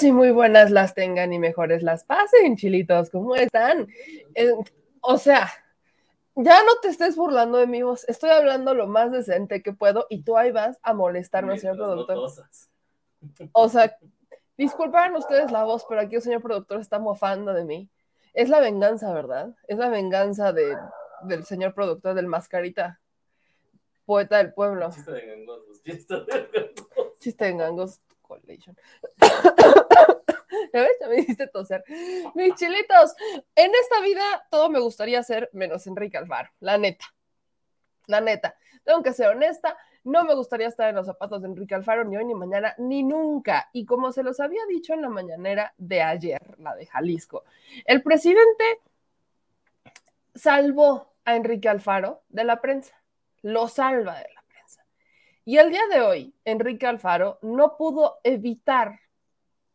sí muy buenas las tengan y mejores las pasen, chilitos, ¿cómo están? Eh, o sea, ya no te estés burlando de mi voz, estoy hablando lo más decente que puedo y tú ahí vas a molestarme, señor productor. O sea, disculpen ustedes la voz, pero aquí el señor productor está mofando de mí. Es la venganza, ¿verdad? Es la venganza de, del señor productor del Mascarita, poeta del pueblo. Chiste de gangos, chiste de gangos. Chiste de gangos ¿Ya ves? Me hiciste toser. Mis chilitos, en esta vida todo me gustaría hacer menos Enrique Alfaro, la neta. La neta. Tengo que ser honesta, no me gustaría estar en los zapatos de Enrique Alfaro ni hoy, ni mañana, ni nunca. Y como se los había dicho en la mañanera de ayer, la de Jalisco, el presidente salvó a Enrique Alfaro de la prensa, lo salva de la. Y el día de hoy, Enrique Alfaro no pudo evitar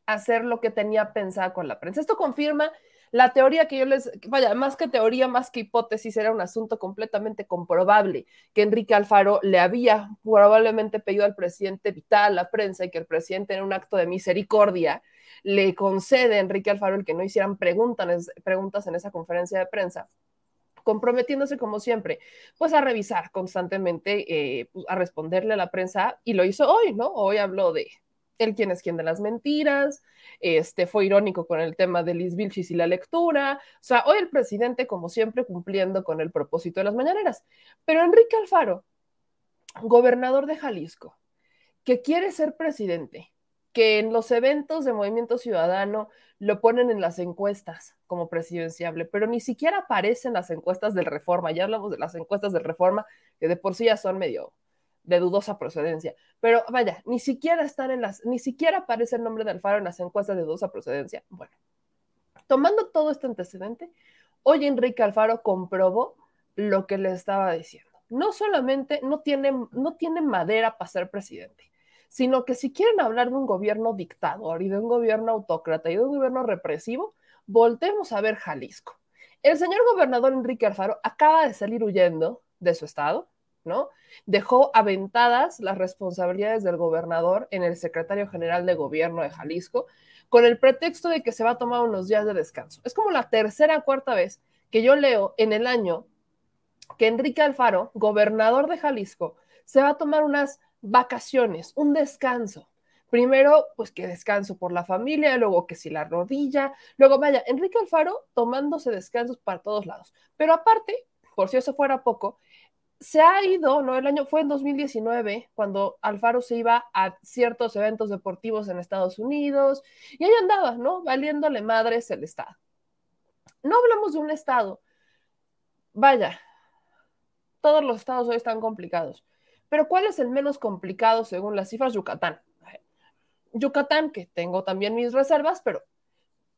hacer lo que tenía pensado con la prensa. Esto confirma la teoría que yo les, vaya, más que teoría, más que hipótesis, era un asunto completamente comprobable, que Enrique Alfaro le había probablemente pedido al presidente vital a la prensa y que el presidente en un acto de misericordia le concede a Enrique Alfaro el que no hicieran preguntas en esa conferencia de prensa comprometiéndose como siempre, pues a revisar constantemente, eh, pues, a responderle a la prensa y lo hizo hoy, ¿no? Hoy habló de el quién es quién de las mentiras, este, fue irónico con el tema de Liz Vilchis y la lectura, o sea, hoy el presidente, como siempre, cumpliendo con el propósito de las mañaneras, pero Enrique Alfaro, gobernador de Jalisco, que quiere ser presidente, que en los eventos de Movimiento Ciudadano lo ponen en las encuestas como presidenciable, pero ni siquiera aparece en las encuestas del Reforma, ya hablamos de las encuestas del Reforma, que de por sí ya son medio de dudosa procedencia. Pero vaya, ni siquiera están en las, ni siquiera aparece el nombre de Alfaro en las encuestas de dudosa procedencia. Bueno, tomando todo este antecedente, hoy Enrique Alfaro comprobó lo que le estaba diciendo. No solamente no tiene, no tiene madera para ser presidente, sino que si quieren hablar de un gobierno dictador y de un gobierno autócrata y de un gobierno represivo, voltemos a ver Jalisco. El señor gobernador Enrique Alfaro acaba de salir huyendo de su estado, ¿no? Dejó aventadas las responsabilidades del gobernador en el secretario general de gobierno de Jalisco con el pretexto de que se va a tomar unos días de descanso. Es como la tercera o cuarta vez que yo leo en el año que Enrique Alfaro, gobernador de Jalisco, se va a tomar unas vacaciones, un descanso. Primero, pues que descanso por la familia, luego que si la rodilla, luego vaya, Enrique Alfaro tomándose descansos para todos lados. Pero aparte, por si eso fuera poco, se ha ido, ¿no? El año fue en 2019, cuando Alfaro se iba a ciertos eventos deportivos en Estados Unidos, y ahí andaba, ¿no? Valiéndole madres el Estado. No hablamos de un Estado. Vaya, todos los estados hoy están complicados. Pero ¿cuál es el menos complicado según las cifras? Yucatán. Yucatán, que tengo también mis reservas, pero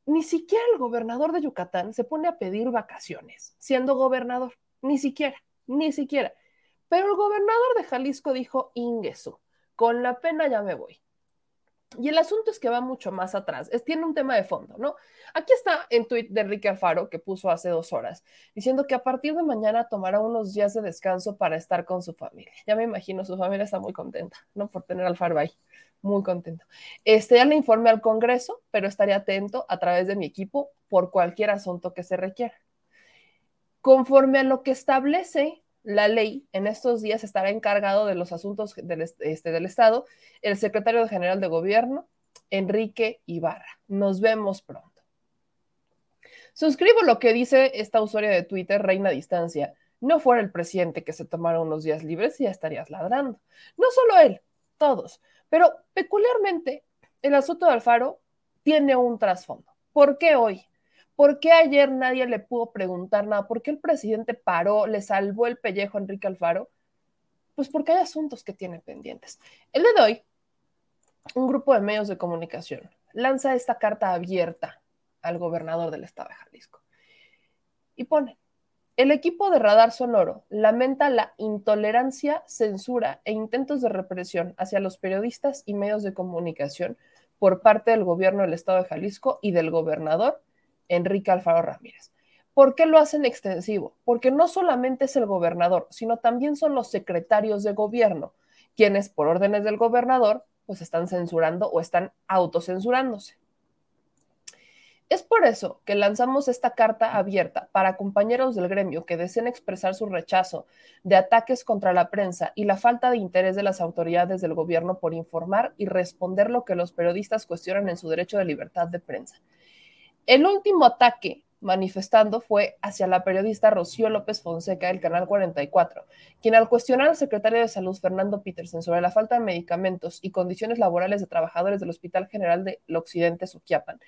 ni siquiera el gobernador de Yucatán se pone a pedir vacaciones siendo gobernador, ni siquiera ni siquiera. Pero el gobernador de Jalisco dijo, Ingesu, con la pena ya me voy. Y el asunto es que va mucho más atrás, es, tiene un tema de fondo, ¿no? Aquí está en tuit de Enrique Alfaro, que puso hace dos horas, diciendo que a partir de mañana tomará unos días de descanso para estar con su familia. Ya me imagino, su familia está muy contenta, ¿no? Por tener a Alfaro ahí, muy contento. Este, ya le informé al Congreso, pero estaré atento a través de mi equipo por cualquier asunto que se requiera. Conforme a lo que establece la ley, en estos días estará encargado de los asuntos del, este, del Estado el secretario general de Gobierno, Enrique Ibarra. Nos vemos pronto. Suscribo lo que dice esta usuaria de Twitter, Reina Distancia. No fuera el presidente que se tomara unos días libres y ya estarías ladrando. No solo él, todos. Pero peculiarmente, el asunto de Alfaro tiene un trasfondo. ¿Por qué hoy? ¿Por qué ayer nadie le pudo preguntar nada? ¿Por qué el presidente paró, le salvó el pellejo a Enrique Alfaro? Pues porque hay asuntos que tiene pendientes. El de hoy, un grupo de medios de comunicación lanza esta carta abierta al gobernador del estado de Jalisco y pone, el equipo de Radar Sonoro lamenta la intolerancia, censura e intentos de represión hacia los periodistas y medios de comunicación por parte del gobierno del estado de Jalisco y del gobernador Enrique Alfaro Ramírez. ¿Por qué lo hacen extensivo? Porque no solamente es el gobernador, sino también son los secretarios de gobierno, quienes por órdenes del gobernador pues están censurando o están autocensurándose. Es por eso que lanzamos esta carta abierta para compañeros del gremio que deseen expresar su rechazo de ataques contra la prensa y la falta de interés de las autoridades del gobierno por informar y responder lo que los periodistas cuestionan en su derecho de libertad de prensa. El último ataque manifestando fue hacia la periodista Rocío López Fonseca del Canal 44, quien al cuestionar al secretario de Salud Fernando Petersen sobre la falta de medicamentos y condiciones laborales de trabajadores del Hospital General del Occidente Suquiapan,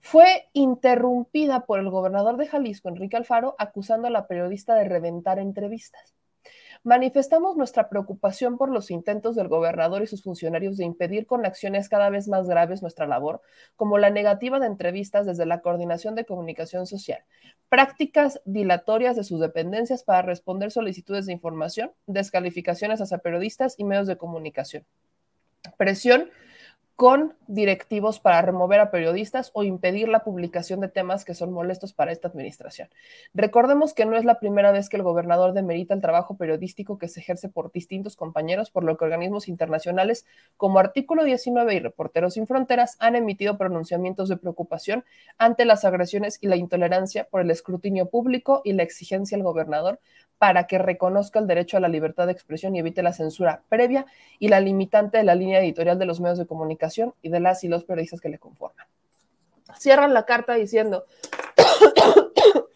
fue interrumpida por el gobernador de Jalisco, Enrique Alfaro, acusando a la periodista de reventar entrevistas. Manifestamos nuestra preocupación por los intentos del gobernador y sus funcionarios de impedir con acciones cada vez más graves nuestra labor, como la negativa de entrevistas desde la Coordinación de Comunicación Social, prácticas dilatorias de sus dependencias para responder solicitudes de información, descalificaciones hacia periodistas y medios de comunicación, presión con directivos para remover a periodistas o impedir la publicación de temas que son molestos para esta administración. Recordemos que no es la primera vez que el gobernador demerita el trabajo periodístico que se ejerce por distintos compañeros, por lo que organismos internacionales como Artículo 19 y Reporteros sin Fronteras han emitido pronunciamientos de preocupación ante las agresiones y la intolerancia por el escrutinio público y la exigencia al gobernador para que reconozca el derecho a la libertad de expresión y evite la censura previa y la limitante de la línea editorial de los medios de comunicación y de las y los periodistas que le conforman. Cierran la carta diciendo,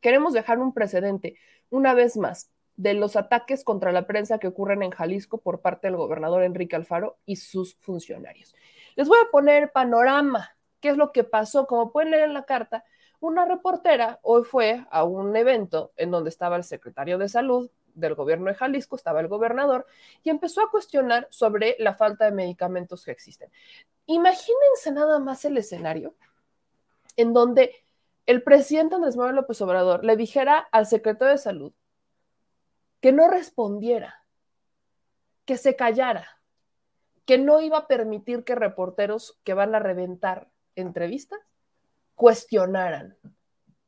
queremos dejar un precedente, una vez más, de los ataques contra la prensa que ocurren en Jalisco por parte del gobernador Enrique Alfaro y sus funcionarios. Les voy a poner panorama, qué es lo que pasó, como pueden leer en la carta, una reportera hoy fue a un evento en donde estaba el secretario de salud del gobierno de Jalisco, estaba el gobernador, y empezó a cuestionar sobre la falta de medicamentos que existen. Imagínense nada más el escenario en donde el presidente Andrés Manuel López Obrador le dijera al secretario de salud que no respondiera, que se callara, que no iba a permitir que reporteros que van a reventar entrevistas cuestionaran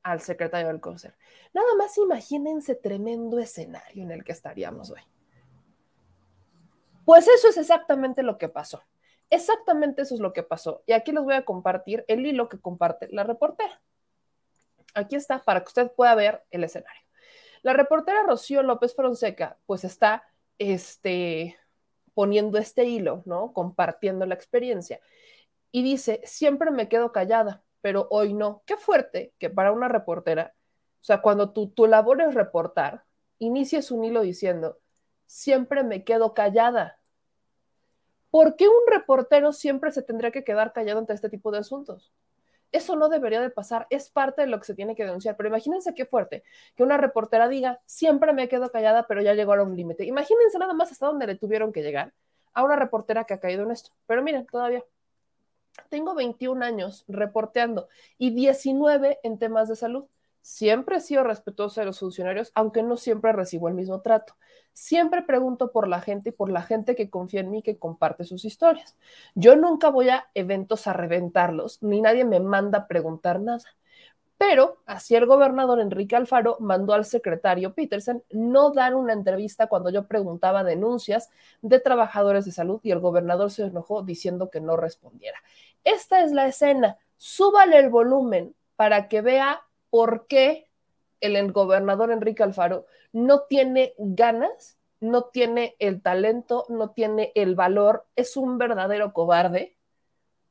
al secretario del CONCER. Nada más imagínense tremendo escenario en el que estaríamos hoy. Pues eso es exactamente lo que pasó. Exactamente eso es lo que pasó. Y aquí les voy a compartir el hilo que comparte la reportera. Aquí está para que usted pueda ver el escenario. La reportera Rocío López Fonseca, pues está este, poniendo este hilo, ¿no? Compartiendo la experiencia. Y dice, siempre me quedo callada pero hoy no. Qué fuerte que para una reportera, o sea, cuando tu, tu labor es reportar, inicies un hilo diciendo, siempre me quedo callada. ¿Por qué un reportero siempre se tendría que quedar callado ante este tipo de asuntos? Eso no debería de pasar, es parte de lo que se tiene que denunciar. Pero imagínense qué fuerte que una reportera diga, siempre me quedo callada, pero ya llegó a un límite. Imagínense nada más hasta dónde le tuvieron que llegar a una reportera que ha caído en esto. Pero miren, todavía tengo 21 años reporteando y 19 en temas de salud. Siempre he sido respetuoso de los funcionarios, aunque no siempre recibo el mismo trato. Siempre pregunto por la gente y por la gente que confía en mí, que comparte sus historias. Yo nunca voy a eventos a reventarlos, ni nadie me manda a preguntar nada. Pero así el gobernador Enrique Alfaro mandó al secretario Petersen no dar una entrevista cuando yo preguntaba denuncias de trabajadores de salud y el gobernador se enojó diciendo que no respondiera. Esta es la escena. Súbale el volumen para que vea por qué el gobernador Enrique Alfaro no tiene ganas, no tiene el talento, no tiene el valor, es un verdadero cobarde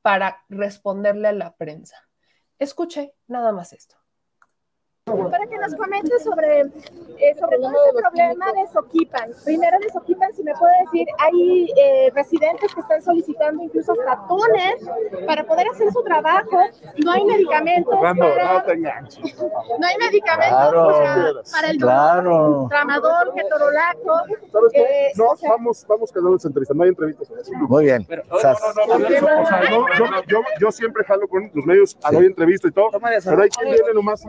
para responderle a la prensa. Escuche nada más esto para que nos comente sobre, eh, sobre todo este problema de Soquipan. Primero de Soquipan, si me puede decir, hay eh, residentes que están solicitando incluso hasta para poder hacer su trabajo. No hay medicamentos. para, no hay medicamentos para, el dolor, tramador, ketorolaco. Eh, no, vamos, vamos quedando en entrevista, no hay entrevistas. Muy bien. yo, siempre jalo con los medios, sí. doy entrevista y todo, pero hay quien viene nomás.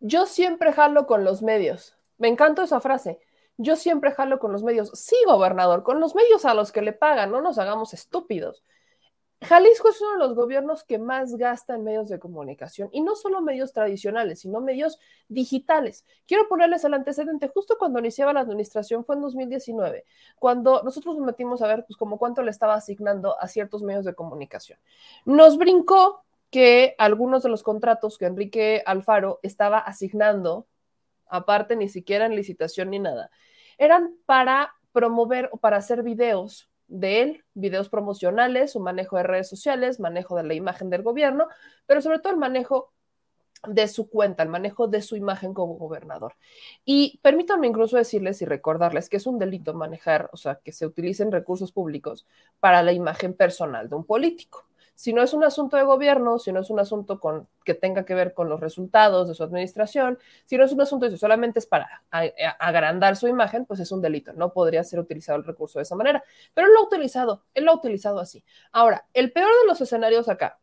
Yo siempre jalo con los medios. Me encanta esa frase. yo siempre jalo con los medios. Sí, gobernador, con los medios a los que le pagan, no nos hagamos estúpidos. Jalisco es uno de los gobiernos que más gasta en medios de comunicación y no solo medios tradicionales, sino medios digitales. Quiero ponerles el antecedente. Justo cuando iniciaba la administración fue en 2019, cuando nosotros nos metimos a ver pues cuánto le estaba asignando a ciertos medios de comunicación. Nos brincó que algunos de los contratos que Enrique Alfaro estaba asignando, aparte ni siquiera en licitación ni nada, eran para promover o para hacer videos de él, videos promocionales, su manejo de redes sociales, manejo de la imagen del gobierno, pero sobre todo el manejo de su cuenta, el manejo de su imagen como gobernador. Y permítanme incluso decirles y recordarles que es un delito manejar, o sea, que se utilicen recursos públicos para la imagen personal de un político si no es un asunto de gobierno, si no es un asunto que tenga que ver con los resultados de su administración, si no es un asunto que solamente es para agrandar su imagen, pues es un delito. No podría ser utilizado el recurso de esa manera. Pero él lo ha utilizado, él lo ha utilizado así. Ahora, el peor de los escenarios acá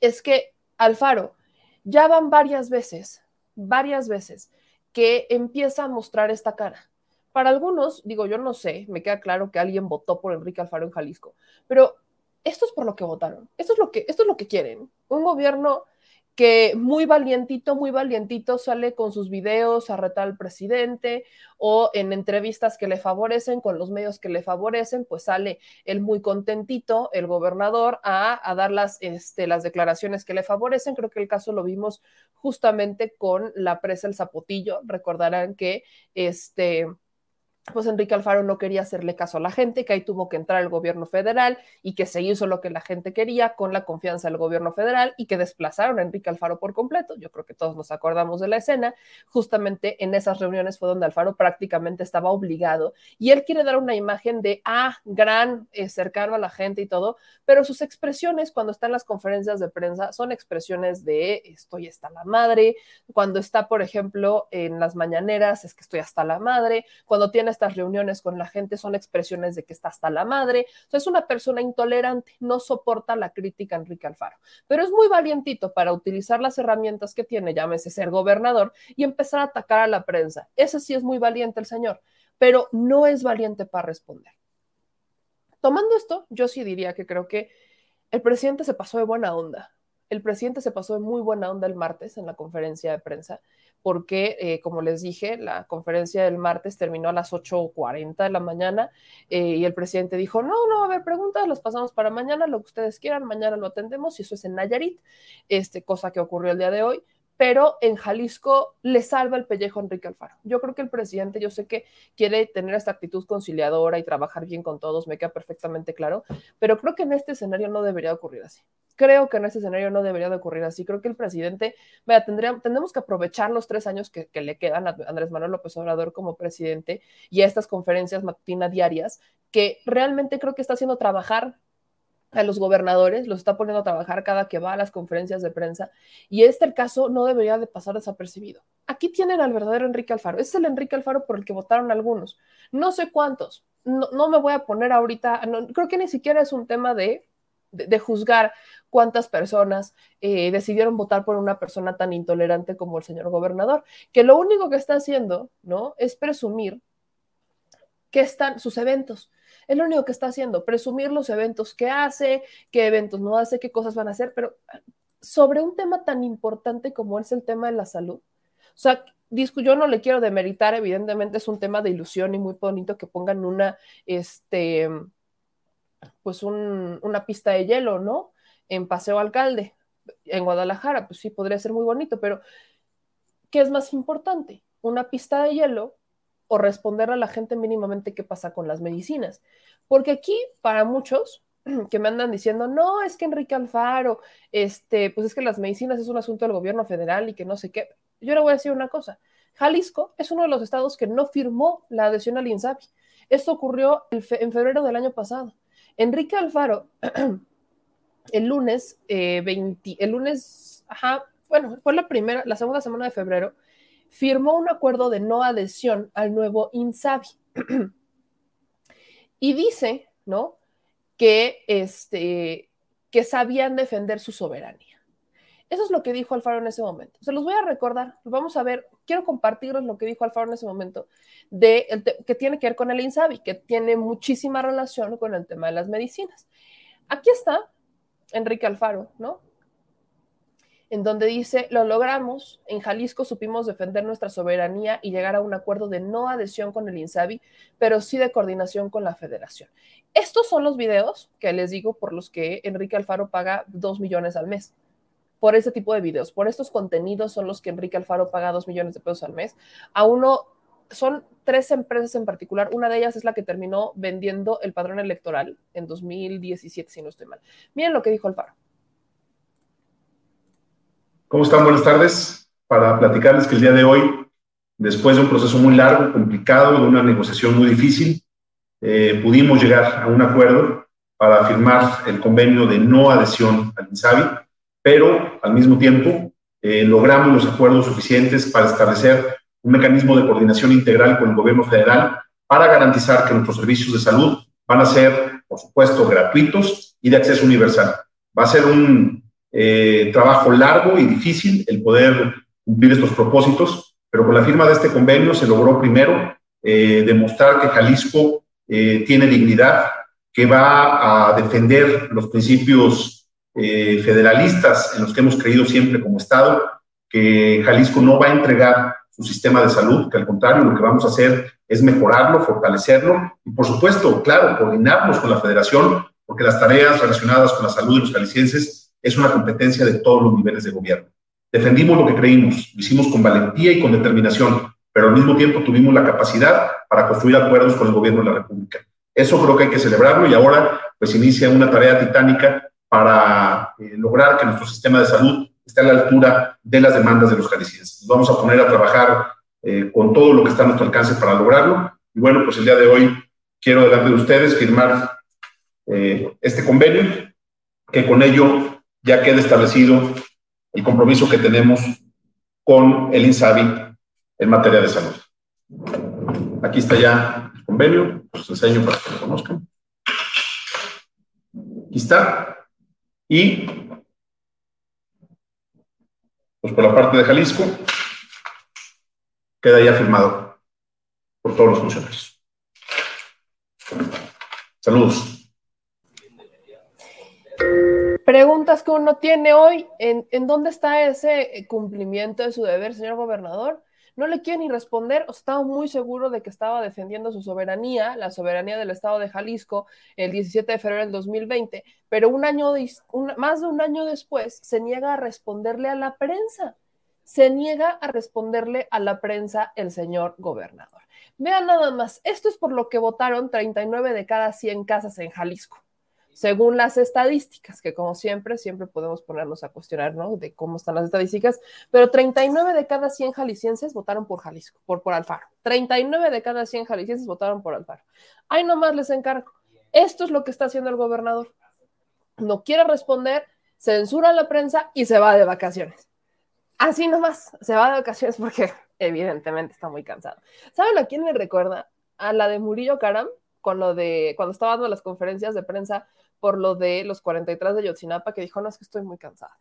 es que Alfaro ya van varias veces, varias veces, que empieza a mostrar esta cara. Para algunos, digo, yo no sé, me queda claro que alguien votó por Enrique Alfaro en Jalisco, pero esto es por lo que votaron, esto es lo que, esto es lo que quieren. Un gobierno que muy valientito, muy valientito sale con sus videos a retar al presidente o en entrevistas que le favorecen, con los medios que le favorecen, pues sale el muy contentito, el gobernador, a, a dar las, este, las declaraciones que le favorecen. Creo que el caso lo vimos justamente con la presa El Zapotillo. Recordarán que este pues Enrique Alfaro no quería hacerle caso a la gente, que ahí tuvo que entrar el gobierno federal y que se hizo lo que la gente quería con la confianza del gobierno federal y que desplazaron a Enrique Alfaro por completo. Yo creo que todos nos acordamos de la escena. Justamente en esas reuniones fue donde Alfaro prácticamente estaba obligado y él quiere dar una imagen de, ah, gran, eh, cercano a la gente y todo, pero sus expresiones cuando está en las conferencias de prensa son expresiones de estoy hasta la madre, cuando está, por ejemplo, en las mañaneras es que estoy hasta la madre, cuando tiene estas reuniones con la gente son expresiones de que está hasta la madre. es una persona intolerante, no soporta la crítica Enrique Alfaro, pero es muy valientito para utilizar las herramientas que tiene, llámese ser gobernador, y empezar a atacar a la prensa. Ese sí es muy valiente el señor, pero no es valiente para responder. Tomando esto, yo sí diría que creo que el presidente se pasó de buena onda. El presidente se pasó de muy buena onda el martes en la conferencia de prensa porque, eh, como les dije, la conferencia del martes terminó a las 8.40 de la mañana eh, y el presidente dijo, no, no va a haber preguntas, las pasamos para mañana, lo que ustedes quieran, mañana lo atendemos y eso es en Nayarit, este, cosa que ocurrió el día de hoy pero en Jalisco le salva el pellejo a Enrique Alfaro. Yo creo que el presidente, yo sé que quiere tener esta actitud conciliadora y trabajar bien con todos, me queda perfectamente claro, pero creo que en este escenario no debería ocurrir así. Creo que en este escenario no debería de ocurrir así. Creo que el presidente, vaya, tendría, tendremos que aprovechar los tres años que, que le quedan a Andrés Manuel López Obrador como presidente y a estas conferencias matutinas diarias, que realmente creo que está haciendo trabajar a los gobernadores, los está poniendo a trabajar cada que va a las conferencias de prensa, y este caso no debería de pasar desapercibido. Aquí tienen al verdadero Enrique Alfaro, es el Enrique Alfaro por el que votaron algunos, no sé cuántos, no, me voy a poner ahorita, creo que ni siquiera es un tema de, de, juzgar cuántas personas eh, decidieron votar por una persona tan intolerante como el señor gobernador, que lo único que está haciendo, ¿no? Es presumir que están sus eventos, es lo único que está haciendo, presumir los eventos que hace, qué eventos no hace, qué cosas van a hacer, pero sobre un tema tan importante como es el tema de la salud. O sea, yo no le quiero demeritar, evidentemente es un tema de ilusión y muy bonito que pongan una, este, pues una pista de hielo, ¿no? En Paseo Alcalde, en Guadalajara, pues sí, podría ser muy bonito, pero ¿qué es más importante? ¿Una pista de hielo o responder a la gente mínimamente qué pasa con las medicinas. Porque aquí, para muchos que me andan diciendo, no, es que Enrique Alfaro, este, pues es que las medicinas es un asunto del gobierno federal y que no sé qué. Yo le voy a decir una cosa. Jalisco es uno de los estados que no firmó la adhesión al INSABI. Esto ocurrió en febrero del año pasado. Enrique Alfaro, el lunes 20, eh, el lunes, ajá, bueno, fue la primera, la segunda semana de febrero, firmó un acuerdo de no adhesión al nuevo INSABI. y dice, ¿no? Que, este, que sabían defender su soberanía. Eso es lo que dijo Alfaro en ese momento. Se los voy a recordar, vamos a ver, quiero compartirles lo que dijo Alfaro en ese momento, de que tiene que ver con el INSABI, que tiene muchísima relación con el tema de las medicinas. Aquí está Enrique Alfaro, ¿no? En donde dice, lo logramos, en Jalisco supimos defender nuestra soberanía y llegar a un acuerdo de no adhesión con el INSABI, pero sí de coordinación con la federación. Estos son los videos que les digo por los que Enrique Alfaro paga dos millones al mes por ese tipo de videos, por estos contenidos son los que Enrique Alfaro paga dos millones de pesos al mes. A uno, son tres empresas en particular, una de ellas es la que terminó vendiendo el padrón electoral en 2017, si no estoy mal. Miren lo que dijo Alfaro. ¿Cómo están? Buenas tardes. Para platicarles que el día de hoy, después de un proceso muy largo, complicado, de una negociación muy difícil, eh, pudimos llegar a un acuerdo para firmar el convenio de no adhesión al INSABI pero al mismo tiempo eh, logramos los acuerdos suficientes para establecer un mecanismo de coordinación integral con el gobierno federal para garantizar que nuestros servicios de salud van a ser, por supuesto, gratuitos y de acceso universal. Va a ser un eh, trabajo largo y difícil el poder cumplir estos propósitos, pero con la firma de este convenio se logró primero eh, demostrar que Jalisco tiene dignidad, que va a defender los principios eh, federalistas en los que hemos creído siempre como Estado, que Jalisco no va a entregar su sistema de salud, que al contrario lo que vamos a hacer es mejorarlo, fortalecerlo y por supuesto, claro, coordinarnos con la federación, porque las tareas relacionadas con la salud de los jaliscienses es una competencia de todos los niveles de gobierno. Defendimos lo que creímos, lo hicimos con valentía y con determinación, pero al mismo tiempo tuvimos la capacidad para construir acuerdos con el gobierno de la República. Eso creo que hay que celebrarlo y ahora pues inicia una tarea titánica para eh, lograr que nuestro sistema de salud esté a la altura de las demandas de los jaliscienses. Vamos a poner a trabajar eh, con todo lo que está a nuestro alcance para lograrlo. Y bueno, pues el día de hoy quiero delante de ustedes firmar eh, este convenio, que con ello ya quede establecido el compromiso que tenemos con el INSABI en materia de salud. Aquí está ya el convenio, os enseño para que lo conozcan. Aquí está. Y, pues por la parte de Jalisco, queda ya firmado por todos los funcionarios. Saludos. Preguntas que uno tiene hoy, ¿en, ¿en, dónde está ese cumplimiento de su deber, señor gobernador? no le quiere ni responder, estaba muy seguro de que estaba defendiendo su soberanía, la soberanía del estado de Jalisco, el 17 de febrero del 2020, pero un año, más de un año después se niega a responderle a la prensa, se niega a responderle a la prensa el señor gobernador. Vean nada más, esto es por lo que votaron 39 de cada 100 casas en Jalisco según las estadísticas, que como siempre, siempre podemos ponernos a cuestionar, ¿no? De cómo están las estadísticas, pero 39 de cada 100 jaliscienses votaron por Jalisco, por, por Alfaro. 39 de cada 100 jaliscienses votaron por Alfaro. Ahí nomás les encargo. Esto es lo que está haciendo el gobernador. No quiere responder, censura a la prensa y se va de vacaciones. Así nomás, se va de vacaciones porque evidentemente está muy cansado. ¿Saben a quién le recuerda? A la de Murillo Caram, con lo de cuando estaba dando las conferencias de prensa por lo de los 43 de Yotzinapa, que dijo, no, es que estoy muy cansada.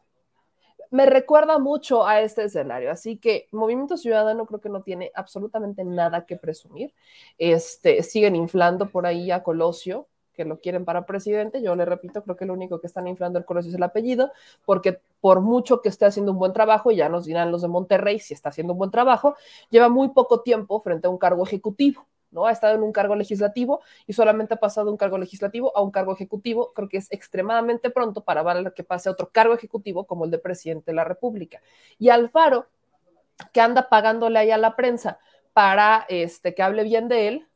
Me recuerda mucho a este escenario, así que Movimiento Ciudadano creo que no tiene absolutamente nada que presumir. Este, siguen inflando por ahí a Colosio, que lo quieren para presidente. Yo le repito, creo que lo único que están inflando el Colosio es el apellido, porque por mucho que esté haciendo un buen trabajo, ya nos dirán los de Monterrey si está haciendo un buen trabajo, lleva muy poco tiempo frente a un cargo ejecutivo. ¿No? Ha estado en un cargo legislativo y solamente ha pasado de un cargo legislativo a un cargo ejecutivo. Creo que es extremadamente pronto para que pase a otro cargo ejecutivo como el de presidente de la República. Y Alfaro, que anda pagándole ahí a la prensa para este, que hable bien de él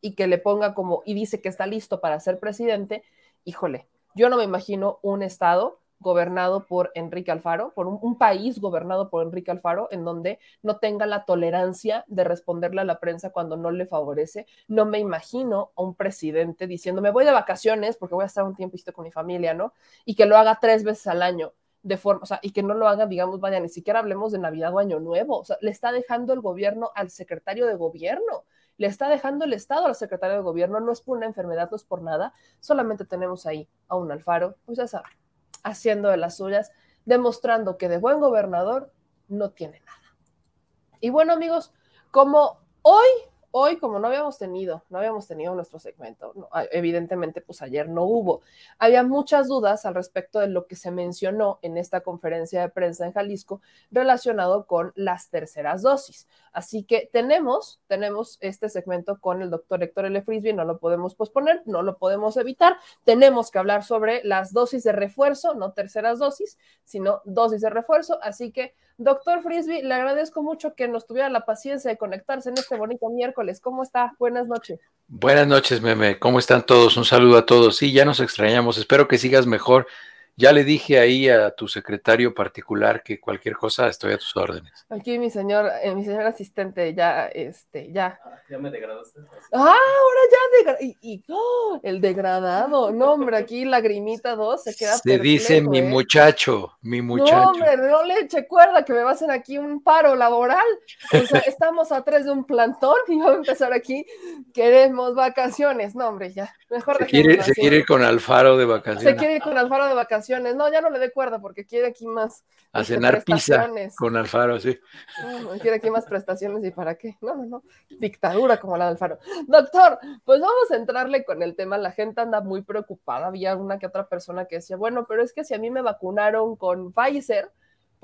y que le ponga como, y dice que está listo para ser presidente, híjole, yo no me imagino un estado gobernado por Enrique Alfaro, por un, país gobernado por Enrique Alfaro, en donde no tenga la tolerancia de responderle a la prensa cuando no le favorece. No me imagino a un presidente diciendo, me voy de vacaciones porque voy a estar un tiempito con mi familia, ¿no? Y que lo haga tres veces al año de forma, o sea, y que no lo haga, digamos, vaya, ni siquiera hablemos de Navidad o Año Nuevo, o sea, le está dejando el gobierno al secretario de gobierno, le está dejando el Estado al secretario de gobierno, no es por una enfermedad, no es por nada, solamente tenemos ahí a un Alfaro, pues ya haciendo de las suyas. demostrando que de buen gobernador no tiene nada. Y bueno, amigos, como hoy Hoy, como no habíamos tenido, no habíamos tenido nuestro segmento, evidentemente, pues ayer no hubo. Había muchas dudas al respecto de lo que se mencionó en esta conferencia de prensa en Jalisco relacionado con las terceras dosis. Así que tenemos, tenemos este segmento con el doctor Héctor L. Frisby, no lo podemos posponer, no lo podemos evitar. Tenemos que hablar sobre las dosis de refuerzo, no terceras dosis, sino dosis de refuerzo. Así que Doctor Frisby, le agradezco mucho que nos tuviera la paciencia de conectarse en este bonito miércoles. ¿Cómo está? Buenas noches. Buenas noches, Meme. ¿Cómo están todos? Un saludo a todos. Sí, ya nos extrañamos. Espero que sigas mejor. Ya le dije ahí a tu secretario particular que cualquier cosa estoy a tus órdenes. Aquí mi señor, eh, mi señor asistente, ya, este, ya. Ah, ya me degradaste. Ah, ahora ya y, ¡oh! el degradado. No, hombre, aquí lagrimita dos se queda. Se dice mi ¿eh? muchacho, mi muchacho. No, hombre, no le eche cuerda que me va a hacer aquí un paro laboral. O sea, estamos a tres de un plantón y vamos a empezar aquí. Queremos vacaciones. No, hombre, ya. Mejor se quiere, se quiere ir con Alfaro de vacaciones. Se quiere ir con Alfaro de vacaciones no, ya no le dé cuerda porque quiere aquí más. A este, cenar pizza con Alfaro, sí. quiere aquí más prestaciones y para qué. No, no, no. Dictadura como la de Alfaro. Doctor, pues vamos a entrarle con el tema. La gente anda muy preocupada. Había una que otra persona que decía, bueno, pero es que si a mí me vacunaron con Pfizer,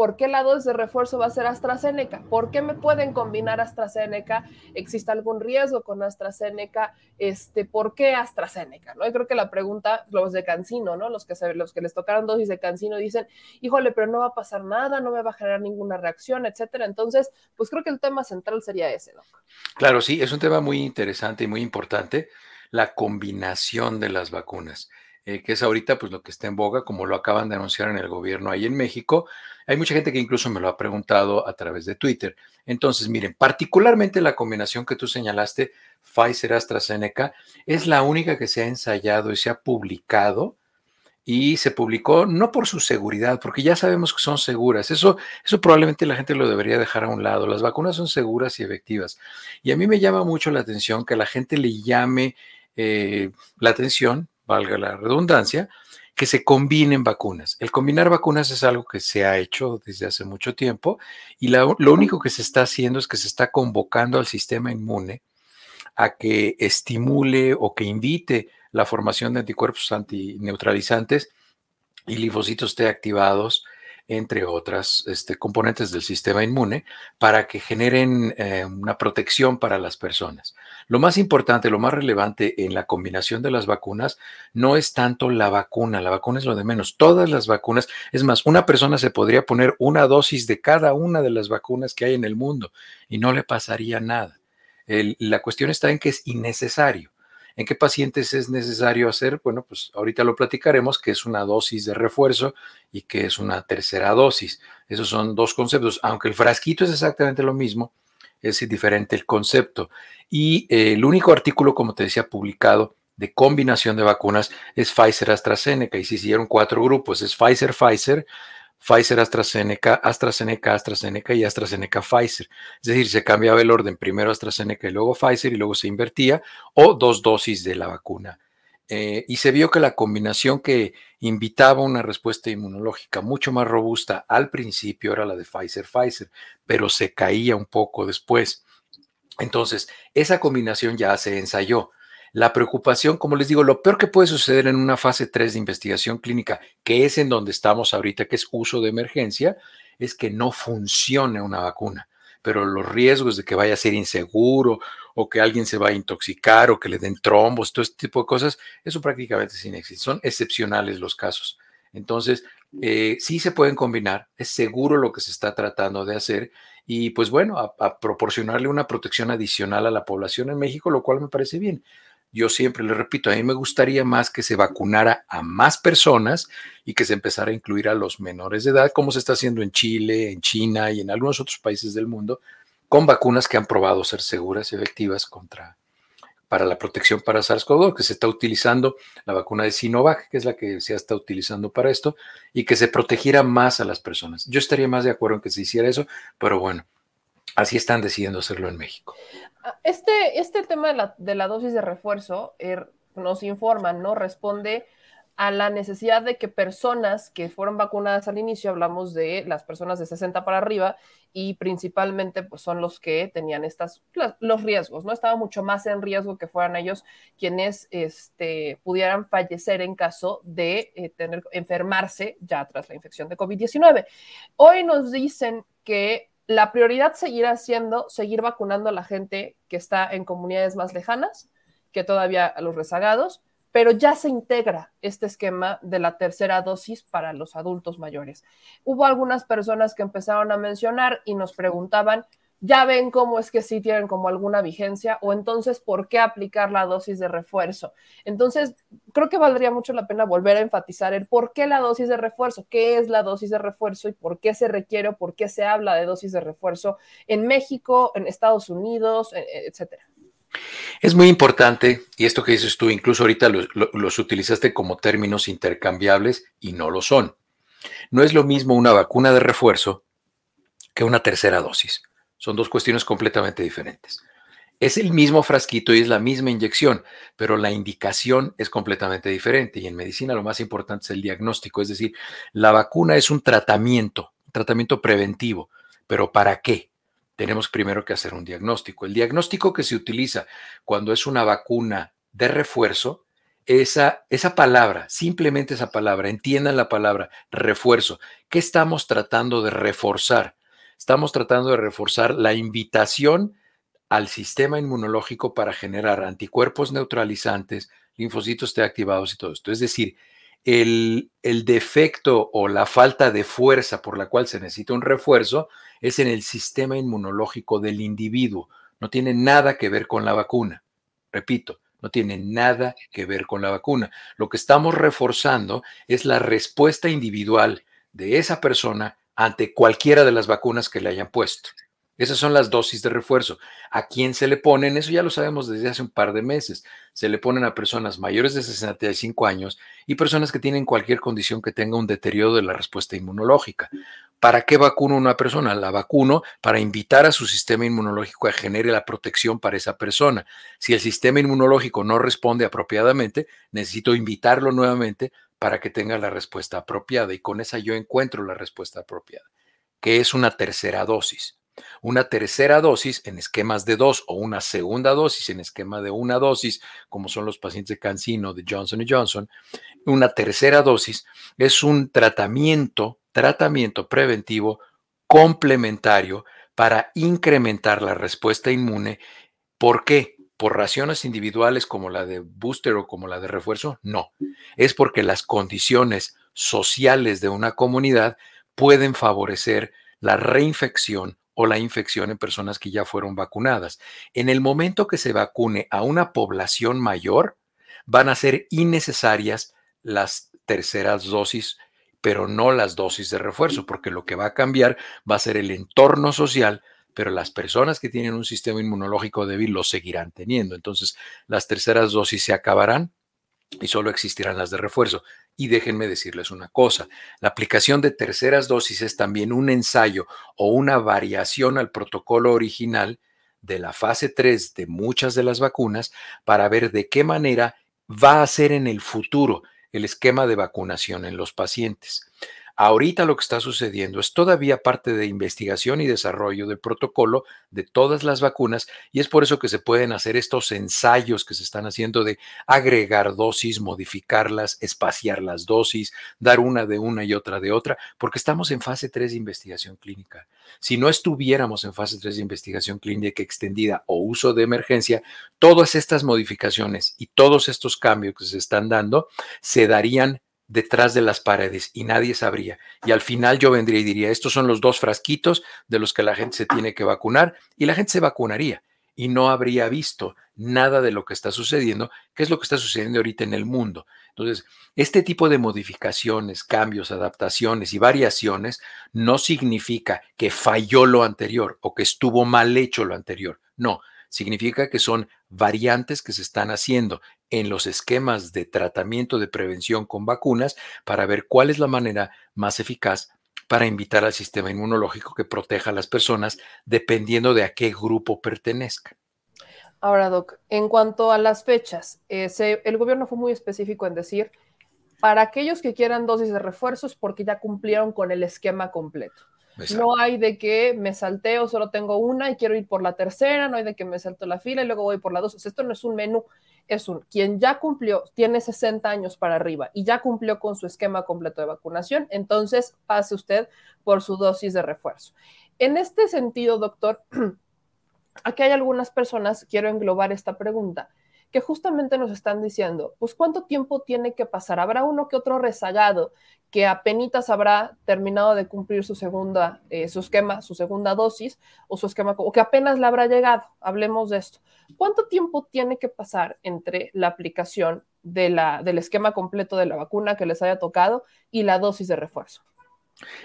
¿Por qué la dosis de refuerzo va a ser AstraZeneca? ¿Por qué me pueden combinar AstraZeneca? ¿Existe algún riesgo con AstraZeneca? Este, ¿Por qué AstraZeneca? ¿no? Yo creo que la pregunta, los de Cancino, ¿no? Los que, los que les tocaron dosis de Cancino dicen, híjole, pero no va a pasar nada, no me va a generar ninguna reacción, etcétera. Entonces, pues creo que el tema central sería ese, ¿no? Claro, sí, es un tema muy interesante y muy importante, la combinación de las vacunas. Eh, que es ahorita pues lo que está en boga, como lo acaban de anunciar en el gobierno ahí en México. Hay mucha gente que incluso me lo ha preguntado a través de Twitter. Entonces, miren, particularmente la combinación que tú señalaste, Pfizer-AstraZeneca, es la única que se ha ensayado y se ha publicado y se publicó no por su seguridad, porque ya sabemos que son seguras. Eso, eso probablemente la gente lo debería dejar a un lado. Las vacunas son seguras y efectivas. Y a mí me llama mucho la atención que la gente le llame eh, la atención valga la redundancia, que se combinen vacunas. El combinar vacunas es algo que se ha hecho desde hace mucho tiempo y lo único que se está haciendo es que se está convocando al sistema inmune a que estimule o que invite la formación de anticuerpos antineutralizantes y linfocitos T activados entre otras este, componentes del sistema inmune, para que generen eh, una protección para las personas. Lo más importante, lo más relevante en la combinación de las vacunas no es tanto la vacuna, la vacuna es lo de menos. Todas las vacunas, es más, una persona se podría poner una dosis de cada una de las vacunas que hay en el mundo y no le pasaría nada. la cuestión está en que es innecesario. ¿En qué pacientes es necesario hacer? Bueno, pues ahorita lo platicaremos, que es una dosis de refuerzo y que es una tercera dosis. Esos son dos conceptos, aunque el frasquito es exactamente lo mismo, es diferente el concepto. Y eh, el único artículo, como te decía, publicado de combinación de vacunas es Pfizer AstraZeneca y se hicieron cuatro grupos, es Pfizer Pfizer, Pfizer, AstraZeneca, AstraZeneca, AstraZeneca y AstraZeneca, Pfizer. Es decir, se cambiaba el orden, primero AstraZeneca y luego Pfizer y luego se invertía, o dos dosis de la vacuna. Eh, y se vio que la combinación que invitaba una respuesta inmunológica mucho más robusta al principio era la de Pfizer-Pfizer, pero se caía un poco después. Entonces, esa combinación ya se ensayó. La preocupación, como les digo, lo peor que puede suceder en una fase 3 de investigación clínica, que es en donde estamos ahorita, que es uso de emergencia, es que no funcione una vacuna. Pero los riesgos de que vaya a ser inseguro o que alguien se va a intoxicar o que le den trombos, todo este tipo de cosas, eso prácticamente es inexistente. Son excepcionales los casos. Entonces, eh, sí se pueden combinar, es seguro lo que se está tratando de hacer y pues bueno, a proporcionarle una protección adicional a la población en México, lo cual me parece bien yo siempre le repito, a mí me gustaría más que se vacunara a más personas y que se empezara a incluir a los menores de edad, como se está haciendo en Chile, en China y en algunos otros países del mundo, con vacunas que han probado ser seguras y efectivas contra para la protección para SARS-CoV-2, que se está utilizando la vacuna de Sinovac, que es la que se está utilizando para esto, y que se protegiera más a las personas. Yo estaría más de acuerdo en que se hiciera eso, pero bueno, así están decidiendo hacerlo en México. Este, este tema de la, dosis de refuerzo er, nos informa, ¿no? Responde a la necesidad de que personas que fueron vacunadas al inicio, hablamos de las personas de 60 para arriba y principalmente pues son los que tenían estas los riesgos, ¿no? Estaba mucho más en riesgo que fueran ellos quienes este, pudieran fallecer en caso de eh, tener enfermarse ya tras la infección de COVID-19. Hoy nos dicen que la prioridad seguirá siendo seguir vacunando a la gente que está en comunidades más lejanas, que todavía a los rezagados, pero ya se integra este esquema de la tercera dosis para los adultos mayores. Hubo algunas personas que empezaron a mencionar y nos preguntaban, ya ven cómo es que sí tienen como alguna vigencia o entonces por qué aplicar la dosis de refuerzo. Entonces, creo que valdría mucho la pena volver a enfatizar el por qué la dosis de refuerzo, qué es la dosis de refuerzo y por qué se requiere o por qué se habla de dosis de refuerzo en México, en Estados Unidos, e, e, etcétera. Es muy importante, y esto que dices tú, incluso ahorita los, utilizaste como términos intercambiables y no lo son. No es lo mismo una vacuna de refuerzo que una tercera dosis. Son dos cuestiones completamente diferentes. Es el mismo frasquito y es la misma inyección, pero la indicación es completamente diferente. Y en medicina lo más importante es el diagnóstico, es decir, la vacuna es un tratamiento, tratamiento preventivo, pero ¿para qué? tenemos primero que hacer un diagnóstico. El diagnóstico que se utiliza cuando es una vacuna de refuerzo, esa, esa palabra, simplemente esa palabra, entiendan la palabra refuerzo. ¿Qué estamos tratando de reforzar? Estamos tratando de reforzar la invitación al sistema inmunológico para generar anticuerpos neutralizantes, linfocitos T activados y todo esto. Es decir, el, el, defecto o la falta de fuerza por la cual se necesita un refuerzo es en el sistema inmunológico del individuo. No tiene nada que ver con la vacuna. Repito, no tiene nada que ver con la vacuna. Lo que estamos reforzando es la respuesta individual de esa persona ante cualquiera de las vacunas que le hayan puesto. Esas son las dosis de refuerzo. ¿A quién se le ponen? Eso ya lo sabemos desde hace un par de meses. Se le ponen a personas mayores de 65 años y personas que tienen cualquier condición que tenga un deterioro de la respuesta inmunológica. ¿Para qué vacuno una persona? La vacuno para invitar a su sistema inmunológico a genere la protección para esa persona. Si el sistema inmunológico no responde apropiadamente, necesito invitarlo nuevamente para que tenga la respuesta apropiada y con esa yo encuentro la respuesta apropiada, que es una tercera dosis una tercera dosis en esquemas de dos o una segunda dosis en esquema de una dosis, como son los pacientes de Cancino, de Johnson Johnson, una tercera dosis es un tratamiento, tratamiento preventivo complementario para incrementar la respuesta inmune. ¿Por qué? ¿Por raciones individuales como la de booster o como la de refuerzo? No. Es porque las condiciones sociales de una comunidad pueden favorecer la reinfección o la infección en personas que ya fueron vacunadas. En el momento que se vacune a una población mayor, van a ser innecesarias las terceras dosis, pero no las dosis de refuerzo, porque lo que va a cambiar va a ser el entorno social, pero las personas que tienen un sistema inmunológico débil lo seguirán teniendo. Entonces, las terceras dosis se acabarán y solo existirán las de refuerzo. Y déjenme decirles una cosa, la aplicación de terceras dosis es también un ensayo o una variación al protocolo original de la fase 3 de muchas de las vacunas para ver de qué manera va a ser en el futuro el esquema de vacunación en los pacientes. Ahorita lo que está sucediendo es todavía parte de investigación y desarrollo del protocolo de todas las vacunas y es por eso que se pueden hacer estos ensayos que se están haciendo de agregar dosis, modificarlas, espaciar las dosis, dar una de una y otra de otra, porque estamos en fase 3 de investigación clínica. Si no estuviéramos en fase 3 de investigación clínica extendida o uso de emergencia, todas estas modificaciones y todos estos cambios que se están dando se darían detrás de las paredes y nadie sabría. Y al final yo vendría y diría, estos son los dos frasquitos de los que la gente se tiene que vacunar y la gente se vacunaría y no habría visto nada de lo que está sucediendo, que es lo que está sucediendo ahorita en el mundo. Entonces, este tipo de modificaciones, cambios, adaptaciones y variaciones no significa que falló lo anterior o que estuvo mal hecho lo anterior. No, significa que son variantes que se están haciendo en los esquemas de tratamiento de prevención con vacunas para ver cuál es la manera más eficaz para invitar al sistema inmunológico que proteja a las personas dependiendo de a qué grupo pertenezcan. Ahora, Doc, en cuanto a las fechas, el gobierno fue muy específico en decir Para aquellos que quieran dosis de refuerzo es porque ya cumplieron con el esquema completo. No hay de que me salteo, solo tengo una y quiero ir por la tercera, no hay de que me salto la fila y luego voy por la dos. esto no es un menú, es un quien ya cumplió, tiene 60 años para arriba y ya cumplió con su esquema completo de vacunación, entonces pase usted por su dosis de refuerzo. En este sentido, doctor, aquí hay algunas personas, quiero englobar esta pregunta que justamente nos están diciendo, pues cuánto tiempo tiene que pasar. Habrá uno que otro rezagado que apenas habrá terminado de cumplir su segunda, eh, su esquema, su segunda dosis o su esquema, o que apenas le habrá llegado. Hablemos de esto. ¿Cuánto tiempo tiene que pasar entre la aplicación de la, del esquema completo de la vacuna que les haya tocado y la dosis de refuerzo?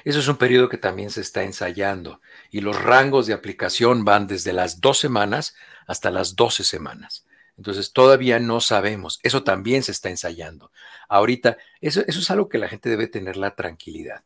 Eso es un periodo que también se está ensayando y los rangos de aplicación van desde las dos semanas hasta las doce semanas. Entonces todavía no sabemos. Eso también se está ensayando. Ahorita, eso, es algo que la gente debe tener la tranquilidad.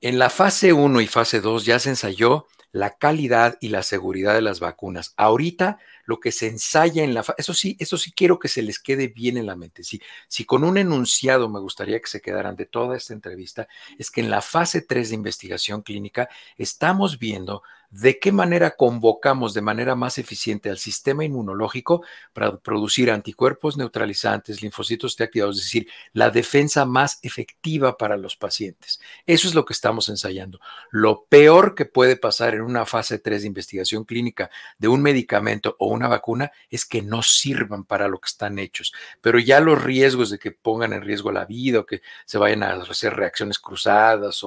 En la fase 1 y fase 2 ya se ensayó la calidad y la seguridad de las vacunas. Ahorita lo que se ensaya en la eso sí, eso sí quiero que se les quede bien en la mente. Si, si con un enunciado me gustaría que se quedaran de toda esta entrevista, es que en la fase 3 de investigación clínica estamos viendo de qué manera convocamos de manera más eficiente al sistema inmunológico para producir anticuerpos neutralizantes, linfocitos T activados, es decir, la defensa más efectiva para los pacientes. Eso es lo que estamos ensayando. Lo peor que puede pasar en una fase 3 de investigación clínica de un medicamento o una vacuna es que no sirvan para lo que están hechos, pero ya los riesgos de que pongan en riesgo la vida o que se vayan a hacer reacciones cruzadas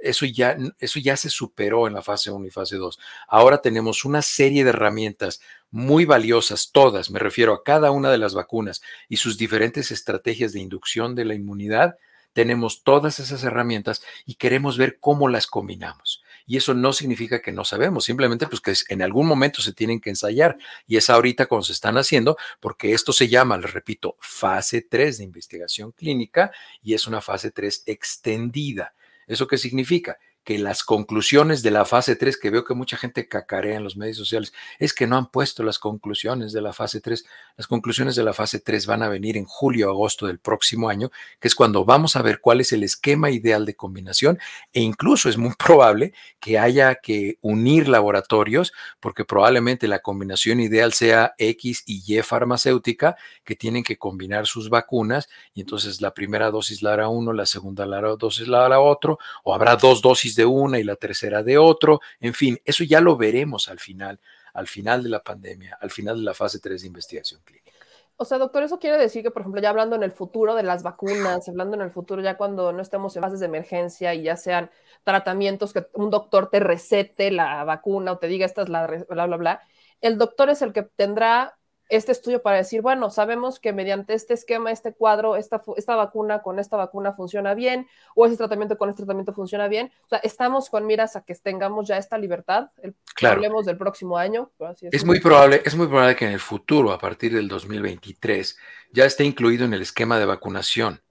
eso ya, eso ya se superó en la fase 1 y fase 2. Ahora tenemos una serie de herramientas muy valiosas, todas, me refiero a cada una de las vacunas y sus diferentes estrategias de inducción de la inmunidad. Tenemos todas esas herramientas y queremos ver cómo las combinamos. Y eso no significa que no sabemos, simplemente pues que en algún momento se tienen que ensayar y es ahorita cuando se están haciendo, porque esto se llama, les repito, fase 3 de investigación clínica y es una fase 3 extendida. ¿Eso qué significa? Que las conclusiones de la fase 3, que veo que mucha gente cacarea en los medios sociales, es que no han puesto las conclusiones de la fase 3. Las conclusiones de la fase 3 van a venir en julio o agosto del próximo año, que es cuando vamos a ver cuál es el esquema ideal de combinación e incluso es muy probable que haya que unir laboratorios porque probablemente la combinación ideal sea X y Y farmacéutica que tienen que combinar sus vacunas y entonces la primera dosis la hará uno, la segunda la hará dosis la hará otro o habrá dos dosis de una y la tercera de otro. En fin, eso ya lo veremos al final, al final de la pandemia, al final de la fase 3 de investigación clínica. O sea, doctor, eso quiere decir que, por ejemplo, ya hablando en el futuro de las vacunas, hablando en el futuro ya cuando no estemos en fases de emergencia y ya sean tratamientos que un doctor te recete la vacuna o te diga esta es la bla, bla, bla, el doctor es el que tendrá este estudio para decir, bueno, sabemos que mediante este esquema, este cuadro, esta, esta vacuna con esta vacuna funciona bien, o ese tratamiento con este tratamiento funciona bien. O sea, estamos con miras a que tengamos ya esta libertad, el, claro. hablemos del próximo año. es, muy probable, es muy probable que en el futuro, a partir del 2023, ya esté incluido en el esquema de vacunación.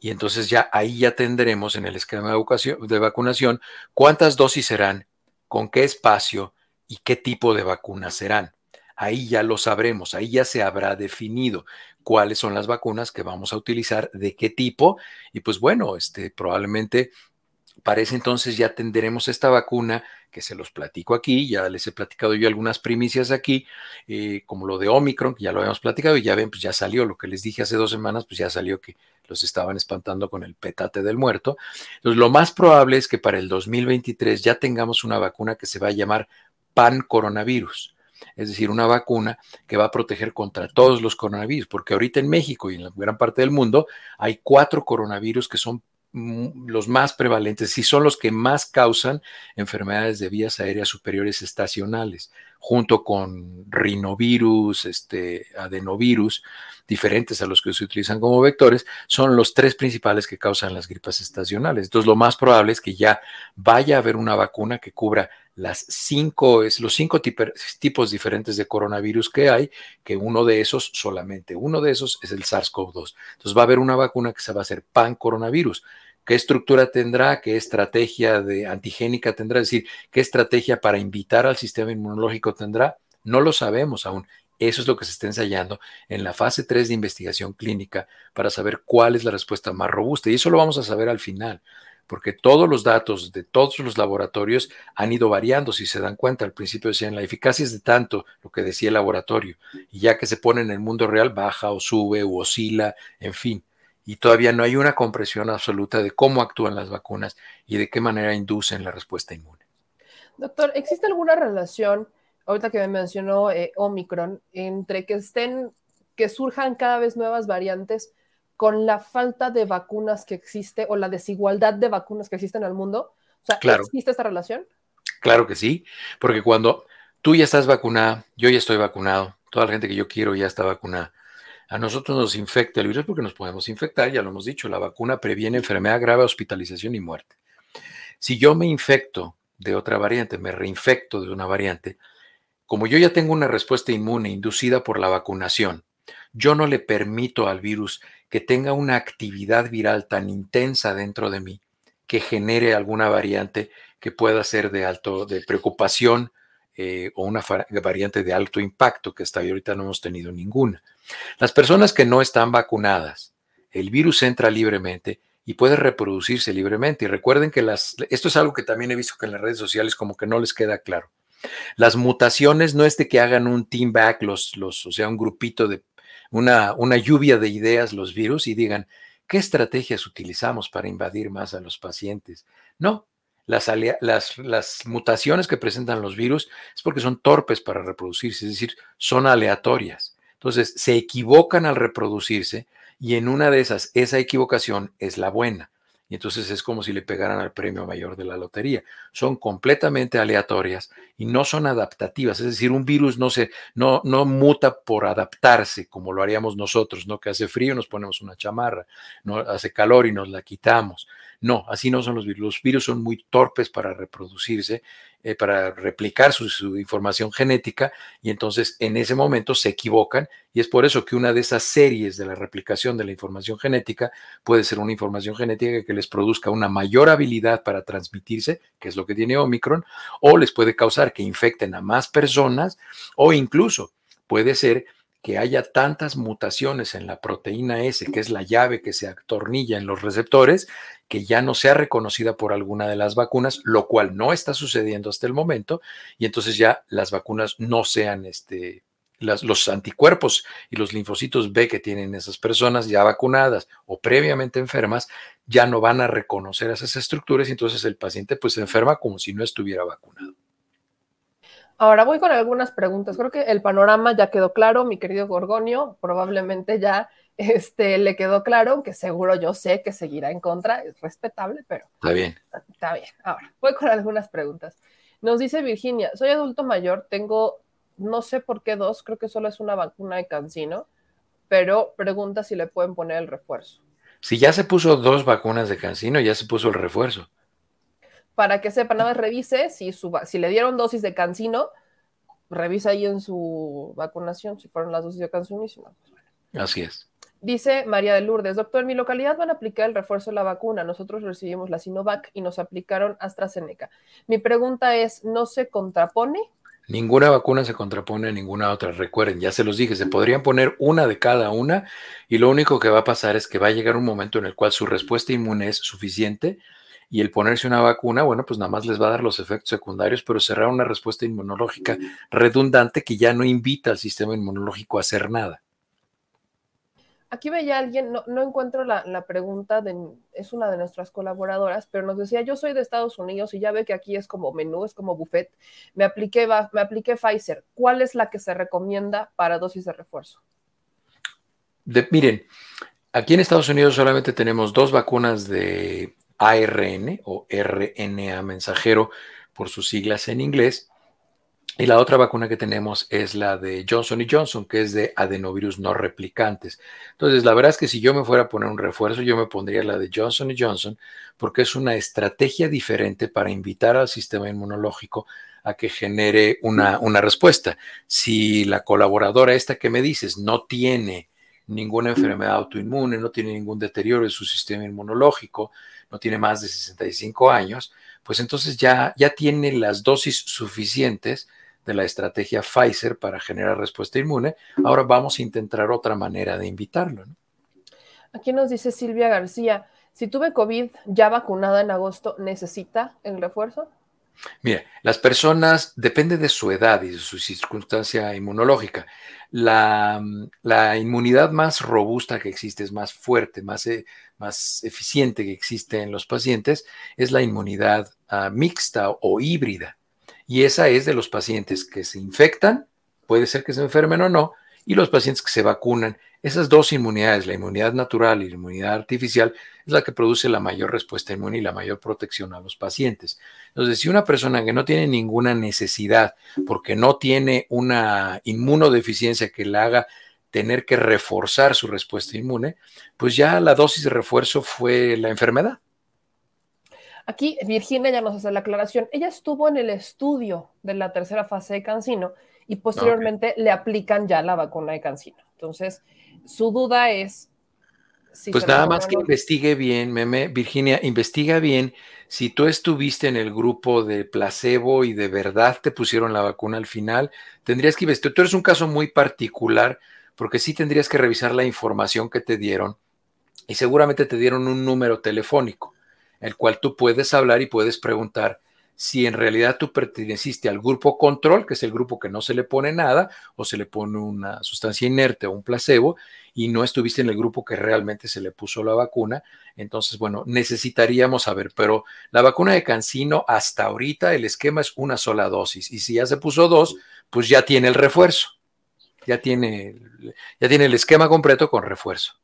Y entonces ya ahí ya tendremos en el esquema de, de vacunación cuántas dosis serán, con qué espacio y qué tipo de vacunas serán ahí ya lo sabremos, ahí ya se habrá definido cuáles son las vacunas que vamos a utilizar, de qué tipo, y pues bueno, este, probablemente para ese entonces ya tendremos esta vacuna que se los platico aquí, ya les he platicado yo algunas primicias aquí, eh, como lo de Omicron, que ya lo habíamos platicado y ya ven, pues ya salió lo que les dije hace dos semanas, pues ya salió que los estaban espantando con el petate del muerto. Entonces, lo más probable es que para el 2023 ya tengamos una vacuna que se va a llamar pan coronavirus es decir, una vacuna que va a proteger contra todos los coronavirus, porque ahorita en México y en la gran parte del mundo hay cuatro coronavirus que son mm, los más prevalentes y son los que más causan enfermedades de vías aéreas superiores estacionales, junto con rinovirus, este, adenovirus, diferentes a los que se utilizan como vectores, son los tres principales que causan las gripas estacionales. Entonces, lo más probable es que ya vaya a haber una vacuna que cubra cinco, los cinco tipos diferentes de coronavirus que hay, que uno de esos, solamente uno de esos es el SARS-CoV-2. Entonces va a haber una vacuna que se va a hacer pan coronavirus. ¿Qué estructura tendrá? ¿Qué estrategia de antigénica tendrá? Es decir, ¿qué estrategia para invitar al sistema inmunológico tendrá? No lo sabemos aún. Eso es lo que se está ensayando en la fase 3 de investigación clínica para saber cuál es la respuesta más robusta. Y eso lo vamos a saber al final, porque todos los datos de todos los laboratorios han ido variando. Si se dan cuenta, al principio decían la eficacia es de tanto, lo que decía el laboratorio, y ya que se pone en el mundo real, baja o sube o oscila, en fin. Y todavía no hay una comprensión absoluta de cómo actúan las vacunas y de qué manera inducen la respuesta inmune. Doctor, ¿existe alguna relación, ahorita que me mencionó eh, Omicron, entre que estén, que surjan cada vez nuevas variantes con la falta de vacunas que existe o la desigualdad de vacunas que existe en el mundo? O sea, ¿existe esta relación? Claro que sí, porque cuando tú ya estás vacunada, yo ya estoy vacunado, toda la gente que yo quiero ya está vacunada. A nosotros nos infecta el virus porque nos podemos infectar, ya lo hemos dicho, la vacuna previene enfermedad grave, hospitalización y muerte. Si yo me infecto de otra variante, me reinfecto de una variante, como yo ya tengo una respuesta inmune inducida por la vacunación, yo no le permito al virus que tenga una actividad viral tan intensa dentro de mí que genere alguna variante que pueda ser de alto, de preocupación eh, o una variante de alto impacto, que hasta ahorita no hemos tenido ninguna. Las personas que no están vacunadas, el virus entra libremente y puede reproducirse libremente. Y recuerden que las, esto es algo que también he visto que en las redes sociales como que no les queda claro. Las mutaciones no es de que hagan un team back, los, los, o sea, un grupito de una, una lluvia de ideas, los virus, y digan, ¿qué estrategias utilizamos para invadir más a los pacientes? No, las, las, las, mutaciones que presentan los virus es porque son torpes para reproducirse, es decir, son aleatorias. Entonces, se equivocan al reproducirse y en una de esas, esa equivocación es la buena. Y entonces es como si le pegaran al premio mayor de la lotería. Son completamente aleatorias y no son adaptativas. Es decir, un virus no, se, no, no muta por adaptarse como lo haríamos nosotros, ¿no? Que hace frío, nos ponemos una chamarra, no hace calor y nos la quitamos. No, así no son los virus. Los virus son muy torpes para reproducirse, eh, para replicar su, información genética y entonces en ese momento se equivocan y es por eso que una de esas series de la replicación de la información genética puede ser una información genética que les produzca una mayor habilidad para transmitirse, que es lo que tiene Omicron, o les puede causar que infecten a más personas o incluso puede ser que haya tantas mutaciones en la proteína S, que es la llave que se atornilla en los receptores, que ya no sea reconocida por alguna de las vacunas, lo cual no está sucediendo hasta el momento, y entonces ya las vacunas no sean este, los anticuerpos y los linfocitos B que tienen esas personas ya vacunadas o previamente enfermas, ya no van a reconocer esas estructuras y entonces el paciente pues se enferma como si no estuviera vacunado. Ahora voy con algunas preguntas. Creo que el panorama ya quedó claro, mi querido Gorgonio. Probablemente ya este, le quedó claro, que seguro yo sé que seguirá en contra. Es respetable, pero. Está bien. Está bien. Ahora, voy con algunas preguntas. Nos dice Virginia: Soy adulto mayor, tengo no sé por qué dos, creo que solo es una vacuna de cancino, pero pregunta si le pueden poner el refuerzo. Si ya se puso dos vacunas de cancino, ya se puso el refuerzo para que sepa, nada más revise si, su, si le dieron dosis de cancino, revisa ahí en su vacunación si fueron las dosis de cancino y si no. Pues Así es. Dice María de Lourdes, doctor, en mi localidad van a aplicar el refuerzo de la vacuna. Nosotros recibimos la Sinovac y nos aplicaron AstraZeneca. Mi pregunta es, ¿no se contrapone? Ninguna vacuna se contrapone a ninguna otra. Recuerden, ya se los dije, se podrían poner una de cada una y lo único que va a pasar es que va a llegar un momento en el cual su respuesta inmune es suficiente y el ponerse una vacuna, bueno, pues nada más les va a dar los efectos secundarios, pero cerrar una respuesta inmunológica redundante que ya no invita al sistema inmunológico a hacer nada. Aquí veía alguien, no, encuentro la, pregunta, de, es una de nuestras colaboradoras, pero nos decía, yo soy de Estados Unidos y ya ve que aquí es como menú, es como buffet, me apliqué, me apliqué Pfizer, ¿cuál es la que se recomienda para dosis de refuerzo? miren, aquí en Estados Unidos solamente tenemos dos vacunas de ARN o RNA mensajero por sus siglas en inglés. Y la otra vacuna que tenemos es la de Johnson Johnson, que es de adenovirus no replicantes. Entonces, la verdad es que si yo me fuera a poner un refuerzo, yo me pondría la de Johnson Johnson, porque es una estrategia diferente para invitar al sistema inmunológico a que genere una, una respuesta. Si la colaboradora esta que me dices no tiene ninguna enfermedad autoinmune, no tiene ningún deterioro de su sistema inmunológico, no tiene más de 65 años, pues entonces ya, ya tiene las dosis suficientes de la estrategia Pfizer para generar respuesta inmune. Ahora vamos a intentar otra manera de invitarlo. Aquí nos dice Silvia García, si tuve COVID ya vacunada en agosto, ¿necesita el refuerzo? Mira, las personas, depende de su edad y de su circunstancia inmunológica. La, inmunidad más robusta que existe, es más fuerte, más, eh, más eficiente que existe en los pacientes, es la inmunidad ah, mixta o híbrida. Y esa es de los pacientes que se infectan, puede ser que se enfermen o no, y los pacientes que se vacunan. Esas dos inmunidades, la inmunidad natural y la inmunidad artificial, es la que produce la mayor respuesta inmune y la mayor protección a los pacientes. Entonces, si una persona que no tiene ninguna necesidad, porque no tiene una inmunodeficiencia que le haga tener que reforzar su respuesta inmune, pues ya la dosis de refuerzo fue la enfermedad. Aquí Virginia ya nos hace la aclaración. Ella estuvo en el estudio de la tercera fase de Cancino y posteriormente le aplican ya la vacuna de Cancino. Entonces, su duda es si pues nada más que investigue bien, meme, Virginia, investiga bien si tú estuviste en el grupo de placebo y de verdad te pusieron la vacuna al final, tendrías que investigar. Tú eres un caso muy particular porque sí tendrías que revisar la información que te dieron y seguramente te dieron un número telefónico, el cual tú puedes hablar y puedes preguntar si en realidad tú perteneciste al grupo control, que es el grupo que no se le pone nada o se le pone una sustancia inerte o un placebo, y no estuviste en el grupo que realmente se le puso la vacuna. Entonces, bueno, necesitaríamos saber, pero la vacuna de Cancino hasta ahorita el esquema es una sola dosis y si ya se puso dos, pues ya tiene el refuerzo, ya tiene, ya tiene el esquema completo con refuerzo.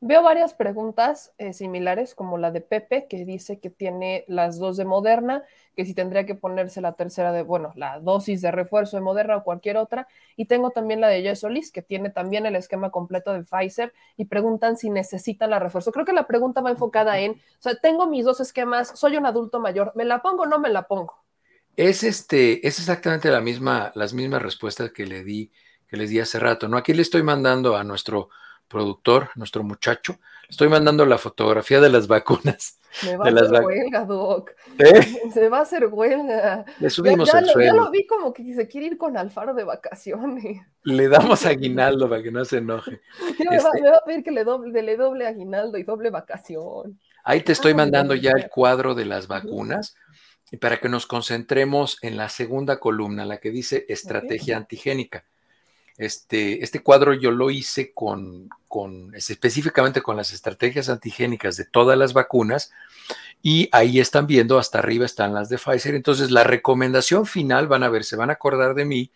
Veo varias preguntas eh, similares, como la de Pepe, que dice que tiene las dos de Moderna, que si tendría que ponerse la tercera de, bueno, la dosis de refuerzo de Moderna o cualquier otra. Y tengo también la de Yesolis, que tiene también el esquema completo de Pfizer, y preguntan si necesitan la refuerzo. Creo que la pregunta va enfocada en, o sea, tengo mis dos esquemas, soy un adulto mayor, ¿me la pongo o no me la pongo? Es, este, es exactamente la misma, las mismas respuestas que le di, que les di hace rato, ¿no? Aquí le estoy mandando a nuestro productor, nuestro muchacho, estoy mandando la fotografía de las vacunas. Me va a hacer huelga, Doc. ¿Eh? Se va a hacer huelga. Le subimos ya, el sueldo. Ya lo vi como que se quiere ir con Alfaro de vacaciones. Le damos aguinaldo para que no se enoje. Este me, va, a pedir que le doble, le doble aguinaldo y doble vacación. Ahí te estoy mandando ya el cuadro de las vacunas y para que nos concentremos en la segunda columna, la que dice estrategia antigénica. Este, este cuadro yo lo hice con, específicamente con las estrategias antigénicas de todas las vacunas y ahí están viendo, hasta arriba están las de Pfizer. Entonces, la recomendación final, van a ver, se van a acordar de mí,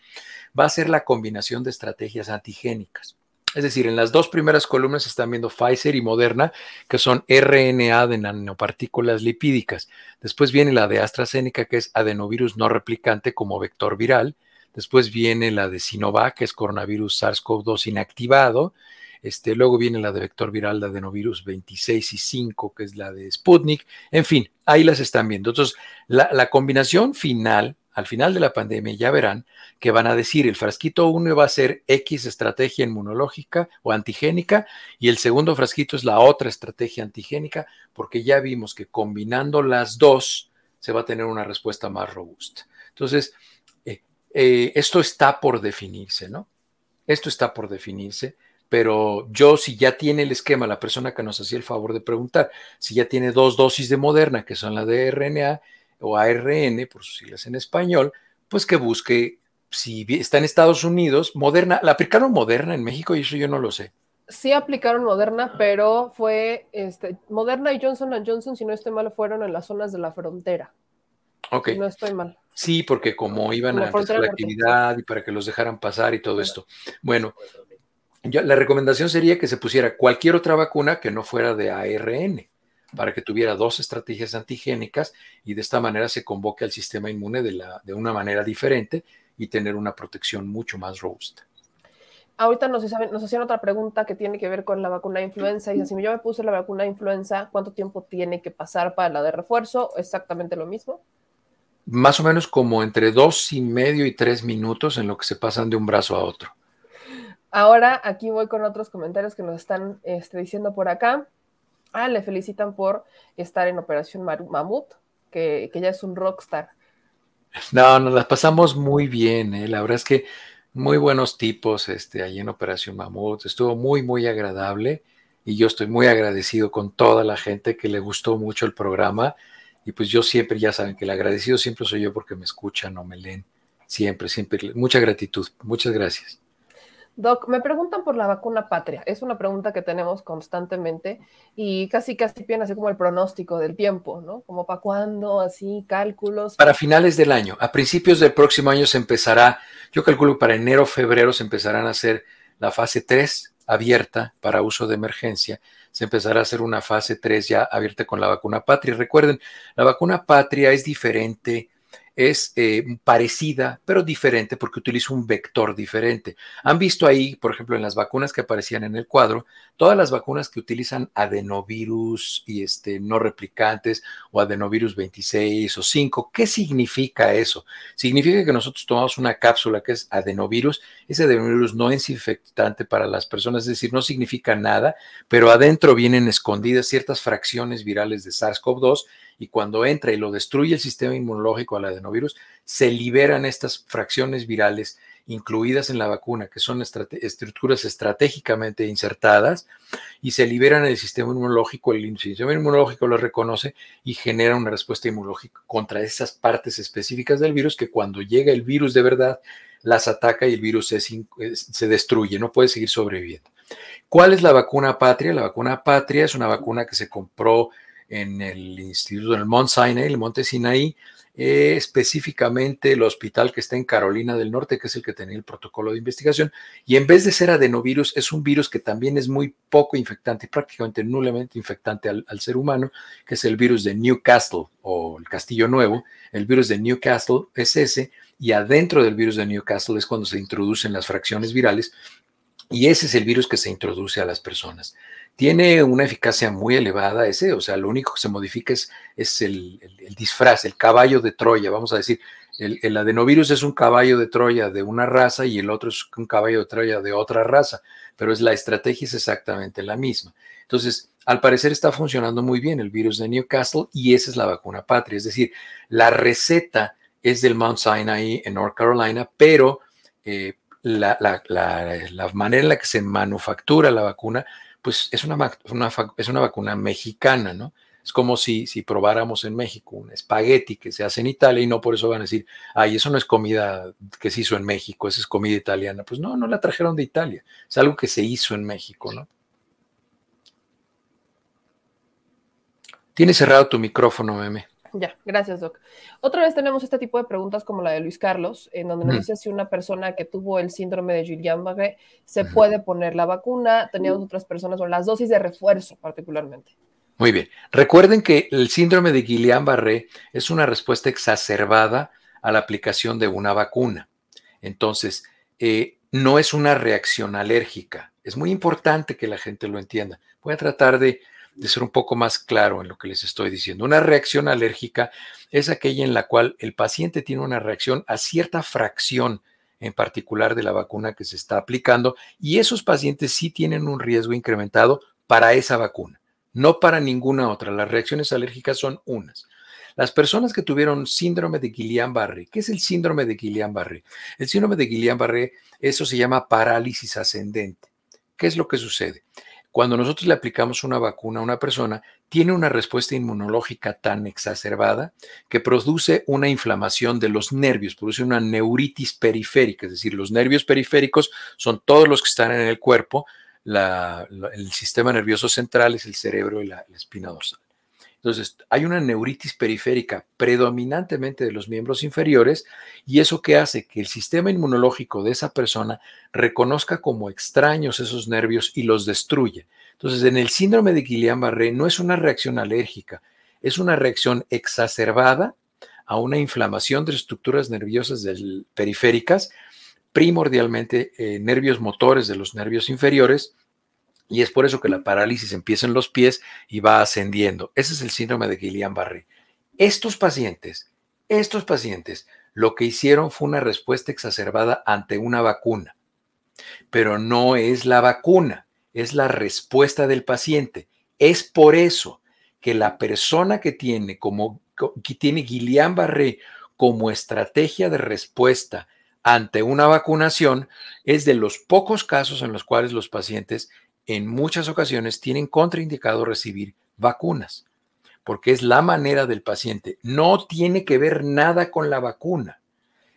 va a ser la combinación de estrategias antigénicas. Es decir, en las dos primeras columnas están viendo Pfizer y Moderna, que son RNA de nanopartículas lipídicas. Después viene la de AstraZeneca, que es adenovirus no replicante como vector viral. Después viene la de Sinovac, que es coronavirus SARS-CoV-2 inactivado. Este, luego viene la de vector viral de adenovirus 26 y 5, que es la de Sputnik. En fin, ahí las están viendo. Entonces, la, la combinación final, al final de la pandemia, ya verán que van a decir el frasquito 1 va a ser X estrategia inmunológica o antigénica y el segundo frasquito es la otra estrategia antigénica, porque ya vimos que combinando las dos se va a tener una respuesta más robusta. Entonces, eh, esto está por definirse, ¿no? Esto está por definirse, pero yo si ya tiene el esquema, la persona que nos hacía el favor de preguntar, si ya tiene dos dosis de Moderna, que son la de RNA o ARN, por sus siglas en español, pues que busque, si está en Estados Unidos, Moderna, ¿la aplicaron Moderna en México? Y eso yo no lo sé. Sí aplicaron Moderna, pero fue este, Moderna y Johnson Johnson, si no estoy mal, fueron en las zonas de la frontera. Ok. no estoy mal. Sí, porque como iban a empezar la actividad y para que los dejaran pasar y todo esto. Bueno, la recomendación sería que se pusiera cualquier otra vacuna que no fuera de ARN, para que tuviera dos estrategias antigénicas y de esta manera se convoque al sistema inmune de, la, de una manera diferente y tener una protección mucho más robusta. Ahorita nos, nos hacían otra pregunta que tiene que ver con la vacuna de influenza. Y si yo me puse la vacuna de influenza, ¿cuánto tiempo tiene que pasar para la de refuerzo? ¿Exactamente lo mismo? Más o menos como entre dos y medio y tres minutos en lo que se pasan de un brazo a otro. Ahora aquí voy con otros comentarios que nos están este, diciendo por acá. Ah, le felicitan por estar en Operación Mamut, que, que ya es un rockstar. No, nos las pasamos muy bien, ¿eh? la verdad es que muy buenos tipos este, allí en Operación Mamut, estuvo muy, muy agradable y yo estoy muy agradecido con toda la gente que le gustó mucho el programa y pues yo siempre, ya saben que el agradecido siempre soy yo porque me escuchan o me leen, siempre, siempre, mucha gratitud, muchas gracias. Doc, me preguntan por la vacuna patria. Es una pregunta que tenemos constantemente y casi casi viene así como el pronóstico del tiempo, ¿no? Como para cuándo, así, cálculos. Para finales del año. A principios del próximo año se empezará, yo calculo para enero, febrero se empezarán a hacer la fase 3 abierta para uso de emergencia. Se empezará a hacer una fase 3 ya abierta con la vacuna patria. Recuerden, la vacuna patria es diferente es eh, parecida, pero diferente porque utiliza un vector diferente. Han visto ahí, por ejemplo, en las vacunas que aparecían en el cuadro, todas las vacunas que utilizan adenovirus y este, no replicantes o adenovirus 26 o 5. ¿Qué significa eso? Significa que nosotros tomamos una cápsula que es adenovirus. Ese adenovirus no es infectante para las personas, es decir, no significa nada, pero adentro vienen escondidas ciertas fracciones virales de SARS-CoV-2 y cuando entra y lo destruye el sistema inmunológico al adenovirus, se liberan estas fracciones virales incluidas en la vacuna, que son estructuras estratégicamente insertadas, y se liberan en el sistema inmunológico, el sistema inmunológico lo reconoce y genera una respuesta inmunológica contra esas partes específicas del virus que cuando llega el virus de verdad, las ataca y el virus se destruye, no puede seguir sobreviviendo. ¿Cuál es la vacuna patria? La vacuna patria es una vacuna que se compró en el Instituto del Mont Sinai, el Monte Sinaí, eh, específicamente el hospital que está en Carolina del Norte, que es el que tenía el protocolo de investigación, y en vez de ser adenovirus, es un virus que también es muy poco infectante, prácticamente nulamente infectante al, al ser humano, que es el virus de Newcastle o el Castillo Nuevo. El virus de Newcastle es ese, y adentro del virus de Newcastle es cuando se introducen las fracciones virales, y ese es el virus que se introduce a las personas. Tiene una eficacia muy elevada ese, o sea, lo único que se modifica es, es el, disfraz, el caballo de Troya, vamos a decir. El, adenovirus es un caballo de Troya de una raza y el otro es un caballo de Troya de otra raza, pero es la estrategia es exactamente la misma. Entonces, al parecer está funcionando muy bien el virus de Newcastle y esa es la vacuna patria, es decir, la receta es del Mount Sinai en North Carolina, pero eh, la, la, manera en la que se manufactura la vacuna pues es una, es una vacuna mexicana, ¿no? Es como si, si probáramos en México un espagueti que se hace en Italia y no por eso van a decir, ay, eso no es comida que se hizo en México, esa es comida italiana. Pues no, no la trajeron de Italia, es algo que se hizo en México, ¿no? Tienes cerrado tu micrófono, Meme. Ya, gracias, Doc. Otra vez tenemos este tipo de preguntas como la de Luis Carlos, en donde nos dice si una persona que tuvo el síndrome de Guillain-Barré se puede poner la vacuna. Teníamos otras personas con las dosis de refuerzo particularmente. Muy bien. Recuerden que el síndrome de Guillain-Barré es una respuesta exacerbada a la aplicación de una vacuna. Entonces, eh, no es una reacción alérgica. Es muy importante que la gente lo entienda. Voy a tratar de de ser un poco más claro en lo que les estoy diciendo. Una reacción alérgica es aquella en la cual el paciente tiene una reacción a cierta fracción en particular de la vacuna que se está aplicando y esos pacientes sí tienen un riesgo incrementado para esa vacuna, no para ninguna otra. Las reacciones alérgicas son unas. Las personas que tuvieron síndrome de Guillain-Barré, ¿qué es el síndrome de Guillain-Barré? El síndrome de Guillain-Barré, eso se llama parálisis ascendente. ¿Qué es lo que sucede? Cuando nosotros le aplicamos una vacuna a una persona, tiene una respuesta inmunológica tan exacerbada que produce una inflamación de los nervios, produce una neuritis periférica, es decir, los nervios periféricos son todos los que están en el cuerpo, el sistema nervioso central es el cerebro y la espina dorsal. Entonces, hay una neuritis periférica predominantemente de los miembros inferiores y eso que hace que el sistema inmunológico de esa persona reconozca como extraños esos nervios y los destruye. Entonces, en el síndrome de Guillain-Barré no es una reacción alérgica, es una reacción exacerbada a una inflamación de estructuras nerviosas periféricas, primordialmente eh, nervios motores de los nervios inferiores, y es por eso que la parálisis empieza en los pies y va ascendiendo. Ese es el síndrome de Guillain-Barré. Estos pacientes, estos pacientes, lo que hicieron fue una respuesta exacerbada ante una vacuna. Pero no es la vacuna, es la respuesta del paciente. Es por eso que la persona que tiene como que tiene Guillain-Barré como estrategia de respuesta ante una vacunación es de los pocos casos en los cuales los pacientes en muchas ocasiones tienen contraindicado recibir vacunas, porque es la manera del paciente. No tiene que ver nada con la vacuna,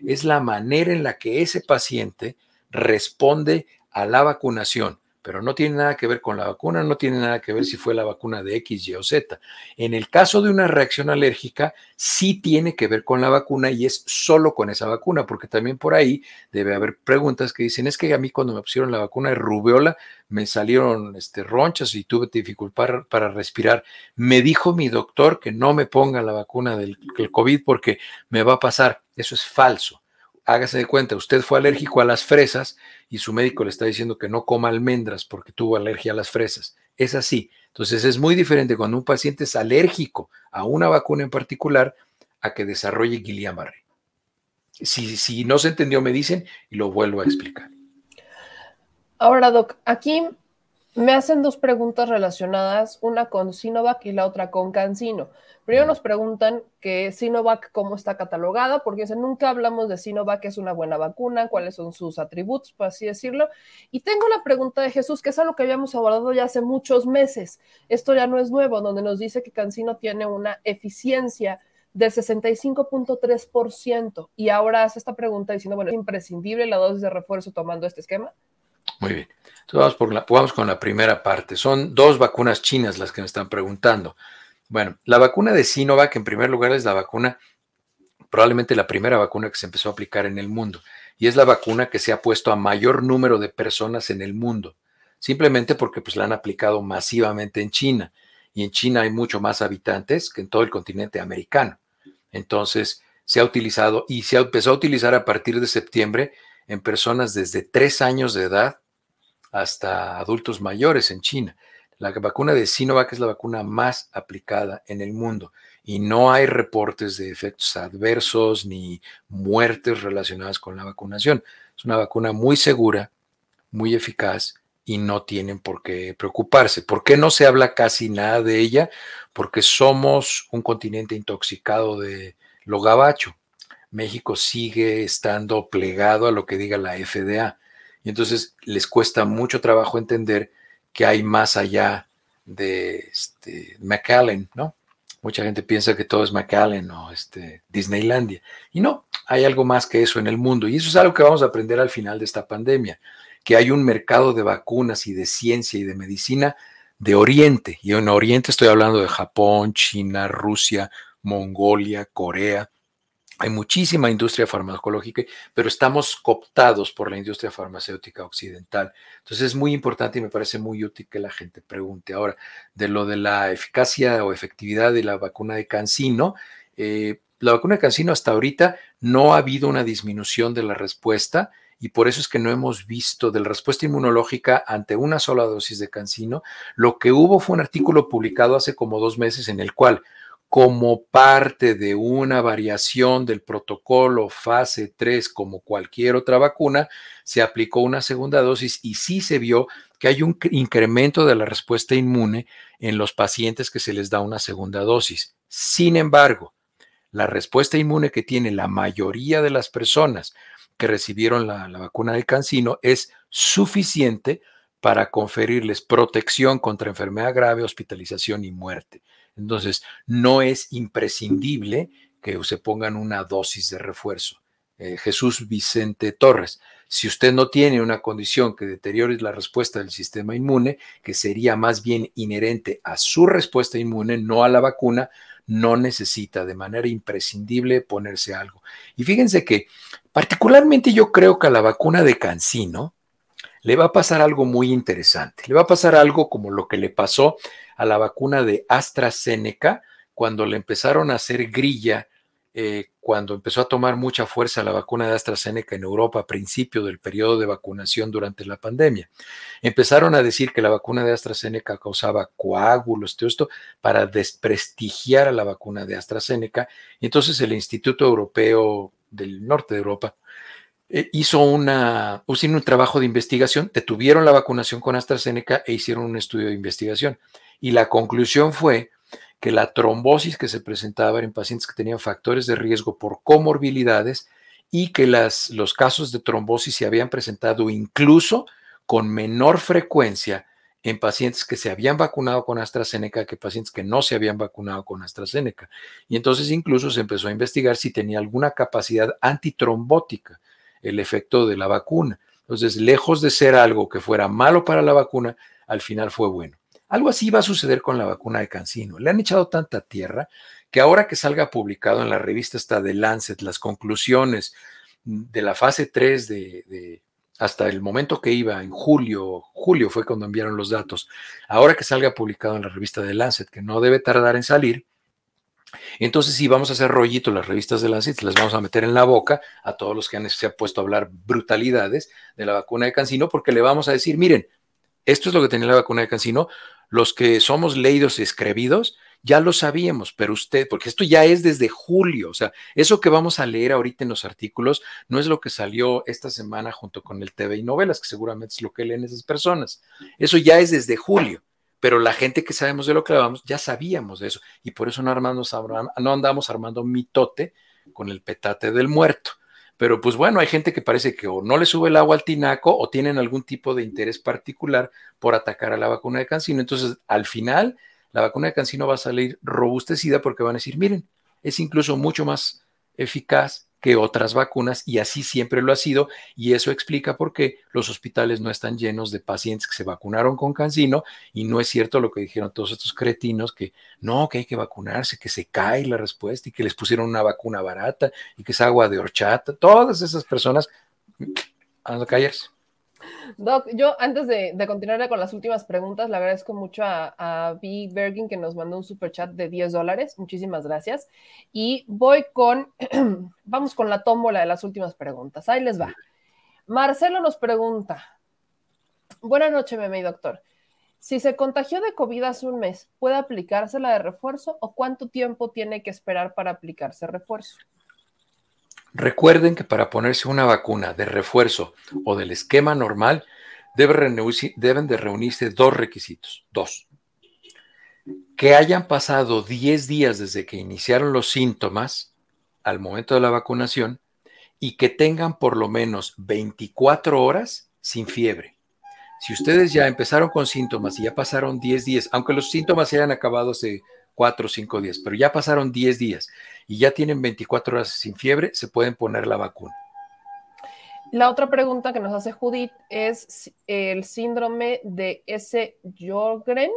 es la manera en la que ese paciente responde a la vacunación pero no tiene nada que ver con la vacuna, no tiene nada que ver si fue la vacuna de X, Y o Z. En el caso de una reacción alérgica, sí tiene que ver con la vacuna y es solo con esa vacuna, porque también por ahí debe haber preguntas que dicen, es que a mí cuando me pusieron la vacuna de rubeola me salieron este, ronchas y tuve dificultad para respirar. Me dijo mi doctor que no me ponga la vacuna del COVID porque me va a pasar. Eso es falso hágase de cuenta, usted fue alérgico a las fresas y su médico le está diciendo que no coma almendras porque tuvo alergia a las fresas. Es así. Entonces es muy diferente cuando un paciente es alérgico a una vacuna en particular a que desarrolle Guillain-Barré. Si, si no se entendió, me dicen y lo vuelvo a explicar. Ahora, Doc, aquí me hacen dos preguntas relacionadas, una con Sinovac y la otra con Cancino. Primero nos preguntan que Sinovac cómo está catalogada, porque dicen, nunca hablamos de Sinovac, que es una buena vacuna, cuáles son sus atributos, por así decirlo. Y tengo la pregunta de Jesús, que es algo que habíamos abordado ya hace muchos meses. Esto ya no es nuevo, donde nos dice que Cancino tiene una eficiencia del 65.3%. Y ahora hace esta pregunta diciendo, bueno, ¿es imprescindible la dosis de refuerzo tomando este esquema? Muy bien. Entonces vamos, con la primera parte. Son dos vacunas chinas las que me están preguntando. Bueno, la vacuna de Sinovac, en primer lugar, es la vacuna, probablemente la primera vacuna que se empezó a aplicar en el mundo. Y es la vacuna que se ha puesto a mayor número de personas en el mundo. Simplemente porque pues, la han aplicado masivamente en China. Y en China hay mucho más habitantes que en todo el continente americano. Entonces, se ha utilizado y se empezó a utilizar a partir de septiembre en personas desde tres años de edad hasta adultos mayores en China. La vacuna de Sinovac es la vacuna más aplicada en el mundo y no hay reportes de efectos adversos ni muertes relacionadas con la vacunación. Es una vacuna muy segura, muy eficaz y no tienen por qué preocuparse. ¿Por qué no se habla casi nada de ella? Porque somos un continente intoxicado de lo gabacho. México sigue estando plegado a lo que diga la FDA. Y entonces les cuesta mucho trabajo entender que hay más allá de este, McAllen, ¿no? Mucha gente piensa que todo es McAllen o este, Disneylandia. Y no, hay algo más que eso en el mundo. Y eso es algo que vamos a aprender al final de esta pandemia, que hay un mercado de vacunas y de ciencia y de medicina de Oriente. Y en Oriente estoy hablando de Japón, China, Rusia, Mongolia, Corea, hay muchísima industria farmacológica, pero estamos cooptados por la industria farmacéutica occidental. Entonces es muy importante y me parece muy útil que la gente pregunte. Ahora, de lo de la eficacia o efectividad de la vacuna de Cancino, eh, la vacuna de Cancino hasta ahorita no ha habido una disminución de la respuesta y por eso es que no hemos visto de la respuesta inmunológica ante una sola dosis de Cancino. Lo que hubo fue un artículo publicado hace como dos meses en el cual como parte de una variación del protocolo fase 3 como cualquier otra vacuna, se aplicó una segunda dosis y sí se vio que hay un incremento de la respuesta inmune en los pacientes que se les da una segunda dosis. Sin embargo, la respuesta inmune que tiene la mayoría de las personas que recibieron la, la vacuna del cancino es suficiente para conferirles protección contra enfermedad grave, hospitalización y muerte. Entonces, no es imprescindible que se pongan una dosis de refuerzo. Eh, Jesús Vicente Torres, si usted no tiene una condición que deteriore la respuesta del sistema inmune, que sería más bien inherente a su respuesta inmune, no a la vacuna, no necesita de manera imprescindible ponerse algo. Y fíjense que particularmente yo creo que a la vacuna de Cancino le va a pasar algo muy interesante. Le va a pasar algo como lo que le pasó a la vacuna de AstraZeneca cuando le empezaron a hacer grilla, eh, cuando empezó a tomar mucha fuerza la vacuna de AstraZeneca en Europa a principio del periodo de vacunación durante la pandemia. Empezaron a decir que la vacuna de AstraZeneca causaba coágulos, todo esto para desprestigiar a la vacuna de AstraZeneca. Y entonces el Instituto Europeo del Norte de Europa eh, hizo una, un trabajo de investigación, detuvieron la vacunación con AstraZeneca e hicieron un estudio de investigación. Y la conclusión fue que la trombosis que se presentaba en pacientes que tenían factores de riesgo por comorbilidades y que las, los casos de trombosis se habían presentado incluso con menor frecuencia en pacientes que se habían vacunado con AstraZeneca que pacientes que no se habían vacunado con AstraZeneca. Y entonces incluso se empezó a investigar si tenía alguna capacidad antitrombótica el efecto de la vacuna. Entonces, lejos de ser algo que fuera malo para la vacuna, al final fue bueno. Algo así va a suceder con la vacuna de Cancino. Le han echado tanta tierra que ahora que salga publicado en la revista de Lancet las conclusiones de la fase 3 de, hasta el momento que iba en julio, julio fue cuando enviaron los datos. Ahora que salga publicado en la revista de Lancet, que no debe tardar en salir, entonces sí vamos a hacer rollito las revistas de Lancet, las vamos a meter en la boca a todos los que se han puesto a hablar brutalidades de la vacuna de Cancino, porque le vamos a decir, miren, esto es lo que tenía la vacuna de Cancino, los que somos leídos y escribidos, ya lo sabíamos, pero usted, porque esto ya es desde julio, o sea, eso que vamos a leer ahorita en los artículos no es lo que salió esta semana junto con el TV y novelas, que seguramente es lo que leen esas personas. Eso ya es desde julio, pero la gente que sabemos de lo que hablamos ya sabíamos de eso y por eso no, armamos, no andamos armando mitote con el petate del muerto. Pero pues bueno, hay gente que parece que o no le sube el agua al tinaco o tienen algún tipo de interés particular por atacar a la vacuna de Cancino. Entonces, al final, la vacuna de Cancino va a salir robustecida porque van a decir, miren, es incluso mucho más eficaz que otras vacunas y así siempre lo ha sido y eso explica por qué los hospitales no están llenos de pacientes que se vacunaron con Cancino y no es cierto lo que dijeron todos estos cretinos que no, que hay que vacunarse, que se cae la respuesta y que les pusieron una vacuna barata y que es agua de horchata, todas esas personas van a callarse. Doc, yo antes de, continuar con las últimas preguntas, le agradezco mucho a, B. Bergin que nos mandó un super chat de 10 dólares. Muchísimas gracias. Y voy con, vamos con la tómbola de las últimas preguntas. Ahí les va. Marcelo nos pregunta, buenas noches, meme doctor. Si se contagió de COVID hace un mes, ¿puede aplicarse la de refuerzo o cuánto tiempo tiene que esperar para aplicarse refuerzo? Recuerden que para ponerse una vacuna de refuerzo o del esquema normal deben de reunirse dos requisitos. Dos. Que hayan pasado 10 días desde que iniciaron los síntomas al momento de la vacunación y que tengan por lo menos 24 horas sin fiebre. Si ustedes ya empezaron con síntomas y ya pasaron 10 días, aunque los síntomas se hayan acabado hace cuatro o cinco días, pero ya pasaron 10 días y ya tienen 24 horas sin fiebre, se pueden poner la vacuna. La otra pregunta que nos hace Judith es el síndrome de S. Jorgren,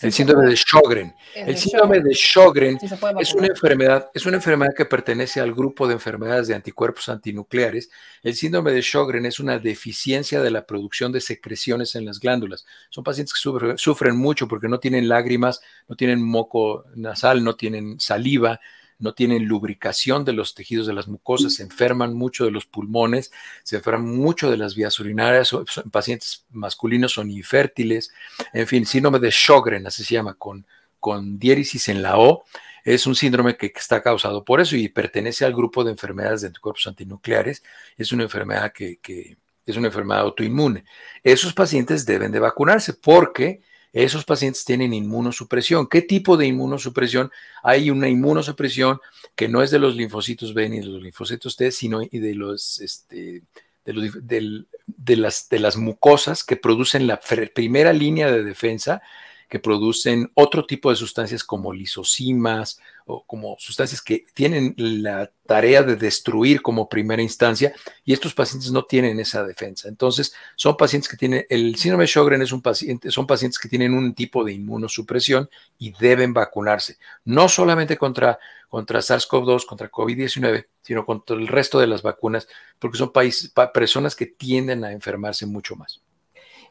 el síndrome de Sjogren. El, síndrome de Sjogren es una enfermedad, es una enfermedad que pertenece al grupo de enfermedades de anticuerpos antinucleares. El síndrome de Sjogren es una deficiencia de la producción de secreciones en las glándulas. Son pacientes que sufren mucho porque no tienen lágrimas, no tienen moco nasal, no tienen saliva, no tienen lubricación de los tejidos de las mucosas, se enferman mucho de los pulmones, se enferman mucho de las vías urinarias, pacientes masculinos son infértiles, en fin, síndrome de Sjogren, así se llama, con, con en la O, es un síndrome que, está causado por eso y pertenece al grupo de enfermedades de anticuerpos antinucleares, es una enfermedad que, que es una enfermedad autoinmune. Esos pacientes deben de vacunarse porque esos pacientes tienen inmunosupresión. ¿Qué tipo de inmunosupresión? Hay una inmunosupresión que no es de los linfocitos B ni de los linfocitos T, sino este, de, las, las mucosas que producen la primera línea de defensa que producen otro tipo de sustancias como lisosimas o como sustancias que tienen la tarea de destruir como primera instancia y estos pacientes no tienen esa defensa. Entonces, son pacientes que tienen, el síndrome de Sjögren es un paciente, son pacientes que tienen un tipo de inmunosupresión y deben vacunarse, no solamente contra, contra SARS-CoV-2, contra COVID-19, sino contra el resto de las vacunas, porque son países, personas que tienden a enfermarse mucho más.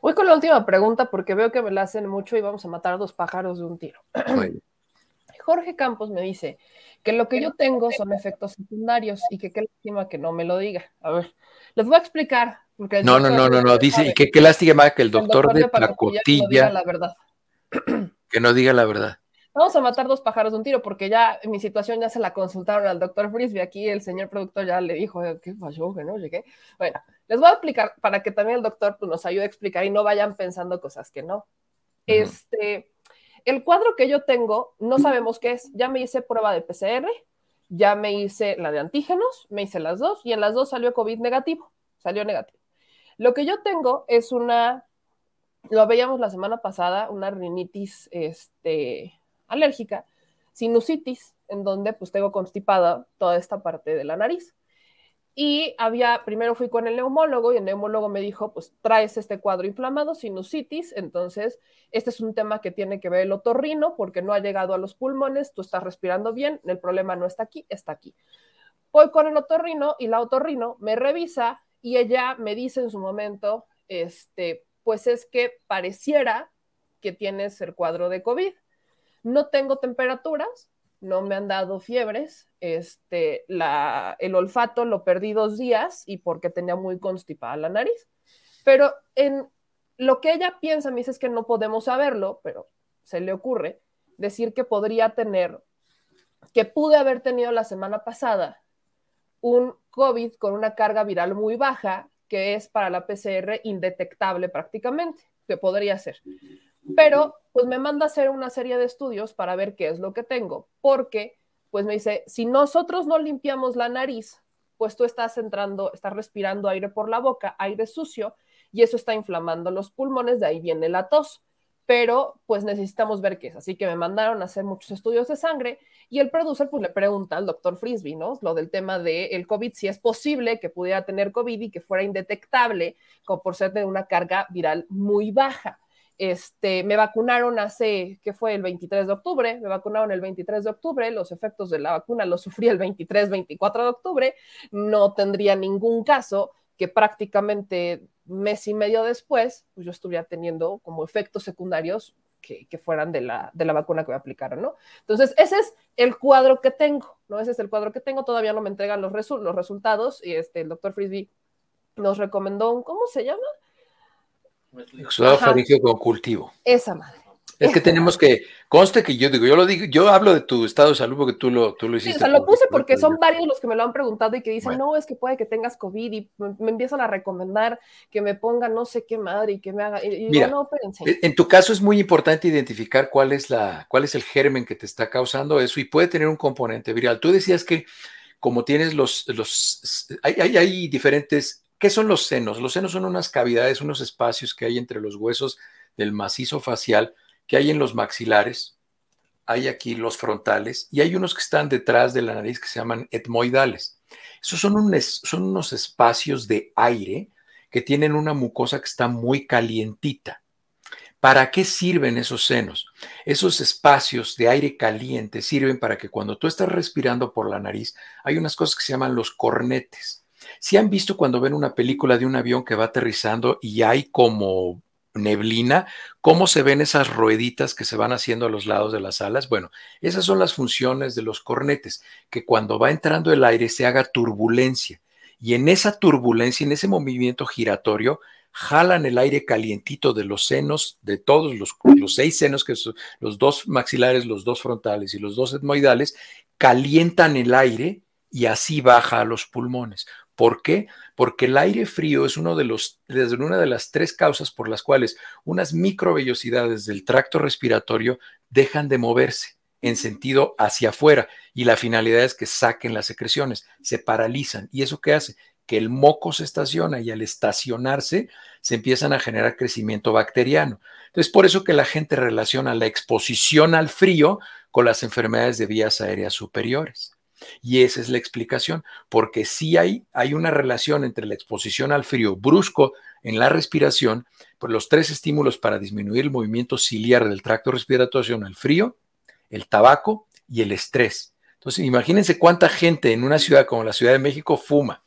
Voy con la última pregunta porque veo que me la hacen mucho y vamos a matar a dos pájaros de un tiro. Jorge Campos me dice que lo que yo tengo son efectos secundarios y que qué lástima que no me lo diga. A ver, les voy a explicar. Porque no, no, no, no, no, dice, y que qué lástima que el doctor, de, pacotilla, la verdad. que no diga la verdad. Vamos a matar dos pájaros de un tiro porque ya mi situación ya se la consultaron al doctor Frisbee. Aquí el señor productor ya le dijo, ¿qué pasó? Que no llegué. Bueno, les voy a explicar para que también el doctor pues, nos ayude a explicar y no vayan pensando cosas que no. Este, el cuadro que yo tengo, no sabemos qué es. Ya me hice prueba de PCR, ya me hice la de antígenos, me hice las dos y en las dos salió COVID negativo, salió negativo. Lo que yo tengo es una, lo veíamos la semana pasada, una rinitis este, alérgica, sinusitis, en donde pues tengo constipada toda esta parte de la nariz. Y había, primero fui con el neumólogo y el neumólogo me dijo, pues traes este cuadro inflamado, sinusitis, entonces este es un tema que tiene que ver el otorrino porque no ha llegado a los pulmones, tú estás respirando bien, el problema no está aquí, está aquí. Voy con el otorrino y la otorrino me revisa y ella me dice en su momento, este, pues es que pareciera que tienes el cuadro de COVID. No tengo temperaturas, no me han dado fiebres, este, la, el olfato lo perdí dos días y porque tenía muy constipada la nariz. Pero en lo que ella piensa, me dice es que no podemos saberlo, pero se le ocurre decir que podría tener, que pude haber tenido la semana pasada un COVID con una carga viral muy baja, que es para la PCR indetectable prácticamente, que podría ser pero pues me manda a hacer una serie de estudios para ver qué es lo que tengo, porque pues me dice, si nosotros no limpiamos la nariz, pues tú estás entrando, estás respirando aire por la boca, aire sucio, y eso está inflamando los pulmones, de ahí viene la tos. Pero pues necesitamos ver qué es. Así que me mandaron a hacer muchos estudios de sangre y el producer pues le pregunta al doctor Frisby, ¿no? Lo del tema del el COVID, si es posible que pudiera tener COVID y que fuera indetectable, como por ser de una carga viral muy baja. Este, me vacunaron hace, ¿qué fue? El 23 de octubre, me vacunaron el 23 de octubre, los efectos de la vacuna los sufrí el 23, 24 de octubre, no tendría ningún caso que prácticamente mes y medio después, pues yo estuviera teniendo como efectos secundarios que, que, fueran de la, de la vacuna que me aplicaron, ¿no? Entonces, ese es el cuadro que tengo, ¿no? Ese es el cuadro que tengo, todavía no me entregan los, resu los resultados y este, el doctor Frisby nos recomendó, ¿cómo se llama? Exudado faríngeo con cultivo. Esa madre. Es que tenemos que, conste que yo digo, yo lo digo, yo hablo de tu estado de salud porque tú lo, tú lo hiciste. Sí, o sea, lo puse porque son varios los que me lo han preguntado y que dicen, no, es que puede que tengas COVID y me, empiezan a recomendar que me ponga no sé qué madre y que me haga. Y, Mira, no, e, en tu caso es muy importante identificar cuál es, la, cuál es el germen que te está causando eso y puede tener un componente viral. Tú decías que como tienes los, los hay, hay, hay diferentes ¿Qué son los senos? Los senos son unas cavidades, unos espacios que hay entre los huesos del macizo facial, que hay en los maxilares, hay aquí los frontales y hay unos que están detrás de la nariz que se llaman etmoidales. Esos son, unos espacios de aire que tienen una mucosa que está muy calientita. ¿Para qué sirven esos senos? Esos espacios de aire caliente sirven para que cuando tú estás respirando por la nariz, hay unas cosas que se llaman los cornetes. Si han visto cuando ven una película de un avión que va aterrizando y hay como neblina, cómo se ven esas rueditas que se van haciendo a los lados de las alas. Bueno, esas son las funciones de los cornetes, que cuando va entrando el aire se haga turbulencia. Y en esa turbulencia, en ese movimiento giratorio, jalan el aire calientito de los senos, de todos los, los seis senos, que son los dos maxilares, los dos frontales y los dos etmoidales, calientan el aire y así baja a los pulmones. ¿Por qué? Porque el aire frío es uno de los, desde una de las tres causas por las cuales unas microvellosidades del tracto respiratorio dejan de moverse en sentido hacia afuera y la finalidad es que saquen las secreciones, se paralizan. ¿Y eso qué hace? Que el moco se estaciona y al estacionarse se empiezan a generar crecimiento bacteriano. Entonces, por eso que la gente relaciona la exposición al frío con las enfermedades de vías aéreas superiores. Y esa es la explicación, porque si hay, hay una relación entre la exposición al frío brusco en la respiración, pues los tres estímulos para disminuir el movimiento ciliar del tracto respiratorio son el frío, el tabaco y el estrés. Entonces, imagínense cuánta gente en una ciudad como la Ciudad de México fuma,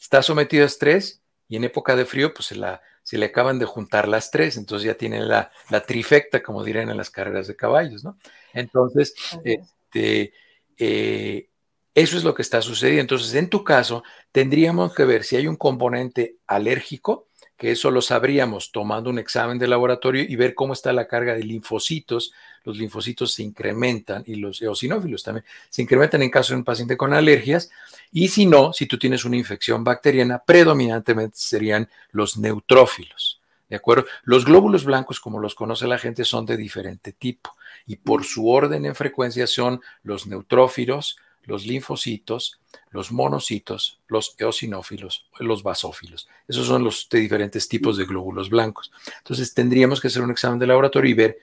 está sometido a estrés y en época de frío, pues se, la, se le acaban de juntar las tres, entonces ya tienen la, la trifecta, como dirían en las carreras de caballos, ¿no? Entonces, este, eh, eso es lo que está sucediendo. Entonces, en tu caso, tendríamos que ver si hay un componente alérgico, que eso lo sabríamos tomando un examen de laboratorio y ver cómo está la carga de linfocitos. Los linfocitos se incrementan y los eosinófilos también se incrementan en caso de un paciente con alergias. Y si no, si tú tienes una infección bacteriana, predominantemente serían los neutrófilos. ¿De acuerdo? Los glóbulos blancos, como los conoce la gente, son de diferente tipo y por su orden en frecuencia son los neutrófilos, los linfocitos, los monocitos, los eosinófilos, los basófilos. Esos son los de diferentes tipos de glóbulos blancos. Entonces tendríamos que hacer un examen de laboratorio y ver,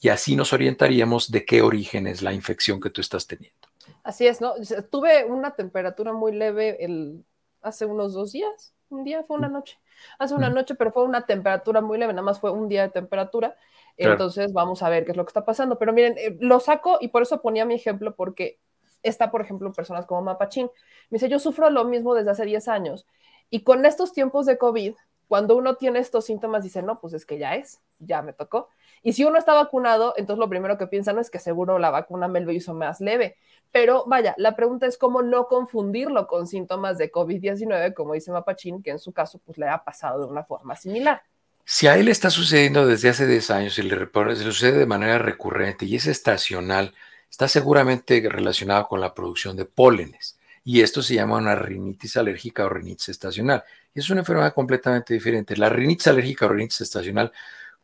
y así nos orientaríamos de qué origen es la infección que tú estás teniendo. Así es, ¿no? Tuve una temperatura muy leve el, hace unos dos días, un día, fue una mm. noche, hace una mm. noche, pero fue una temperatura muy leve, nada más fue un día de temperatura. Entonces vamos a ver qué es lo que está pasando. Pero miren, eh, lo saco y por eso ponía mi ejemplo, porque está, por ejemplo, personas como Mapachín. Me dice, yo sufro lo mismo desde hace 10 años y con estos tiempos de COVID, cuando uno tiene estos síntomas, dice, no, pues es que ya es, ya me tocó. Y si uno está vacunado, entonces lo primero que piensan es que seguro la vacuna me lo hizo más leve. Pero vaya, la pregunta es cómo no confundirlo con síntomas de COVID-19, como dice Mapachín, que en su caso pues le ha pasado de una forma similar. Si a él está sucediendo desde hace 10 años y le, le sucede de manera recurrente y es estacional, está seguramente relacionado con la producción de pólenes. Y esto se llama una rinitis alérgica o rinitis estacional. Y es una enfermedad completamente diferente. La rinitis alérgica o rinitis estacional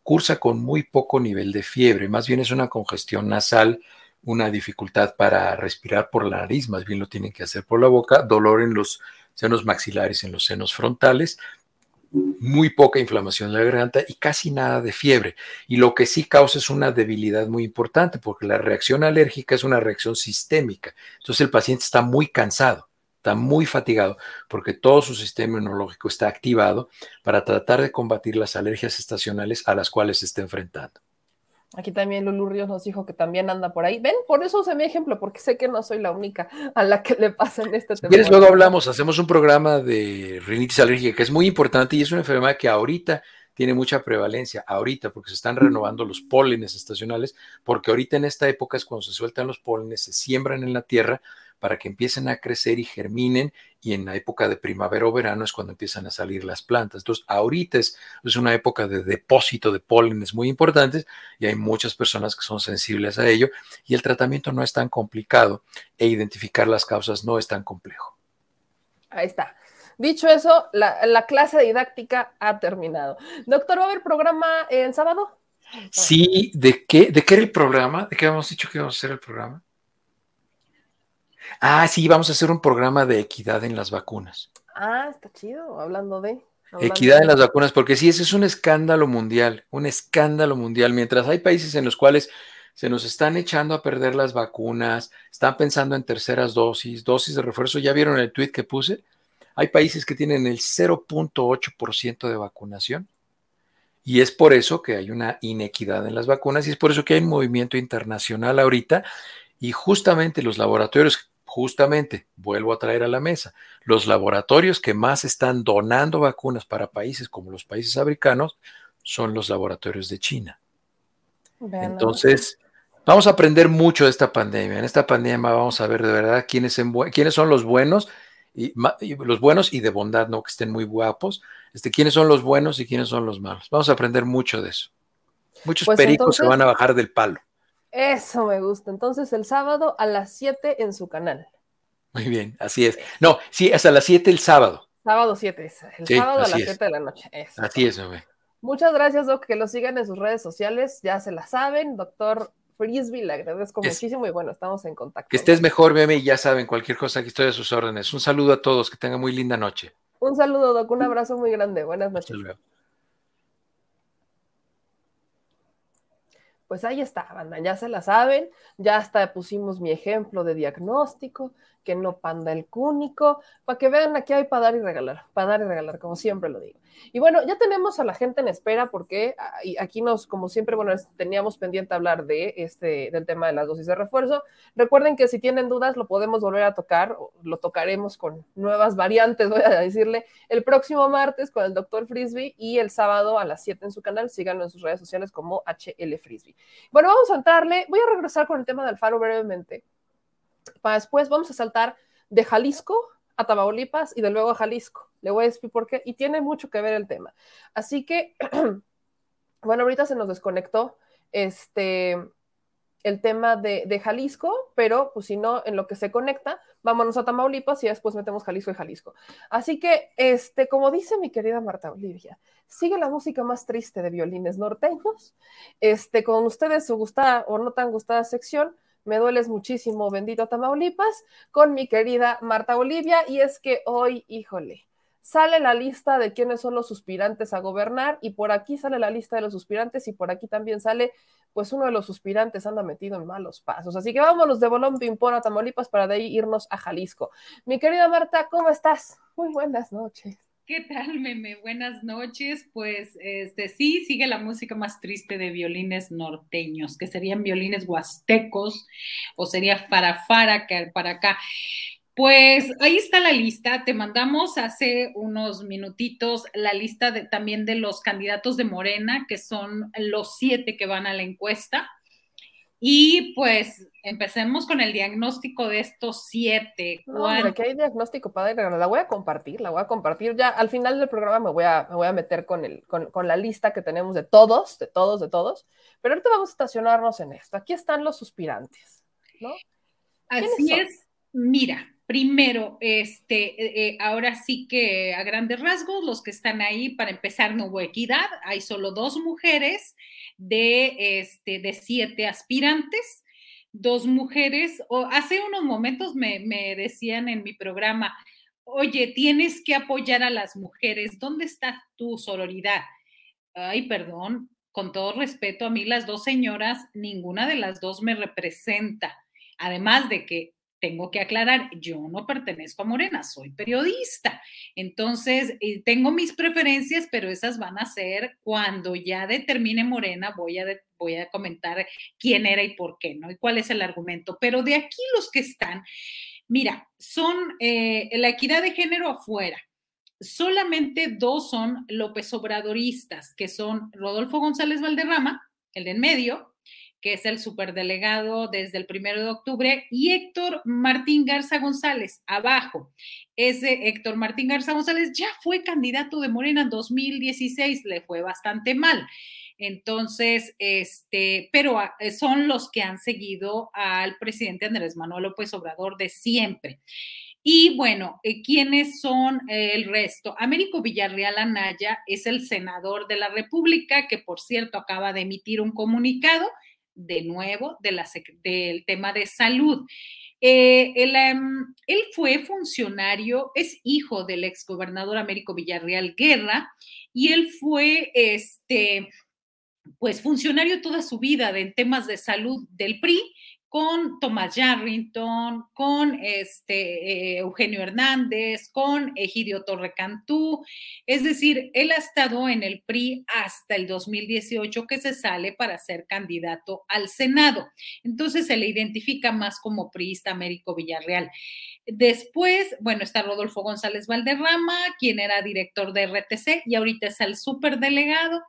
cursa con muy poco nivel de fiebre, más bien es una congestión nasal, una dificultad para respirar por la nariz, más bien lo tienen que hacer por la boca, dolor en los senos maxilares, en los senos frontales, muy poca inflamación de la garganta y casi nada de fiebre. Y lo que sí causa es una debilidad muy importante, porque la reacción alérgica es una reacción sistémica. Entonces el paciente está muy cansado, está muy fatigado, porque todo su sistema inmunológico está activado para tratar de combatir las alergias estacionales a las cuales se está enfrentando. Aquí también Lulu Ríos nos dijo que también anda por ahí. Ven, por eso usé mi ejemplo, porque sé que no soy la única a la que le pasa en este tema. Si luego hablamos, hacemos un programa de rinitis alérgica que es muy importante y es una enfermedad que ahorita tiene mucha prevalencia, ahorita, porque se están renovando los pólenes estacionales, porque ahorita en esta época es cuando se sueltan los pólenes, se siembran en la tierra para que empiecen a crecer y germinen y en la época de primavera o verano es cuando empiezan a salir las plantas. Entonces, ahorita es, una época de depósito de pólenes muy importantes y hay muchas personas que son sensibles a ello y el tratamiento no es tan complicado e identificar las causas no es tan complejo. Ahí está. Dicho eso, la, clase didáctica ha terminado. Doctor, ¿va a haber programa en sábado? Sí, ¿de qué, ¿de qué era el programa? ¿De qué habíamos dicho que íbamos a hacer el programa? Ah, sí, vamos a hacer un programa de equidad en las vacunas. Ah, está chido, hablando de... equidad en las vacunas, porque sí, ese es un escándalo mundial, un escándalo mundial. Mientras hay países en los cuales se nos están echando a perder las vacunas, están pensando en terceras dosis, dosis de refuerzo, ¿ya vieron el tweet que puse? Hay países que tienen el 0.8% de vacunación. Y es por eso que hay una inequidad en las vacunas y es por eso que hay un movimiento internacional ahorita y justamente los laboratorios justamente, vuelvo a traer a la mesa, los laboratorios que más están donando vacunas para países como los países africanos son los laboratorios de China. Entonces, vamos a aprender mucho de esta pandemia. En esta pandemia vamos a ver de verdad quiénes, quiénes son los buenos y, los buenos y de bondad, no que estén muy guapos, este, quiénes son los buenos y quiénes son los malos. Vamos a aprender mucho de eso. Muchos pues pericos se van a bajar del palo. Eso me gusta. Entonces, el sábado a las 7 en su canal. Muy bien, así es. No, sí, hasta las 7 el sábado. Sábado 7, el sábado a las 7 de la noche. Así es, hombre. Muchas gracias, Doc, que lo sigan en sus redes sociales, ya se la saben. Doctor Frisby, le agradezco muchísimo y bueno, estamos en contacto. Que estés mejor, meme, y ya saben, cualquier cosa que estoy a sus órdenes. Un saludo a todos, que tengan muy linda noche. Un saludo, Doc, un abrazo muy grande. Buenas noches. Pues ahí está, banda, ya se la saben, ya hasta pusimos mi ejemplo de diagnóstico, que no panda el cúnico, para que vean aquí hay para dar y regalar, para dar y regalar, como siempre lo digo. Y bueno, ya tenemos a la gente en espera porque aquí nos, como siempre, bueno, teníamos pendiente hablar de este, del tema de las dosis de refuerzo. Recuerden que si tienen dudas lo podemos volver a tocar, lo tocaremos con nuevas variantes, voy a decirle, el próximo martes con el doctor Frisby y el sábado a las 7 en su canal. Síganlo en sus redes sociales como HL Frisby. Bueno, vamos a entrarle, voy a regresar con el tema de Alfaro brevemente para después vamos a saltar de Jalisco a Tamaulipas y de luego a Jalisco. Le voy a decir por qué y tiene mucho que ver el tema. Así que, bueno, ahorita se nos desconectó este el tema de, de, Jalisco, pero pues si no, en lo que se conecta, vámonos a Tamaulipas y después metemos Jalisco y Jalisco. Así que, este, como dice mi querida Marta Olivia, sigue la música más triste de violines norteños. Este, con ustedes su gustada o no tan gustada sección, me dueles muchísimo, bendito Tamaulipas, con mi querida Marta Olivia, y es que hoy, híjole, sale la lista de quiénes son los suspirantes a gobernar y por aquí sale la lista de los suspirantes y por aquí también sale, pues uno de los suspirantes anda metido en malos pasos. Así que vámonos de Bolón Pimpón a Tamaulipas para de ahí irnos a Jalisco. Mi querida Marta, ¿cómo estás? Muy buenas noches. ¿Qué tal, Meme? Buenas noches. Pues este sí, sigue la música más triste de violines norteños, que serían violines huastecos o sería farafara para acá. Pues ahí está la lista. Te mandamos hace unos minutitos la lista también de los candidatos de Morena, que son los siete que van a la encuesta. Y pues empecemos con el diagnóstico de estos siete. No, que hay diagnóstico padre, la voy a compartir, la voy a compartir. Ya al final del programa me voy a, me voy a meter con, el, con, con la lista que tenemos de todos, de todos, de todos. Pero ahorita vamos a estacionarnos en esto. Aquí están los suspirantes, ¿no? Así es. Mira, Primero, este, eh, eh, ahora sí que a grandes rasgos, los que están ahí, para empezar, no hubo equidad, hay solo dos mujeres de, este, de siete aspirantes, dos mujeres, o hace unos momentos me, me decían en mi programa, oye, tienes que apoyar a las mujeres, ¿dónde está tu sororidad? Ay, perdón, con todo respeto, a mí las dos señoras, ninguna de las dos me representa. Además de que tengo que aclarar, yo no pertenezco a Morena, soy periodista. Entonces, eh, tengo mis preferencias, pero esas van a ser cuando ya determine Morena, voy a, voy a comentar quién era y por qué, ¿no? Y cuál es el argumento. Pero de aquí los que están, mira, son eh, la equidad de género afuera. Solamente dos son López Obradoristas, que son Rodolfo González Valderrama, el de en medio, que es el superdelegado desde el primero de octubre, y Héctor Martín Garza González, abajo. Ese Héctor Martín Garza González ya fue candidato de Morena en 2016, le fue bastante mal. Entonces, este, pero ah, son los que han seguido al presidente Andrés Manuel López Obrador de siempre. Y bueno, eh, ¿quiénes son eh, el resto? Américo Villarreal Anaya es el senador de la República, que por cierto acaba de emitir un comunicado de nuevo del tema de salud. Eh, em, él, fue funcionario, es hijo del exgobernador Américo Villarreal Guerra y él fue este, pues funcionario toda su vida en temas de salud del PRI con Tomás Yarrington, con este, eh, Eugenio Hernández, con Egidio Torrecantú. Es decir, él ha estado en el PRI hasta el 2018 que se sale para ser candidato al Senado. Entonces se le identifica más como priista Américo Villarreal. Después, bueno, está Rodolfo González Valderrama, quien era director de RTC y ahorita es el superdelegado.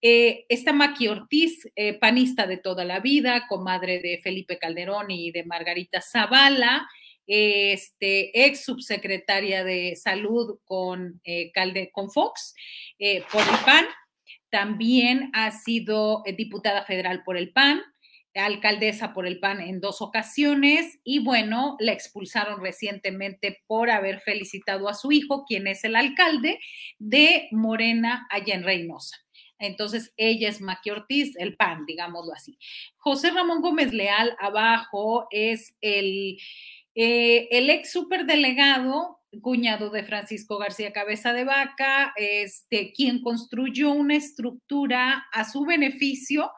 Eh, está Maki Ortiz, eh, panista de toda la vida, comadre de Felipe Calderón y de Margarita Zavala, este, ex subsecretaria de salud con, eh, con Fox por el PAN. También ha sido diputada federal por el PAN, alcaldesa por el PAN en dos ocasiones y bueno, la expulsaron recientemente por haber felicitado a su hijo, quien es el alcalde de Morena allá en Reynosa. Entonces, ella es Maqui Ortiz, el PAN, digámoslo así. José Ramón Gómez Leal, abajo, es el, eh, el ex superdelegado, cuñado de Francisco García Cabeza de Vaca, este, quien construyó una estructura a su beneficio,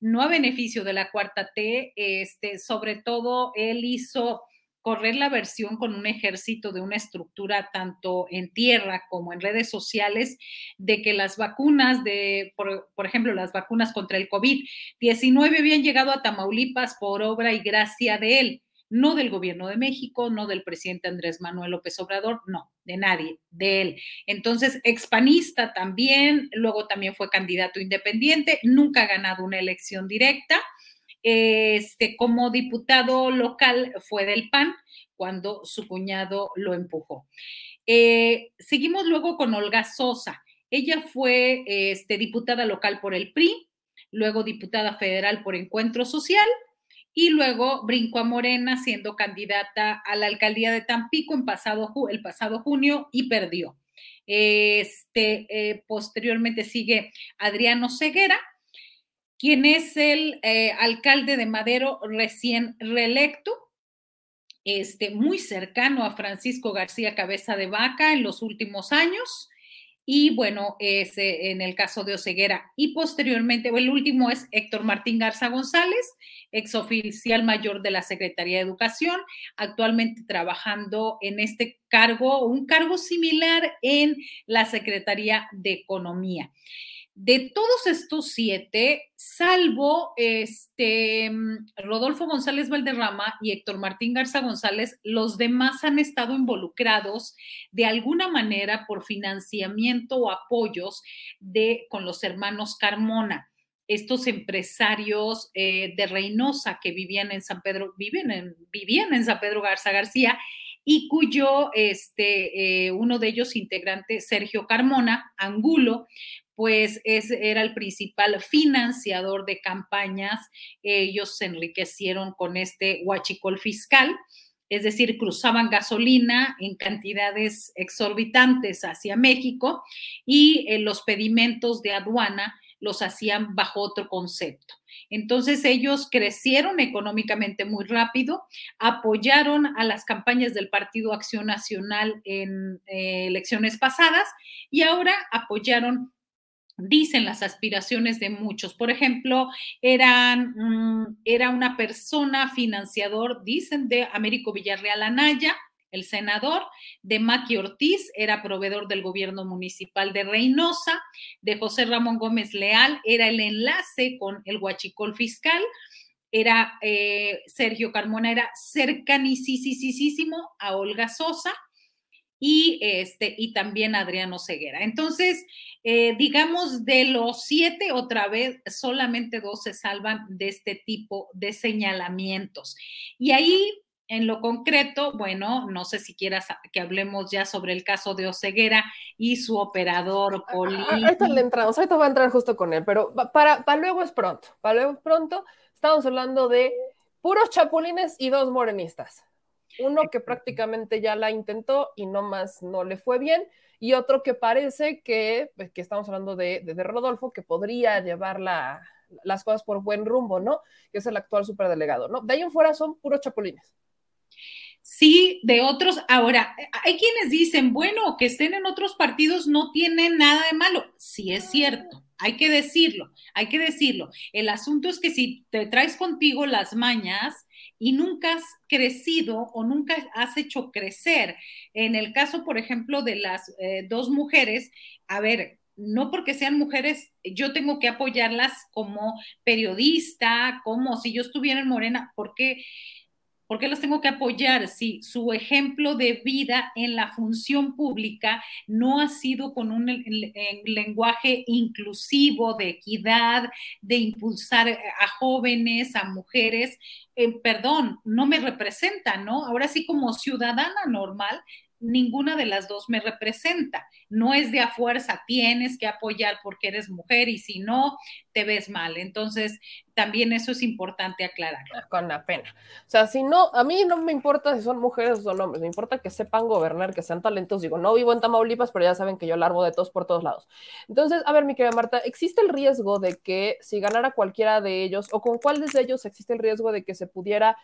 no a beneficio de la cuarta T, este, sobre todo él hizo correr la versión con un ejército de una estructura tanto en tierra como en redes sociales de que las vacunas de, por, ejemplo, las vacunas contra el COVID-19 habían llegado a Tamaulipas por obra y gracia de él, no del gobierno de México, no del presidente Andrés Manuel López Obrador, no, de nadie, de él. Entonces, expanista también, luego también fue candidato independiente, nunca ha ganado una elección directa este, como diputado local fue del PAN cuando su cuñado lo empujó. Eh, seguimos luego con Olga Sosa. Ella fue este, diputada local por el PRI, luego diputada federal por Encuentro Social y luego brincó a Morena siendo candidata a la alcaldía de Tampico en pasado, el pasado junio y perdió. Este, eh, posteriormente sigue Adriano Ceguera, quien es el eh, alcalde de Madero recién reelecto, este, muy cercano a Francisco García Cabeza de Vaca en los últimos años. Y bueno, es en el caso de Oceguera. Y posteriormente, el último es Héctor Martín Garza González, exoficial mayor de la Secretaría de Educación, actualmente trabajando en este cargo, un cargo similar en la Secretaría de Economía de todos estos siete, salvo este Rodolfo González Valderrama y Héctor Martín Garza González, los demás han estado involucrados de alguna manera por financiamiento o apoyos de con los hermanos Carmona. Estos empresarios eh, de Reynosa que vivían en San Pedro, viven en, vivían en San Pedro Garza García y cuyo este, eh, uno de ellos integrante, Sergio Carmona, Angulo, pues era el principal financiador de campañas. Ellos se enriquecieron con este huachicol fiscal, es decir, cruzaban gasolina en cantidades exorbitantes hacia México y eh, los pedimentos de aduana los hacían bajo otro concepto. Entonces ellos crecieron económicamente muy rápido, apoyaron a las campañas del Partido Acción Nacional en eh, elecciones pasadas y ahora apoyaron dicen las aspiraciones de muchos. Por ejemplo, eran, mm, era una persona financiador, dicen, de Américo Villarreal Anaya, el senador, de Maqui Ortiz, era proveedor del gobierno municipal de Reynosa, de José Ramón Gómez Leal, era el enlace con el huachicol fiscal, era eh, Sergio Carmona, era cercanísimo a Olga Sosa, y, este, y también Adriano Ceguera. Entonces, eh, digamos, de los siete, otra vez, solamente dos se salvan de este tipo de señalamientos. Y ahí, en lo concreto, bueno, no sé si quieras que hablemos ya sobre el caso de Oceguera y su operador político. Ahorita le entramos, ahorita voy a entrar justo con él, pero para, para luego es pronto, para luego es pronto, estamos hablando de puros chapulines y dos morenistas. Uno que prácticamente ya la intentó y no más no le fue bien, y otro que parece que, pues, que estamos hablando de, de, Rodolfo, que podría llevar las cosas por buen rumbo, ¿no? Que es el actual superdelegado, ¿no? De ahí en fuera son puros chapulines. Sí, de otros. Ahora, hay quienes dicen, bueno, que estén en otros partidos no tiene nada de malo. Sí es cierto, hay que decirlo, hay que decirlo. El asunto es que si te traes contigo las mañas, y nunca has crecido o nunca has hecho crecer. En el caso, por ejemplo, de las eh, dos mujeres, a ver, no porque sean mujeres, yo tengo que apoyarlas como periodista, como si yo estuviera en Morena, porque ¿Por qué los tengo que apoyar si su ejemplo de vida en la función pública no ha sido con un lenguaje inclusivo, de equidad, de impulsar a jóvenes, a mujeres? Eh, perdón, no me representa, ¿no? Ahora sí como ciudadana normal, ninguna de las dos me representa. No es de a fuerza, tienes que apoyar porque eres mujer y si no, te ves mal. Entonces, también eso es importante aclarar. Ah, con la pena. O sea, si no, a mí no me importa si son mujeres o son hombres, me importa que sepan gobernar, que sean talentos. Digo, no vivo en Tamaulipas, pero ya saben que yo largo de todos por todos lados. Entonces, a ver, mi querida Marta, ¿existe el riesgo de que si ganara cualquiera de ellos o con cuáles de ellos existe el riesgo de que se pudiera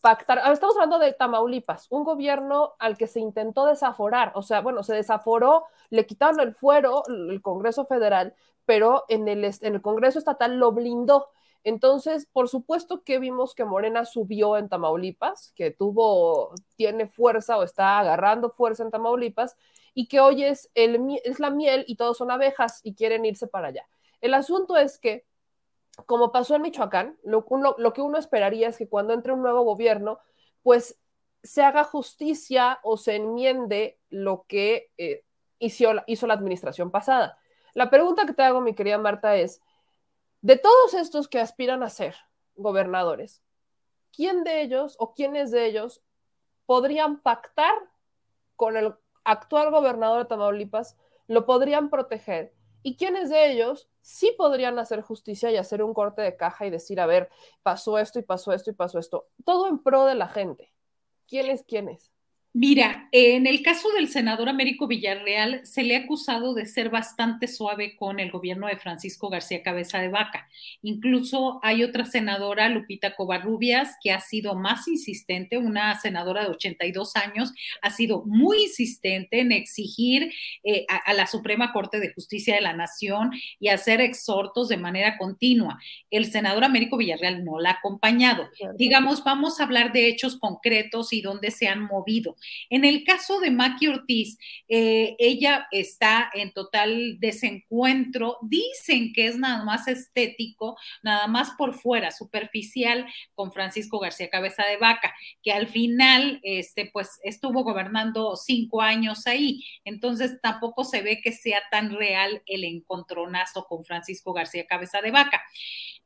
pactar, estamos hablando de Tamaulipas, un gobierno al que se intentó desaforar, o sea, bueno, se desaforó, le quitaron el fuero, el Congreso Federal, pero en el, en el Congreso Estatal lo blindó. Entonces, por supuesto que vimos que Morena subió en Tamaulipas, que tuvo, tiene fuerza o está agarrando fuerza en Tamaulipas, y que hoy es, el, es la miel y todos son abejas y quieren irse para allá. El asunto es que como pasó en Michoacán, lo, que uno esperaría es que cuando entre un nuevo gobierno, pues se haga justicia o se enmiende lo que eh, hizo, hizo la administración pasada. La pregunta que te hago, mi querida Marta, es, de todos estos que aspiran a ser gobernadores, ¿quién de ellos o quiénes de ellos podrían pactar con el actual gobernador de Tamaulipas, lo podrían proteger y quiénes de ellos sí podrían hacer justicia y hacer un corte de caja y decir, a ver, pasó esto y pasó esto y pasó esto. Todo en pro de la gente. ¿Quién es quién es? Mira, en el caso del senador Américo Villarreal, se le ha acusado de ser bastante suave con el gobierno de Francisco García Cabeza de Vaca. Incluso hay otra senadora, Lupita Covarrubias, que ha sido más insistente, una senadora de 82 años, ha sido muy insistente en exigir eh, a, a, la Suprema Corte de Justicia de la Nación y hacer exhortos de manera continua. El senador Américo Villarreal no la ha acompañado. Digamos, vamos a hablar de hechos concretos y dónde se han movido. En el caso de Maki Ortiz, eh, ella está en total desencuentro. Dicen que es nada más estético, nada más por fuera, superficial, con Francisco García Cabeza de Vaca, que al final, este, pues, estuvo gobernando cinco años ahí. Entonces, tampoco se ve que sea tan real el encontronazo con Francisco García Cabeza de Vaca.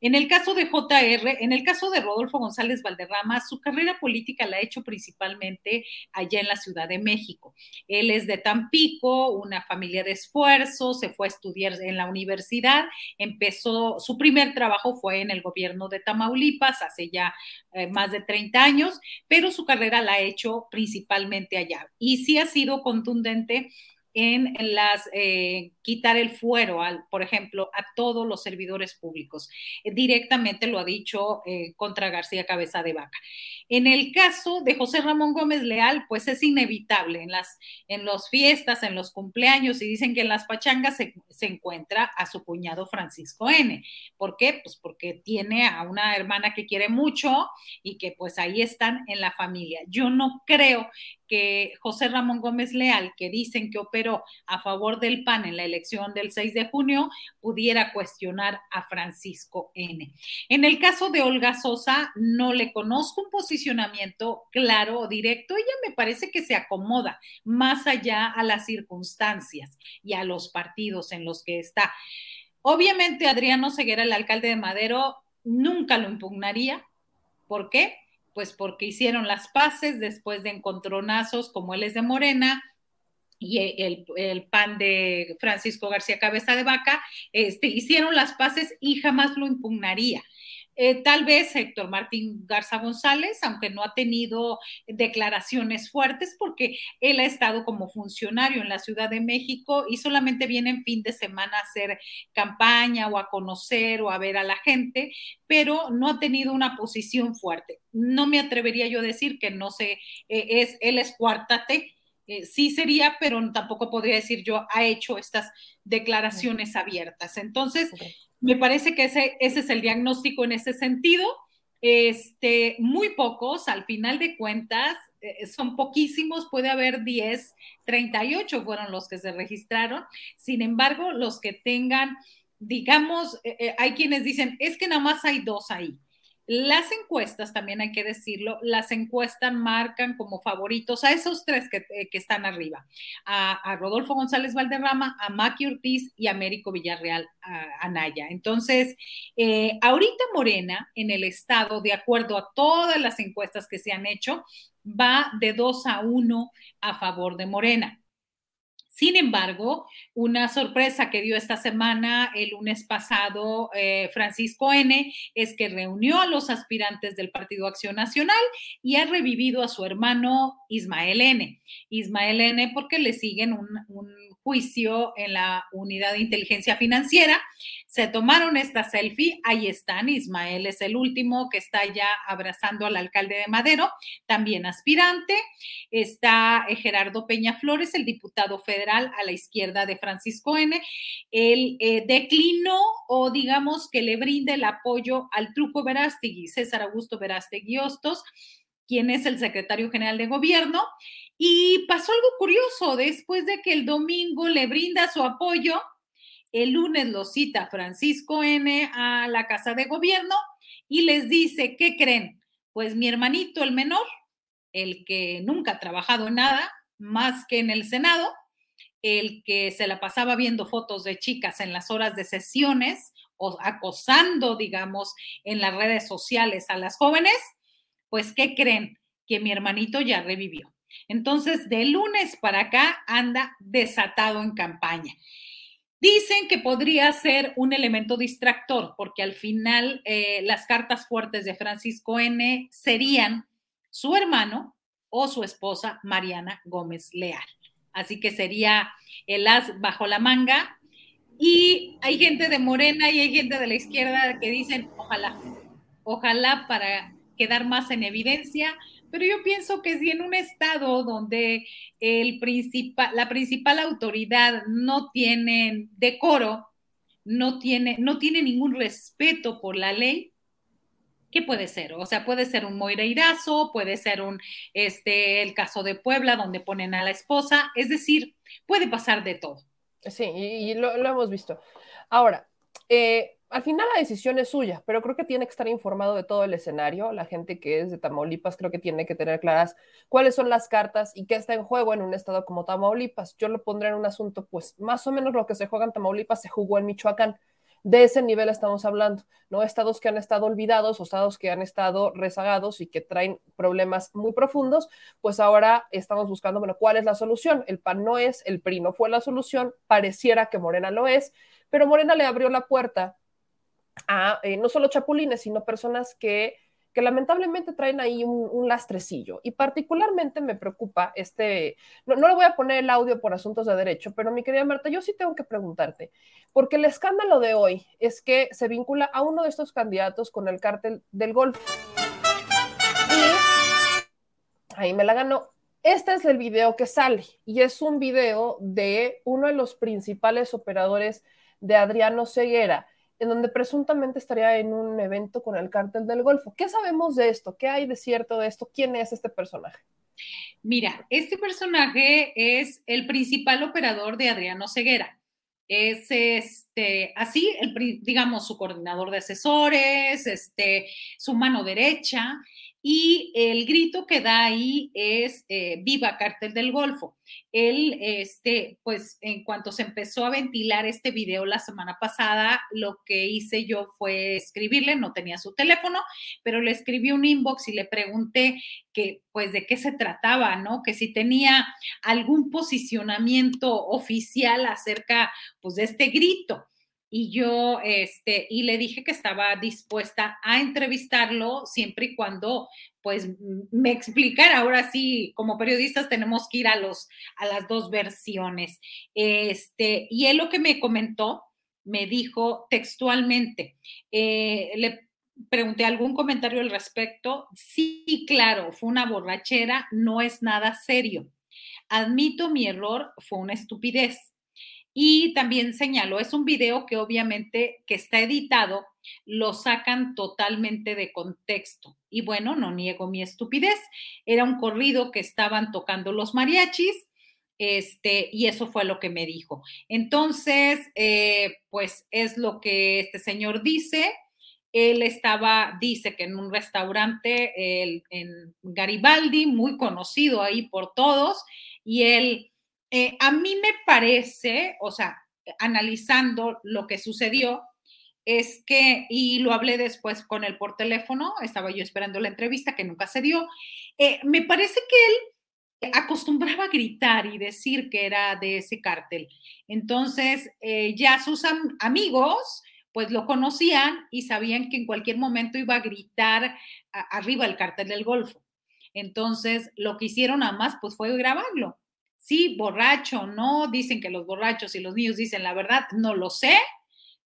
En el caso de JR, en el caso de Rodolfo González Valderrama, su carrera política la ha hecho principalmente allá en la Ciudad de México. Él es de Tampico, una familia de esfuerzo, se fue a estudiar en la universidad, empezó, su primer trabajo fue en el gobierno de Tamaulipas hace ya eh, más de 30 años, pero su carrera la ha hecho principalmente allá. Y sí ha sido contundente en las eh, quitar el fuero, al, por ejemplo, a todos los servidores públicos. Eh, directamente lo ha dicho eh, contra García Cabeza de Vaca. En el caso de José Ramón Gómez Leal, pues es inevitable en las en los fiestas, en los cumpleaños, y dicen que en las pachangas se, se encuentra a su cuñado Francisco N. ¿Por qué? Pues porque tiene a una hermana que quiere mucho y que pues ahí están en la familia. Yo no creo que José Ramón Gómez Leal, que dicen que operó a favor del PAN en la elección del 6 de junio, pudiera cuestionar a Francisco N. En el caso de Olga Sosa, no le conozco un posicionamiento claro o directo. Ella me parece que se acomoda más allá a las circunstancias y a los partidos en los que está. Obviamente, Adriano Ceguera, el alcalde de Madero, nunca lo impugnaría. ¿Por qué? pues porque hicieron las paces después de encontronazos como él es de Morena y el, el, pan de Francisco García Cabeza de Vaca, este, hicieron las paces y jamás lo impugnaría. Eh, tal vez Héctor Martín Garza González, aunque no ha tenido declaraciones fuertes porque él ha estado como funcionario en la Ciudad de México y solamente viene en fin de semana a hacer campaña o a conocer o a ver a la gente, pero no ha tenido una posición fuerte. No me atrevería yo a decir que no sé, eh, es, él es cuartate, eh, sí sería, pero tampoco podría decir yo ha hecho estas declaraciones abiertas. Entonces, me parece que ese, ese es el diagnóstico en ese sentido. Este, muy pocos, al final de cuentas, eh, son poquísimos, puede haber 10, 38 fueron los que se registraron. Sin embargo, los que tengan, digamos, eh, eh, hay quienes dicen, es que nada más hay dos ahí. Las encuestas, también hay que decirlo, las encuestas marcan como favoritos a esos tres que, eh, que están arriba, a, Rodolfo González Valderrama, a Maki Ortiz y a Américo Villarreal Anaya. Entonces, eh, ahorita Morena en el estado, de acuerdo a todas las encuestas que se han hecho, va de 2 a 1 a favor de Morena. Sin embargo, una sorpresa que dio esta semana, el lunes pasado, eh, Francisco N., es que reunió a los aspirantes del Partido Acción Nacional y ha revivido a su hermano Ismael N. Ismael N. porque le siguen un, un juicio en la unidad de inteligencia financiera. Se tomaron esta selfie, ahí están, Ismael es el último que está ya abrazando al alcalde de Madero, también aspirante. Está eh, Gerardo Peña Flores, el diputado federal a la izquierda de Francisco N. Él eh, declinó o digamos que le brinda el apoyo al truco Verástegui, César Augusto Verástegui Hostos, quien es el secretario general de gobierno y pasó algo curioso, después de que el domingo le brinda su apoyo, el lunes lo cita Francisco N a la Casa de Gobierno y les dice, ¿qué creen? Pues mi hermanito, el menor, el que nunca ha trabajado en nada, más que en el Senado, el que se la pasaba viendo fotos de chicas en las horas de sesiones o acosando, digamos, en las redes sociales a las jóvenes, pues ¿qué creen? Que mi hermanito ya revivió. Entonces, de lunes para acá anda desatado en campaña. Dicen que podría ser un elemento distractor, porque al final eh, las cartas fuertes de Francisco N serían su hermano o su esposa Mariana Gómez Leal. Así que sería el as bajo la manga. Y hay gente de Morena y hay gente de la izquierda que dicen, ojalá, ojalá para quedar más en evidencia, pero yo pienso que si en un estado donde el principal, la principal autoridad no tiene decoro, no tiene, no tiene ningún respeto por la ley, ¿qué puede ser? O sea, puede ser un Moireirazo, puede ser un, este, el caso de Puebla, donde ponen a la esposa, es decir, puede pasar de todo. Sí, y, lo, lo, hemos visto. Ahora, eh, al final la decisión es suya, pero creo que tiene que estar informado de todo el escenario. La gente que es de Tamaulipas creo que tiene que tener claras cuáles son las cartas y qué está en juego en un estado como Tamaulipas. Yo lo pondré en un asunto, pues más o menos lo que se juega en Tamaulipas se jugó en Michoacán. De ese nivel estamos hablando, ¿no? Estados que han estado olvidados o estados que han estado rezagados y que traen problemas muy profundos, pues ahora estamos buscando, bueno, ¿cuál es la solución? El PAN no es, el PRI no fue la solución, pareciera que Morena lo es, pero Morena le abrió la puerta a eh, no solo chapulines, sino personas que, que lamentablemente traen ahí un, lastrecillo. Y particularmente me preocupa este, no, no, le voy a poner el audio por asuntos de derecho, pero mi querida Marta, yo sí tengo que preguntarte, porque el escándalo de hoy es que se vincula a uno de estos candidatos con el cártel del Golfo. Y ahí me la ganó. Este es el video que sale y es un video de uno de los principales operadores de Adriano Ceguera en donde presuntamente estaría en un evento con el cártel del Golfo. ¿Qué sabemos de esto? ¿Qué hay de cierto de esto? ¿Quién es este personaje? Mira, este personaje es el principal operador de Adriano Ceguera. Es este, así, el, digamos, su coordinador de asesores, este, su mano derecha, y el grito que da ahí es eh, viva cártel del Golfo. Él, este, pues en cuanto se empezó a ventilar este video la semana pasada, lo que hice yo fue escribirle, no tenía su teléfono, pero le escribí un inbox y le pregunté que, pues, de qué se trataba, ¿no? Que si tenía algún posicionamiento oficial acerca, pues, de este grito y yo, este, y le dije que estaba dispuesta a entrevistarlo siempre y cuando, pues, me explicara. Ahora sí, como periodistas tenemos que ir a los, a las dos versiones. Este, y él lo que me comentó, me dijo textualmente, eh, le pregunté algún comentario al respecto. Sí, claro, fue una borrachera, no es nada serio. Admito mi error, fue una estupidez y también señaló, es un video que obviamente que está editado, lo sacan totalmente de contexto. Y bueno, no niego mi estupidez. Era un corrido que estaban tocando los mariachis, este, y eso fue lo que me dijo. Entonces, eh, pues es lo que este señor dice. Él estaba, dice que en un restaurante en Garibaldi, muy conocido ahí por todos, y él eh, a mí me parece, o sea, analizando lo que sucedió, es que, y lo hablé después con él por teléfono, estaba yo esperando la entrevista que nunca se dio, eh, me parece que él acostumbraba a gritar y decir que era de ese cártel. Entonces, eh, ya sus amigos, pues lo conocían y sabían que en cualquier momento iba a gritar arriba el cártel del Golfo. Entonces, lo que hicieron nada más, pues fue grabarlo. Sí, borracho, no, dicen que los borrachos y los niños dicen la verdad, no lo sé,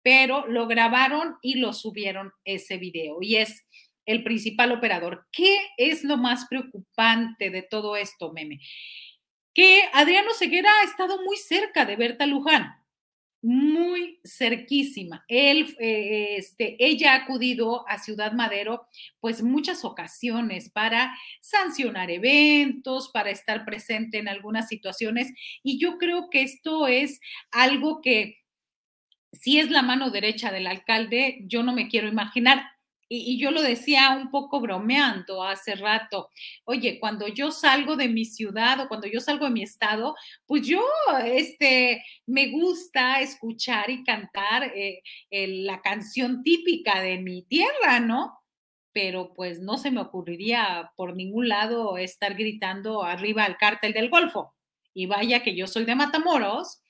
pero lo grabaron y lo subieron ese video y es el principal operador. ¿Qué es lo más preocupante de todo esto, meme? Que Adriano Ceguera ha estado muy cerca de Berta Luján muy cerquísima. Él, eh, este, ella ha acudido a Ciudad Madero, pues muchas ocasiones para sancionar eventos, para estar presente en algunas situaciones. Y yo creo que esto es algo que si es la mano derecha del alcalde, yo no me quiero imaginar y, yo lo decía un poco bromeando hace rato, oye, cuando yo salgo de mi ciudad o cuando yo salgo de mi estado, pues yo este, me gusta escuchar y cantar eh, la canción típica de mi tierra, ¿no? Pero pues no se me ocurriría por ningún lado estar gritando arriba al cártel del Golfo. Y vaya que yo soy de Matamoros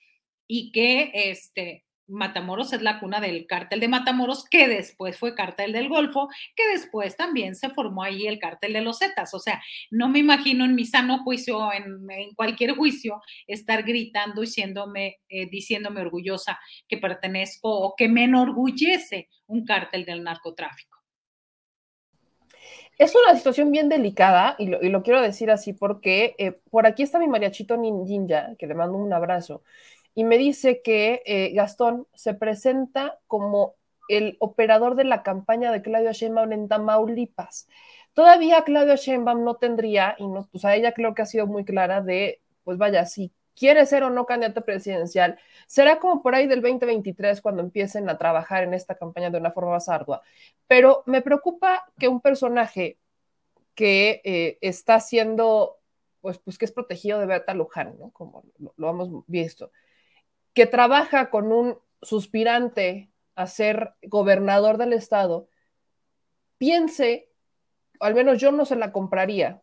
y que este, Matamoros es la cuna del cártel de Matamoros, que después fue cártel del Golfo, que después también se formó ahí el cártel de los Zetas. O sea, no me imagino en mi sano juicio, en, cualquier juicio, estar gritando y eh, diciéndome orgullosa que pertenezco o que me enorgullece un cártel del narcotráfico. Es una situación bien delicada y lo, quiero decir así porque eh, por aquí está mi mariachito Ninja, que le mando un abrazo y me dice que eh, Gastón se presenta como el operador de la campaña de Claudio Sheinbaum en Tamaulipas. Todavía Claudio Sheinbaum no tendría, y no, pues a ella creo que ha sido muy clara de, pues vaya, si quiere ser o no candidato presidencial, será como por ahí del 2023 cuando empiecen a trabajar en esta campaña de una forma más ardua. Pero me preocupa que un personaje que eh, está siendo, pues, pues que es protegido de Berta Luján, ¿no? Como lo hemos visto, que trabaja con un suspirante a ser gobernador del estado, piense, al menos yo no se la compraría,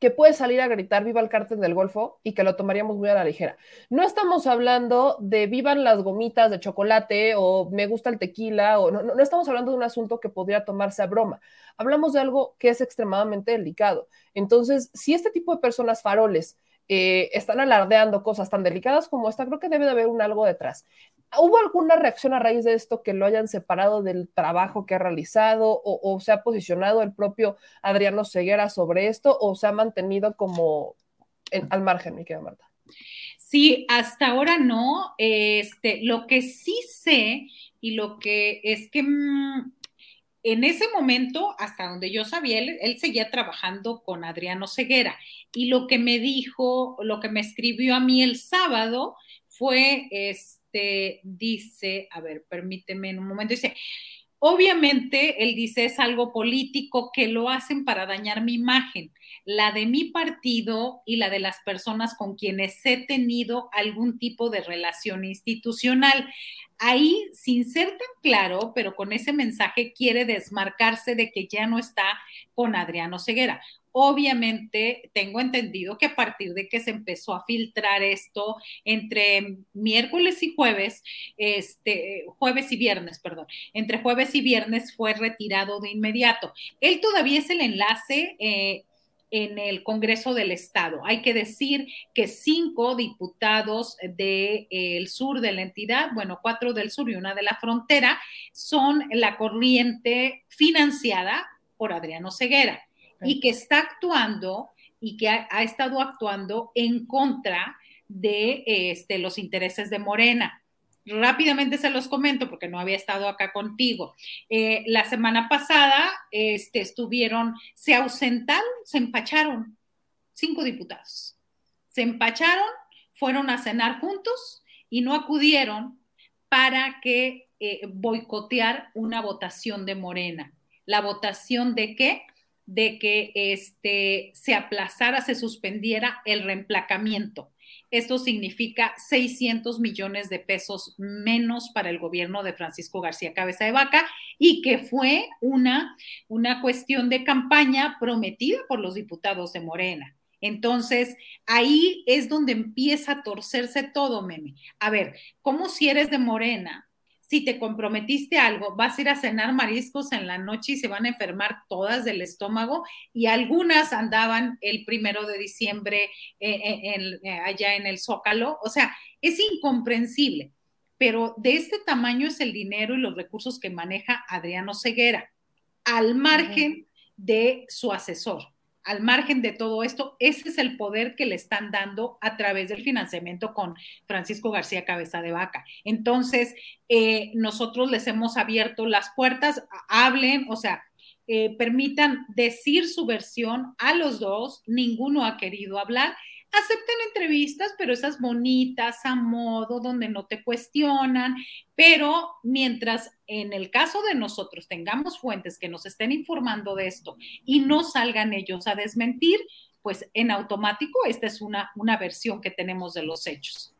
que puede salir a gritar viva el cártel del Golfo y que lo tomaríamos muy a la ligera. No estamos hablando de vivan las gomitas de chocolate o me gusta el tequila o no, no, estamos hablando de un asunto que podría tomarse a broma. Hablamos de algo que es extremadamente delicado. Entonces, si este tipo de personas faroles eh, están alardeando cosas tan delicadas como esta, creo que debe de haber un algo detrás. ¿Hubo alguna reacción a raíz de esto que lo hayan separado del trabajo que ha realizado o, se ha posicionado el propio Adriano Ceguera sobre esto o se ha mantenido como al margen, mi querida Marta? Sí, hasta ahora no. Este, lo que sí sé y lo que es que mm, en ese momento, hasta donde yo sabía, él, seguía trabajando con Adriano Ceguera. Y lo que me dijo, lo que me escribió a mí el sábado fue, este, dice, a ver, permíteme en un momento, dice, Obviamente, él dice, es algo político que lo hacen para dañar mi imagen, la de mi partido y la de las personas con quienes he tenido algún tipo de relación institucional. Ahí, sin ser tan claro, pero con ese mensaje, quiere desmarcarse de que ya no está con Adriano Ceguera. Obviamente, tengo entendido que a partir de que se empezó a filtrar esto entre miércoles y jueves, este, jueves y viernes, perdón, entre jueves y viernes fue retirado de inmediato. Él todavía es el enlace. Eh, en el Congreso del Estado. Hay que decir que cinco diputados del sur de la entidad, bueno, cuatro del sur y una de la frontera, son la corriente financiada por Adriano Ceguera y que está actuando y que ha, estado actuando en contra de este, los intereses de Morena. Rápidamente se los comento porque no había estado acá contigo. Eh, la semana pasada este, estuvieron, se ausentaron, se empacharon cinco diputados. Se empacharon, fueron a cenar juntos y no acudieron para que eh, boicotear una votación de Morena. ¿La votación de qué? de que este, se aplazara, se suspendiera el reemplacamiento. Esto significa 600 millones de pesos menos para el gobierno de Francisco García Cabeza de Vaca y que fue una, una cuestión de campaña prometida por los diputados de Morena. Entonces, ahí es donde empieza a torcerse todo, meme. A ver, ¿cómo si eres de Morena si te comprometiste algo, vas a ir a cenar mariscos en la noche y se van a enfermar todas del estómago y algunas andaban el primero de diciembre eh, eh, eh, allá en el Zócalo. O sea, es incomprensible, pero de este tamaño es el dinero y los recursos que maneja Adriano Ceguera, al margen de su asesor al margen de todo esto, ese es el poder que le están dando a través del financiamiento con Francisco García Cabeza de Vaca. Entonces, eh, nosotros les hemos abierto las puertas, hablen, o sea, eh, permitan decir su versión a los dos, ninguno ha querido hablar acepten entrevistas, pero esas bonitas, a modo, donde no te cuestionan, pero mientras en el caso de nosotros tengamos fuentes que nos estén informando de esto y no salgan ellos a desmentir, pues en automático esta es una, una versión que tenemos de los hechos.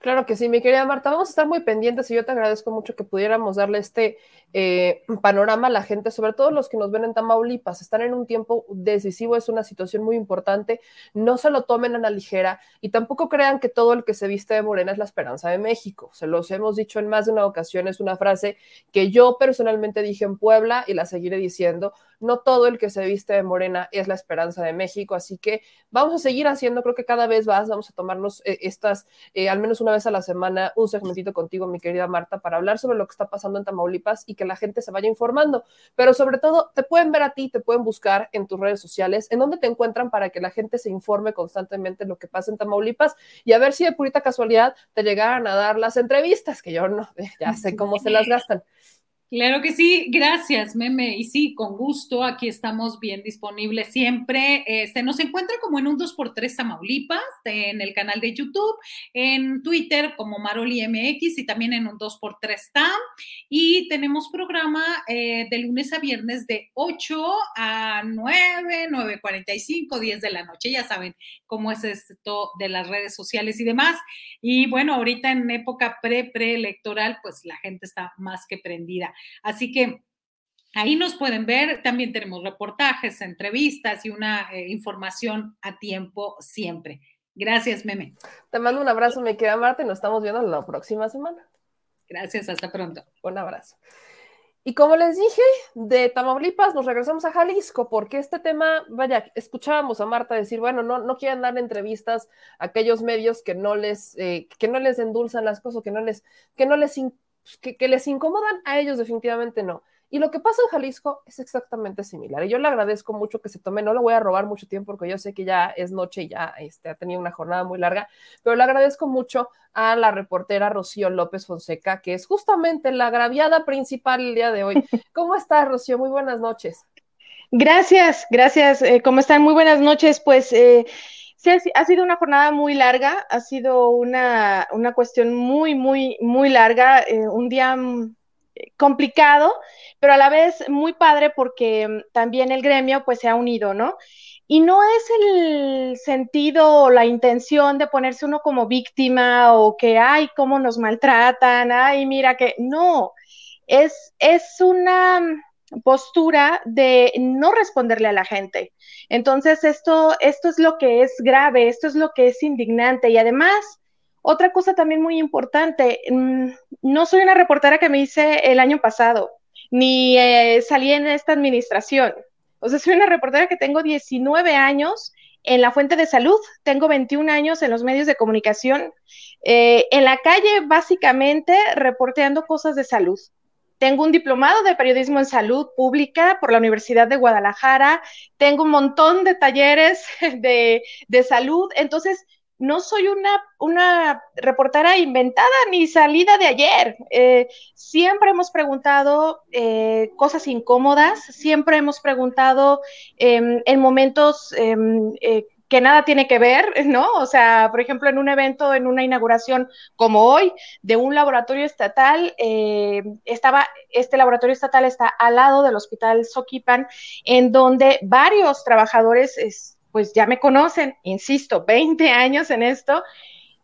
Claro que sí, mi querida Marta, vamos a estar muy pendientes y yo te agradezco mucho que pudiéramos darle este eh, panorama a la gente, sobre todo los que nos ven en Tamaulipas. Están en un tiempo decisivo, es una situación muy importante. No se lo tomen a la ligera y tampoco crean que todo el que se viste de morena es la esperanza de México. Se los hemos dicho en más de una ocasión, es una frase que yo personalmente dije en Puebla y la seguiré diciendo. No todo el que se viste de morena es la esperanza de México, así que vamos a seguir haciendo, creo que cada vez más vamos a tomarnos eh, estas, eh, al menos una vez a la semana, un segmentito contigo, mi querida Marta, para hablar sobre lo que está pasando en Tamaulipas y que la gente se vaya informando. Pero sobre todo, te pueden ver a ti, te pueden buscar en tus redes sociales, en dónde te encuentran para que la gente se informe constantemente lo que pasa en Tamaulipas y a ver si de purita casualidad te llegaran a dar las entrevistas, que yo no, ya sé cómo se las gastan. Claro que sí, gracias, Meme. Y sí, con gusto, aquí estamos bien disponibles siempre. Este, nos encuentra como en un 2x3 Tamaulipas, en el canal de YouTube, en Twitter como Maroli MX y también en un 2x3 TAM. Y tenemos programa eh, de lunes a viernes de 8 a 9, 9.45, 10 de la noche. Ya saben cómo es esto de las redes sociales y demás. Y bueno, ahorita en época pre-preelectoral, pues la gente está más que prendida. Así que ahí nos pueden ver. También tenemos reportajes, entrevistas y una eh, información a tiempo siempre. Gracias, Meme. Te mando un abrazo, me queda Marta, y nos estamos viendo la próxima semana. Gracias, hasta pronto. Un abrazo. Y como les dije, de Tamaulipas nos regresamos a Jalisco, porque este tema, vaya, escuchábamos a Marta decir, bueno, no, no quieren dar entrevistas a aquellos medios que no les, eh, que no les endulzan las cosas, que no les, que no les pues, que, les incomodan, a ellos definitivamente no. Y lo que pasa en Jalisco es exactamente similar. Y yo le agradezco mucho que se tome, no le voy a robar mucho tiempo porque yo sé que ya es noche y ya este, ha tenido una jornada muy larga, pero le agradezco mucho a la reportera Rocío López Fonseca, que es justamente la agraviada principal el día de hoy. ¿Cómo estás, Rocío? Muy buenas noches. Gracias, gracias. Eh, ¿Cómo están? Muy buenas noches. Pues eh, sí, ha sido una jornada muy larga, ha sido una, cuestión muy, muy, muy larga, eh, un día mm, complicado, pero a la vez muy padre porque mm, también el gremio pues se ha unido, ¿no? Y no es el sentido o la intención de ponerse uno como víctima o que, ay, cómo nos maltratan, ay, mira que, no, es, es una postura de no responderle a la gente. Entonces, esto, esto es lo que es grave, esto es lo que es indignante y además, otra cosa también muy importante, mm, no soy una reportera que me hice el año pasado, ni eh, salí en esta administración. O sea, soy una reportera que tengo 19 años en la fuente de salud, tengo 21 años en los medios de comunicación, eh, en la calle básicamente reporteando cosas de salud. Tengo un diplomado de periodismo en salud pública por la Universidad de Guadalajara. Tengo un montón de talleres de, salud. Entonces, no soy una, una reportera inventada ni salida de ayer. Eh, siempre hemos preguntado eh, cosas incómodas, siempre hemos preguntado em, en momentos em, eh, que nada tiene que ver, ¿no? O sea, por ejemplo, en un evento, en una inauguración como hoy, de un laboratorio estatal, eh, estaba, este laboratorio estatal está al lado del hospital Soquipan, en donde varios trabajadores, pues ya me conocen, insisto, 20 años en esto,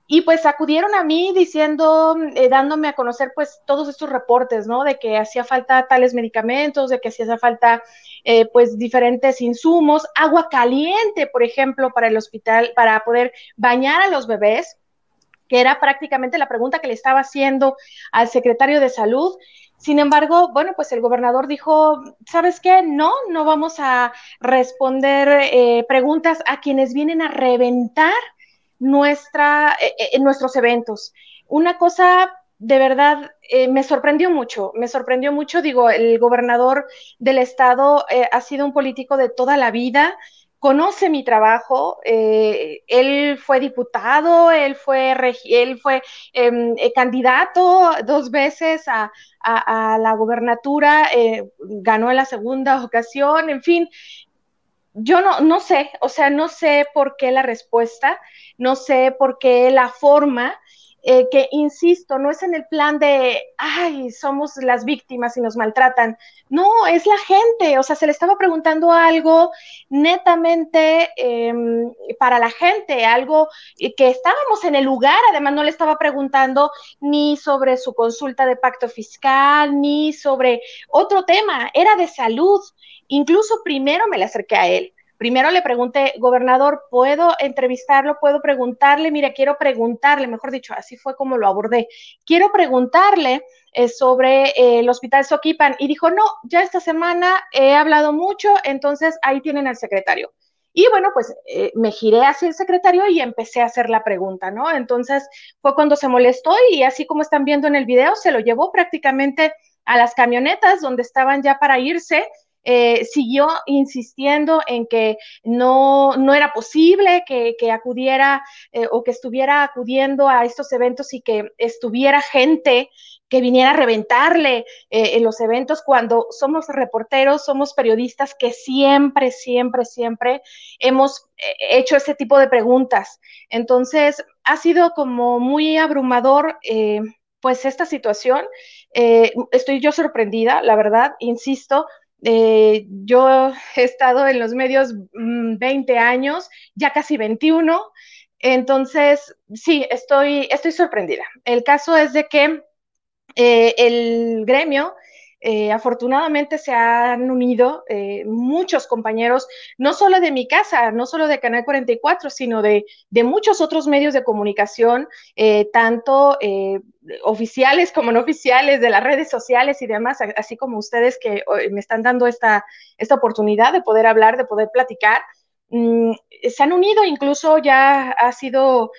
y pues acudieron a mí diciendo, eh, dándome a conocer pues todos estos reportes, ¿no? De que hacía falta tales medicamentos, de que hacía falta eh, pues diferentes insumos, agua caliente, por ejemplo, para el hospital, para poder bañar a los bebés, que era prácticamente la pregunta que le estaba haciendo al secretario de salud. Sin embargo, bueno, pues el gobernador dijo, ¿sabes qué? No, no vamos a responder eh, preguntas a quienes vienen a reventar nuestra, eh, eh, en nuestros eventos. Una cosa de verdad eh, me sorprendió mucho, me sorprendió mucho, digo, el gobernador del estado ha sido un político de toda la vida, conoce mi trabajo, él fue diputado, él fue, él fue em, candidato dos veces a, a la gobernatura, ganó en la segunda ocasión, en fin, yo no, no sé, o sea, no sé por qué la respuesta, no sé por qué la forma, eh, que, insisto, no es en el plan de, ay, somos las víctimas y nos maltratan. No, es la gente, o sea, se le estaba preguntando algo netamente em, para la gente, algo que estábamos en el lugar, además no le estaba preguntando ni sobre su consulta de pacto fiscal, ni sobre otro tema, era de salud. Incluso primero me le acerqué a él Primero le pregunté, gobernador, ¿puedo entrevistarlo? ¿Puedo preguntarle? Mira, quiero preguntarle, mejor dicho, así fue como lo abordé. Quiero preguntarle eh, sobre eh, el hospital Soquipan. Y dijo, no, ya esta semana he hablado mucho, entonces ahí tienen al secretario. Y bueno, pues eh, me giré hacia el secretario y empecé a hacer la pregunta, ¿no? Entonces fue cuando se molestó y así como están viendo en el video, se lo llevó prácticamente a las camionetas donde estaban ya para irse eh, siguió insistiendo en que no, no era posible que, acudiera eh, o que estuviera acudiendo a estos eventos y que estuviera gente que viniera a reventarle eh, en los eventos cuando somos reporteros, somos periodistas que siempre, siempre, siempre hemos hecho ese tipo de preguntas. Entonces, ha sido como muy abrumador. pues esta situación, estoy yo sorprendida, la verdad, insisto, eh, yo he estado en los medios 20 mm, años, ya casi 21, entonces sí, estoy, estoy sorprendida. El caso es de que eh, el gremio eh, afortunadamente se han unido eh, muchos compañeros, no solo de mi casa, no solo de Canal 44, sino de, muchos otros medios de comunicación, eh, tanto oficiales como no oficiales, de las redes sociales y demás, así como ustedes que me están dando esta, esta oportunidad de poder hablar, de poder platicar. Mm, se han unido, incluso ya ha sido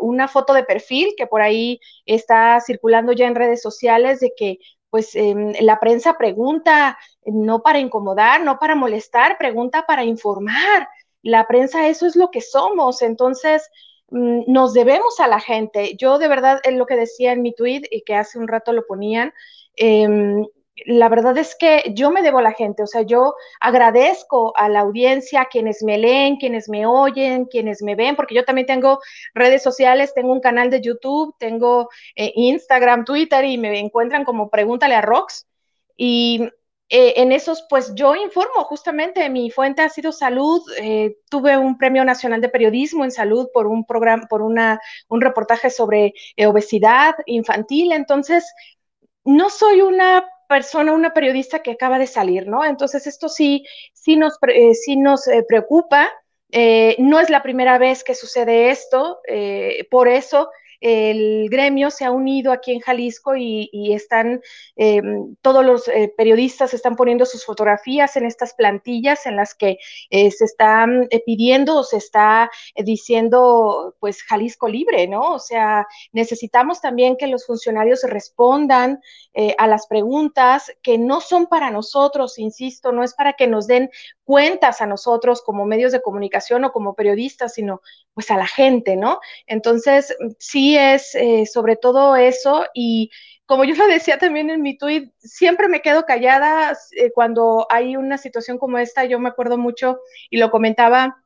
una foto de perfil que por ahí está circulando ya en redes sociales de que pues em, la prensa pregunta no para incomodar, no para molestar, pregunta para informar. La prensa eso es lo que somos, entonces mm, nos debemos a la gente. Yo de verdad, es lo que decía en mi tweet y que hace un rato lo ponían, em, la verdad es que yo me debo a la gente, o sea, yo agradezco a la audiencia, quienes me leen, quienes me oyen, quienes me ven, porque yo también tengo redes sociales, tengo un canal de YouTube, tengo eh, Instagram, Twitter y me encuentran como Pregúntale a Rox. Y eh, en esos, pues yo informo, justamente mi fuente ha sido salud. Eh, tuve un premio nacional de periodismo en salud por un programa, por una, un reportaje sobre obesidad infantil. Entonces, no soy una persona, una periodista que acaba de salir, ¿no? Entonces esto sí, sí nos, eh, sí nos eh, preocupa. Eh, no es la primera vez que sucede esto, por eso el gremio se ha unido aquí en Jalisco y, están, eh, todos los eh, periodistas están poniendo sus fotografías en estas plantillas en las que eh, se están pidiendo o se está diciendo, pues, Jalisco libre, ¿no? O sea, necesitamos también que los funcionarios respondan a las preguntas que no son para nosotros, insisto, no es para que nos den cuentas a nosotros como medios de comunicación o como periodistas, sino pues a la gente, ¿no? Entonces, sí es eh, sobre todo eso y como yo lo decía también en mi tweet, siempre me quedo callada eh, cuando hay una situación como esta, yo me acuerdo mucho y lo comentaba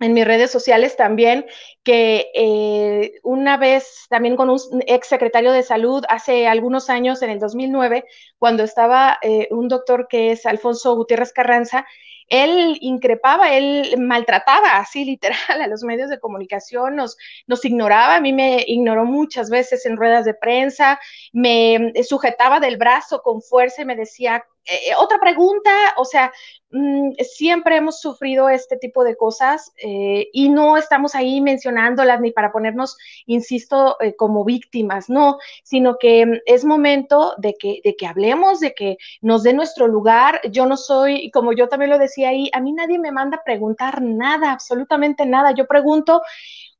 en mis redes sociales también, que eh, una vez también con un ex secretario de salud hace algunos años, en el 2009, cuando estaba un doctor que es Alfonso Gutiérrez Carranza, él increpaba, él maltrataba así literal a los medios de comunicación, nos, nos ignoraba, a mí me ignoró muchas veces en ruedas de prensa, me sujetaba del brazo con fuerza y me decía, eh, eh, otra pregunta, o sea, mm, siempre hemos sufrido este tipo de cosas eh, y no estamos ahí mencionándolas ni para ponernos, insisto, como víctimas, no, sino que mm, es momento de que, de que hablemos, de que nos dé nuestro lugar. Yo no soy, como yo también lo decía ahí, a mí nadie me manda a preguntar nada, absolutamente nada. Yo pregunto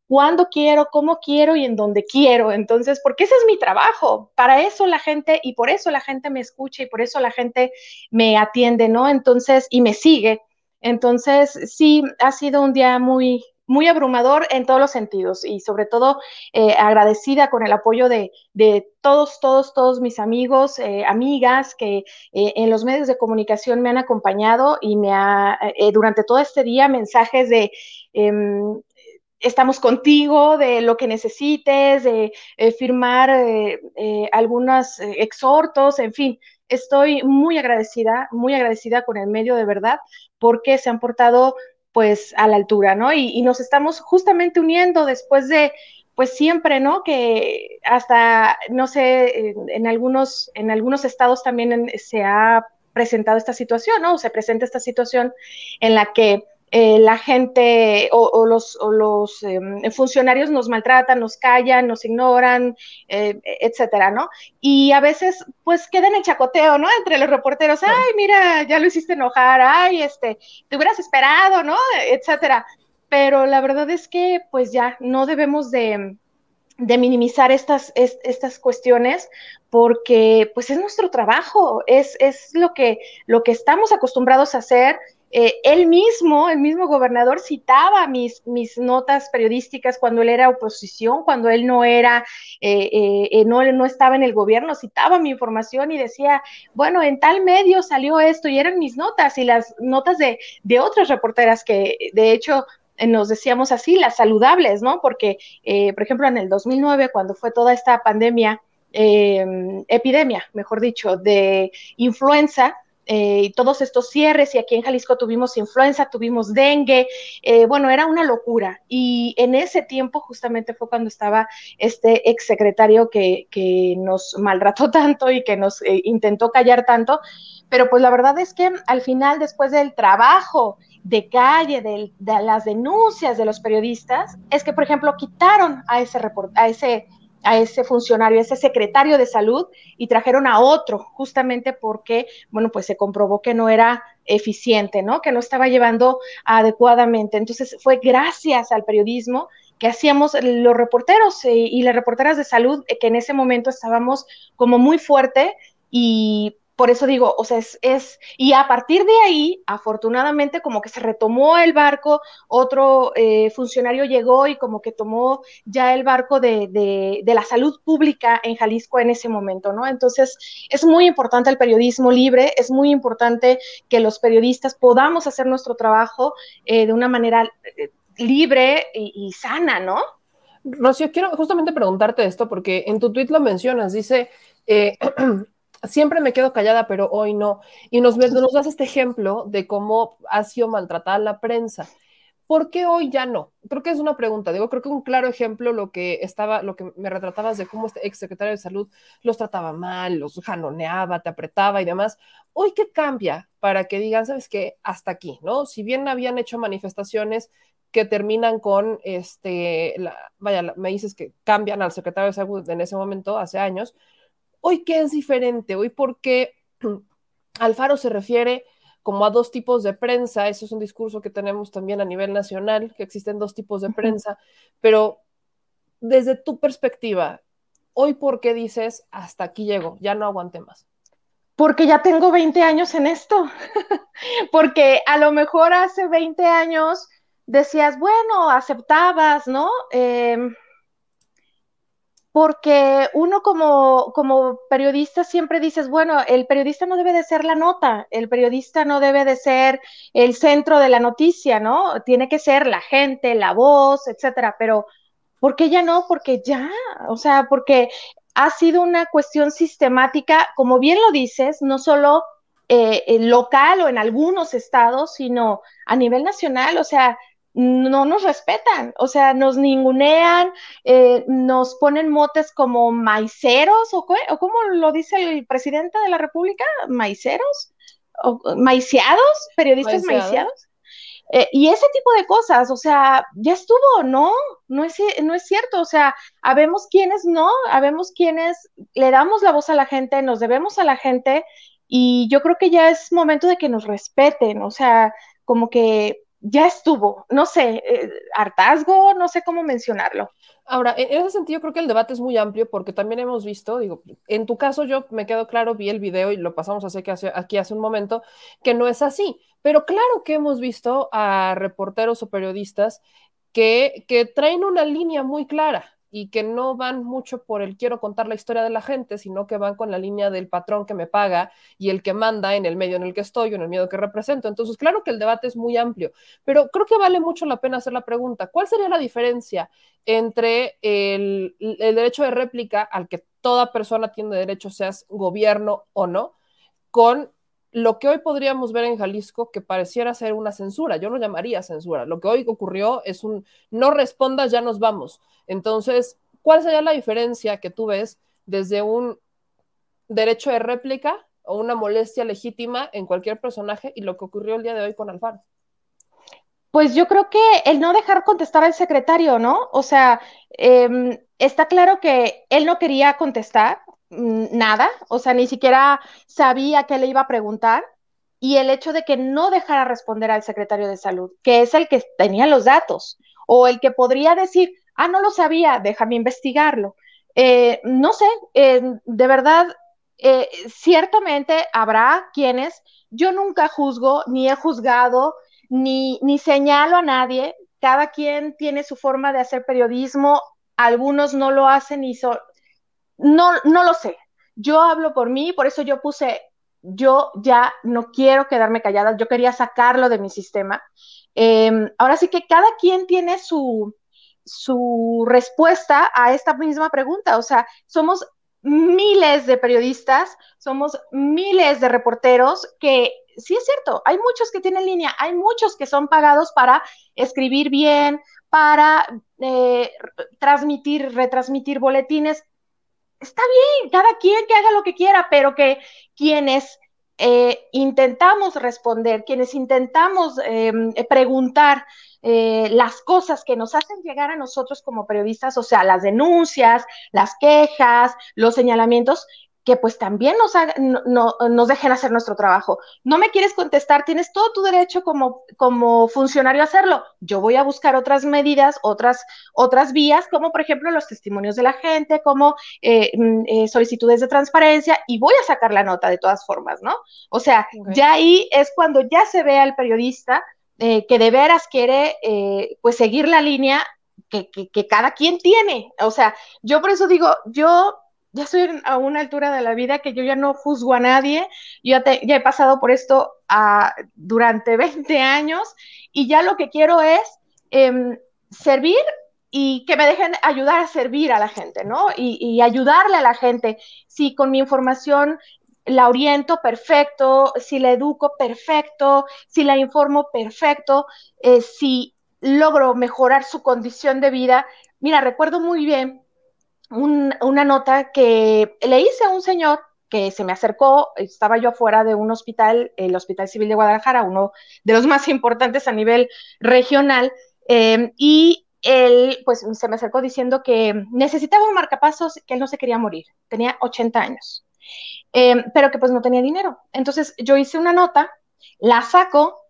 cuándo quiero, cómo quiero y en dónde quiero. Entonces, porque ese es mi trabajo. Para eso la gente, y por eso la gente me escucha y por eso la gente me atiende, ¿no? Entonces, y me sigue. Entonces, sí, ha sido un día muy, muy abrumador en todos los sentidos y sobre todo eh, agradecida con el apoyo de, todos, todos, todos mis amigos, eh, amigas que eh, en los medios de comunicación me han acompañado y me ha, durante todo este día mensajes de em, estamos contigo, de lo que necesites, de firmar algunos exhortos, en fin, estoy muy agradecida, muy agradecida con el medio de verdad, porque se han portado pues a la altura, ¿no? Y, nos estamos justamente uniendo después de, pues siempre, ¿no? Que hasta, no sé, en, algunos, en algunos estados también se ha presentado esta situación, ¿no? Se presenta esta situación en la que eh, la gente o, los, los em, funcionarios nos maltratan, nos callan, nos ignoran, eh, etcétera, ¿no? Y a veces, pues, quedan en chacoteo, ¿no? Entre los reporteros, ay, mira, ya lo hiciste enojar, ay, este, te hubieras esperado, ¿no? Etcétera. Pero la verdad es que, pues, ya no debemos de, minimizar estas, estas cuestiones porque pues es nuestro trabajo, es, es lo, que, lo que estamos acostumbrados a hacer, eh, él mismo, el mismo gobernador, citaba mis, mis notas periodísticas cuando él era oposición, cuando él no era, eh, eh, no, no estaba en el gobierno, citaba mi información y decía, bueno, en tal medio salió esto y eran mis notas y las notas de, de otras reporteras que de hecho nos decíamos así, las saludables, ¿no? Porque, por ejemplo, en el 2009, cuando fue toda esta pandemia, epidemia, mejor dicho, de influenza, eh, todos estos cierres, y aquí en Jalisco tuvimos influenza, tuvimos dengue, eh, bueno, era una locura. Y en ese tiempo justamente fue cuando estaba este exsecretario que, que nos maltrató tanto y que nos eh, intentó callar tanto, pero pues la verdad es que al final, después del trabajo de calle, de, las denuncias de los periodistas, es que, por ejemplo, quitaron a ese, a ese a ese funcionario, a ese secretario de salud y trajeron a otro, justamente porque, bueno, pues se comprobó que no era eficiente, ¿no? Que no estaba llevando adecuadamente. Entonces fue gracias al periodismo que hacíamos los reporteros eh, y las reporteras de salud, eh, que en ese momento estábamos como muy fuerte y por eso digo, o sea, es, y a partir de ahí, afortunadamente, como que se retomó el barco, otro eh, funcionario llegó y como que tomó ya el barco de, de, la salud pública en Jalisco en ese momento, ¿no? Entonces, es muy importante el periodismo libre, es muy importante que los periodistas podamos hacer nuestro trabajo eh, de una manera eh, libre y, sana, ¿no? Rocío, quiero justamente preguntarte esto porque en tu tweet lo mencionas, dice, siempre me quedo callada, pero hoy no. Y nos, nos das este ejemplo de cómo ha sido maltratada la prensa. ¿Por qué hoy ya no? Creo que es una pregunta. Digo, creo que un claro ejemplo lo que estaba, lo que me retratabas de cómo este exsecretario de salud los trataba mal, los janoneaba, te apretaba y demás. Hoy qué cambia para que digan, sabes qué, hasta aquí, ¿no? Si bien habían hecho manifestaciones que terminan con este, vaya, me dices que cambian al secretario de salud en ese momento, hace años, Hoy, ¿qué es diferente? Hoy, porque Alfaro se refiere como a dos tipos de prensa, eso es un discurso que tenemos también a nivel nacional, que existen dos tipos de prensa, pero desde tu perspectiva, hoy, ¿por qué dices hasta aquí llego, ya no aguante más? Porque ya tengo 20 años en esto, porque a lo mejor hace 20 años decías, bueno, aceptabas, ¿no? Eh, porque uno como, como periodista siempre dices, bueno, el periodista no debe de ser la nota, el periodista no debe de ser el centro de la noticia, ¿no? Tiene que ser la gente, la voz, etcétera, pero ¿por qué ya no? Porque ya, o sea, porque ha sido una cuestión sistemática, como bien lo dices, no solo eh, local o en algunos estados, sino a nivel nacional, o sea, no nos respetan, o sea, nos ningunean, eh, nos ponen motes como maiceros, o, o como lo dice el presidente de la República, maiceros, o maiciados, periodistas maiciados. Eh, y ese tipo de cosas, o sea, ya estuvo, ¿no? No es, no es cierto, o sea, habemos quienes no, habemos quienes le damos la voz a la gente, nos debemos a la gente, y yo creo que ya es momento de que nos respeten, o sea, como que ya estuvo, no sé, eh, hartazgo, no sé cómo mencionarlo. Ahora, en ese sentido creo que el debate es muy amplio porque también hemos visto, digo, en tu caso yo me quedo claro, vi el video y lo pasamos hace, aquí hace un momento, que no es así, pero claro que hemos visto a reporteros o periodistas que, que traen una línea muy clara, y que no van mucho por el quiero contar la historia de la gente, sino que van con la línea del patrón que me paga y el que manda en el medio en el que estoy o en el medio que represento. Entonces, claro que el debate es muy amplio, pero creo que vale mucho la pena hacer la pregunta, ¿cuál sería la diferencia entre el, el derecho de réplica al que toda persona tiene derecho, seas gobierno o no, con lo que hoy podríamos ver en Jalisco que pareciera ser una censura, yo no llamaría censura, lo que hoy ocurrió es un no respondas, ya nos vamos. Entonces, ¿cuál sería la diferencia que tú ves desde un derecho de réplica o una molestia legítima en cualquier personaje y lo que ocurrió el día de hoy con Alfaro? Pues yo creo que el no dejar contestar al secretario, ¿no? O sea, em, está claro que él no quería contestar, nada, o sea, ni siquiera sabía qué le iba a preguntar. Y el hecho de que no dejara responder al secretario de salud, que es el que tenía los datos, o el que podría decir, ah, no lo sabía, déjame investigarlo. Eh, no sé, eh, de verdad, eh, ciertamente habrá quienes, yo nunca juzgo, ni he juzgado, ni, ni señalo a nadie, cada quien tiene su forma de hacer periodismo, algunos no lo hacen y son no, no lo sé. Yo hablo por mí, por eso yo puse, yo ya no quiero quedarme callada, yo quería sacarlo de mi sistema. Em, ahora sí que cada quien tiene su, su respuesta a esta misma pregunta. O sea, somos miles de periodistas, somos miles de reporteros que sí es cierto, hay muchos que tienen línea, hay muchos que son pagados para escribir bien, para eh, transmitir, retransmitir boletines, está bien, cada quien que haga lo que quiera, pero que quienes eh, intentamos responder, quienes intentamos em, preguntar eh, las cosas que nos hacen llegar a nosotros como periodistas, o sea, las denuncias, las quejas, los señalamientos, que pues también nos, no, nos dejen hacer nuestro trabajo. No me quieres contestar, tienes todo tu derecho como, como funcionario a hacerlo. Yo voy a buscar otras medidas, otras, otras vías, como por ejemplo los testimonios de la gente, como eh, mm, eh, solicitudes de transparencia, y voy a sacar la nota de todas formas, ¿no? O sea, ya ahí es cuando ya se ve al periodista eh, que de veras quiere pues seguir la línea que, que, que, cada quien tiene. O sea, yo por eso digo, yo ya estoy a una altura de la vida que yo ya no juzgo a nadie, yo ya, ya he pasado por esto durante 20 años y ya lo que quiero es em, servir y que me dejen ayudar a servir a la gente, ¿no? Y, ayudarle a la gente. Si con mi información la oriento perfecto, si la educo perfecto, si la informo perfecto, eh, si logro mejorar su condición de vida. Mira, recuerdo muy bien una nota que le hice a un señor que se me acercó, estaba yo afuera de un hospital, el Hospital Civil de Guadalajara, uno de los más importantes a nivel regional, em, y él pues se me acercó diciendo que necesitaba un marcapasos, que él no se quería morir, tenía 80 años, em, pero que pues no tenía dinero. Entonces yo hice una nota, la saco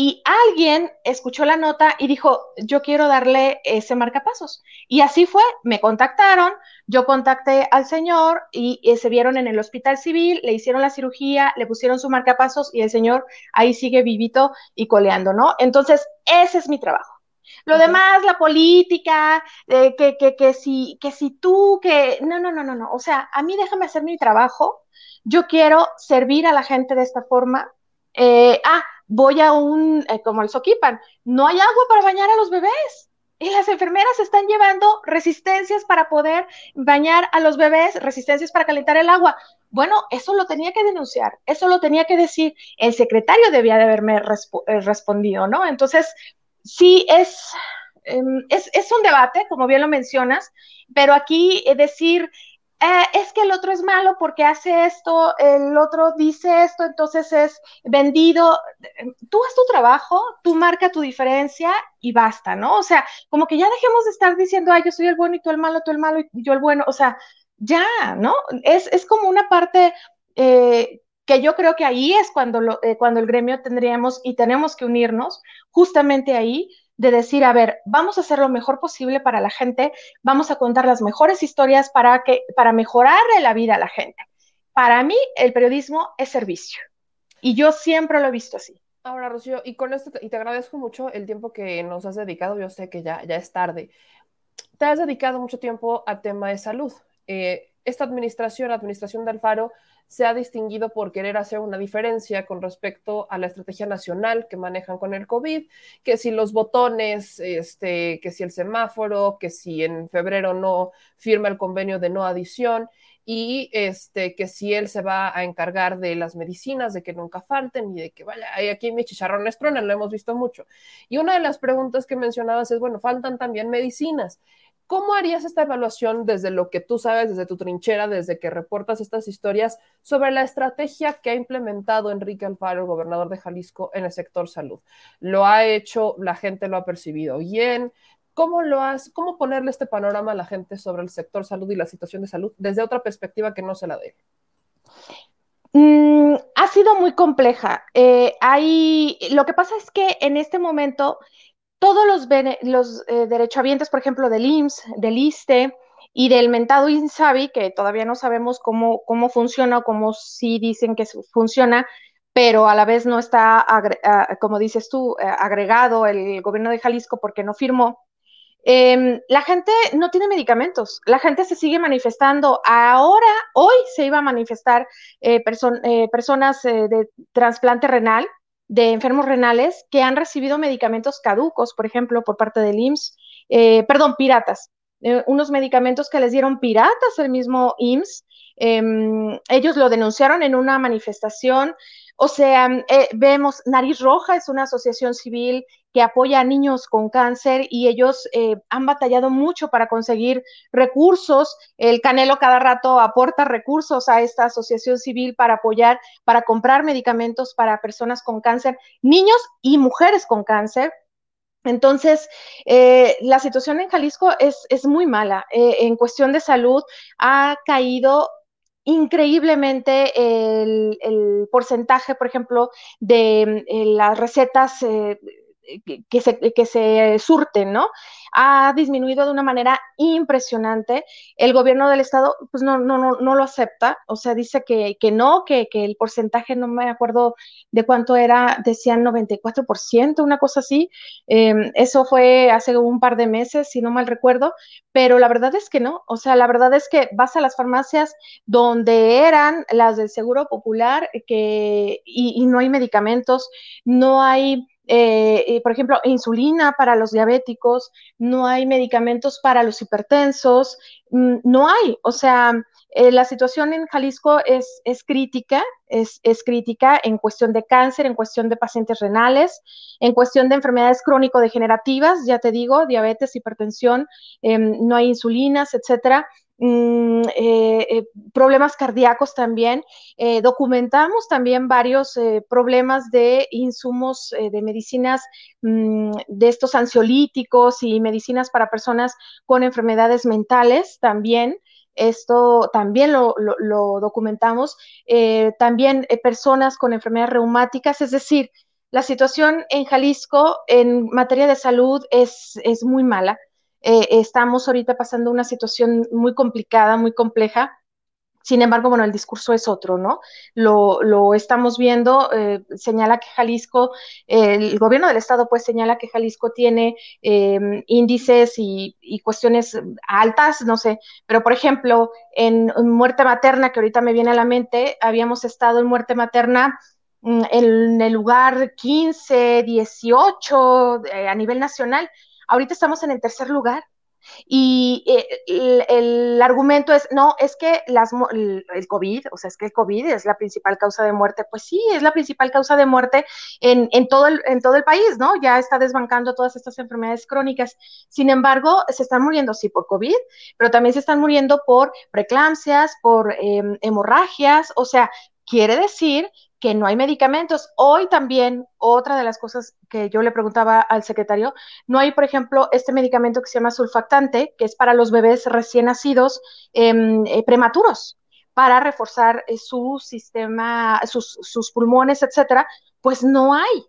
y alguien escuchó la nota y dijo, yo quiero darle ese marcapasos. Y así fue, me contactaron, yo contacté al señor y, se vieron en el hospital civil, le hicieron la cirugía, le pusieron su marcapasos y el señor ahí sigue vivito y coleando, ¿no? Entonces, ese es mi trabajo. Lo demás, la política, que, que, que, si, que si tú, que... No, no, no, no, no. O sea, a mí déjame hacer mi trabajo. Yo quiero servir a la gente de esta forma. Eh, ah, voy a un, eh, como el Soquipan, no hay agua para bañar a los bebés. Y las enfermeras están llevando resistencias para poder bañar a los bebés, resistencias para calentar el agua. Bueno, eso lo tenía que denunciar, eso lo tenía que decir. El secretario debía de haberme eh, respondido, ¿no? Entonces, sí es, em, es, es, un debate, como bien lo mencionas, pero aquí decir eh, es que el otro es malo porque hace esto, el otro dice esto, entonces es vendido. Tú haz tu trabajo, tú marca tu diferencia y basta, ¿no? O sea, como que ya dejemos de estar diciendo, ay, yo soy el bueno y tú el malo, tú el malo y yo el bueno. O sea, ya, ¿no? Es, es como una parte eh, que yo creo que ahí es cuando, lo, eh, cuando el gremio tendríamos y tenemos que unirnos, justamente ahí de decir, a ver, vamos a hacer lo mejor posible para la gente, vamos a contar las mejores historias para, que, para mejorarle la vida a la gente. Para mí, el periodismo es servicio. Y yo siempre lo he visto así. Ahora, Rocío, y con esto, y te agradezco mucho el tiempo que nos has dedicado, yo sé que ya, ya es tarde. te has dedicado mucho tiempo al tema de salud. Eh, esta administración, la administración de Alfaro, se ha distinguido por querer hacer una diferencia con respecto a la estrategia nacional que manejan con el COVID, que si los botones, este, que si el semáforo, que si en febrero no firma el convenio de no adición y este, que si él se va a encargar de las medicinas, de que nunca falten y de que vaya, aquí mi chicharrones truenan, lo hemos visto mucho. Y una de las preguntas que mencionabas es, bueno, faltan también medicinas. ¿Cómo harías esta evaluación desde lo que tú sabes, desde tu trinchera, desde que reportas estas historias sobre la estrategia que ha implementado Enrique Alfaro, el gobernador de Jalisco, en el sector salud? ¿Lo ha hecho, la gente lo ha percibido bien? ¿Cómo lo has, cómo ponerle este panorama a la gente sobre el sector salud y la situación de salud desde otra perspectiva que no se la dé? Mm, ha sido muy compleja. Eh, hay, lo que pasa es que en este momento todos los, los eh, derechohabientes, por ejemplo, del IMSS, del ISTE y del mentado INSABI, que todavía no sabemos cómo, cómo funciona o cómo sí dicen que funciona, pero a la vez no está, como dices tú, eh, agregado el gobierno de Jalisco porque no firmó. Em, la gente no tiene medicamentos, la gente se sigue manifestando. Ahora, hoy se iba a manifestar eh, personas de trasplante renal de enfermos renales que han recibido medicamentos caducos, por ejemplo, por parte del IMSS, eh, perdón, piratas, eh, unos medicamentos que les dieron piratas el mismo IMSS. Em, ellos lo denunciaron en una manifestación. O sea, eh, vemos Nariz Roja es una asociación civil que apoya a niños con cáncer y ellos eh, han batallado mucho para conseguir recursos. El Canelo cada rato aporta recursos a esta asociación civil para apoyar, para comprar medicamentos para personas con cáncer, niños y mujeres con cáncer. Entonces, eh, la situación en Jalisco es, es muy mala. Eh, en cuestión de salud, ha caído increíblemente el, el porcentaje, por ejemplo, de las recetas que se, que se surten, ¿no? Ha disminuido de una manera impresionante. El gobierno del estado, pues no, no, no, no lo acepta, o sea, dice que, que no, que, que, el porcentaje, no me acuerdo de cuánto era, decían 94%, una cosa así. Eh, eso fue hace un par de meses, si no mal recuerdo, pero la verdad es que no, o sea, la verdad es que vas a las farmacias donde eran las del Seguro Popular que, y, y no hay medicamentos, no hay eh, por ejemplo, insulina para los diabéticos, no hay medicamentos para los hipertensos, mm, no hay, o sea, eh, la situación en Jalisco es, crítica, es, es, crítica en cuestión de cáncer, en cuestión de pacientes renales, en cuestión de enfermedades crónico-degenerativas, ya te digo, diabetes, hipertensión, em, no hay insulinas, etcétera. Mm, eh, eh, problemas cardíacos también. Eh, documentamos también varios problemas de insumos de medicinas, mm, de estos ansiolíticos y medicinas para personas con enfermedades mentales también. Esto también lo, documentamos. también personas con enfermedades reumáticas, es decir, la situación en Jalisco en materia de salud es, es muy mala. Eh, estamos ahorita pasando una situación muy complicada, muy compleja. Sin embargo, bueno, el discurso es otro, ¿no? Lo, lo estamos viendo, eh, señala que Jalisco, el gobierno del estado pues señala que Jalisco tiene em, índices y, y, cuestiones altas, no sé, pero por ejemplo, en, muerte materna, que ahorita me viene a la mente, habíamos estado en muerte materna mm, en el lugar 15, 18 eh, a nivel nacional, Ahorita estamos en el tercer lugar. Y eh, el, argumento es, no, es que las, el, COVID, o sea, es que el COVID es la principal causa de muerte. Pues sí, es la principal causa de muerte en, en, todo, el, en todo el país, ¿no? Ya está desbancando todas estas enfermedades crónicas. Sin embargo, se están muriendo, sí, por COVID, pero también se están muriendo por preeclampsias, por em, hemorragias, o sea, quiere decir que no hay medicamentos. Hoy también, otra de las cosas que yo le preguntaba al secretario, no hay, por ejemplo, este medicamento que se llama sulfactante, que es para los bebés recién nacidos em, eh, prematuros, para reforzar eh, su sistema, sus, sus pulmones, etcétera, pues no hay.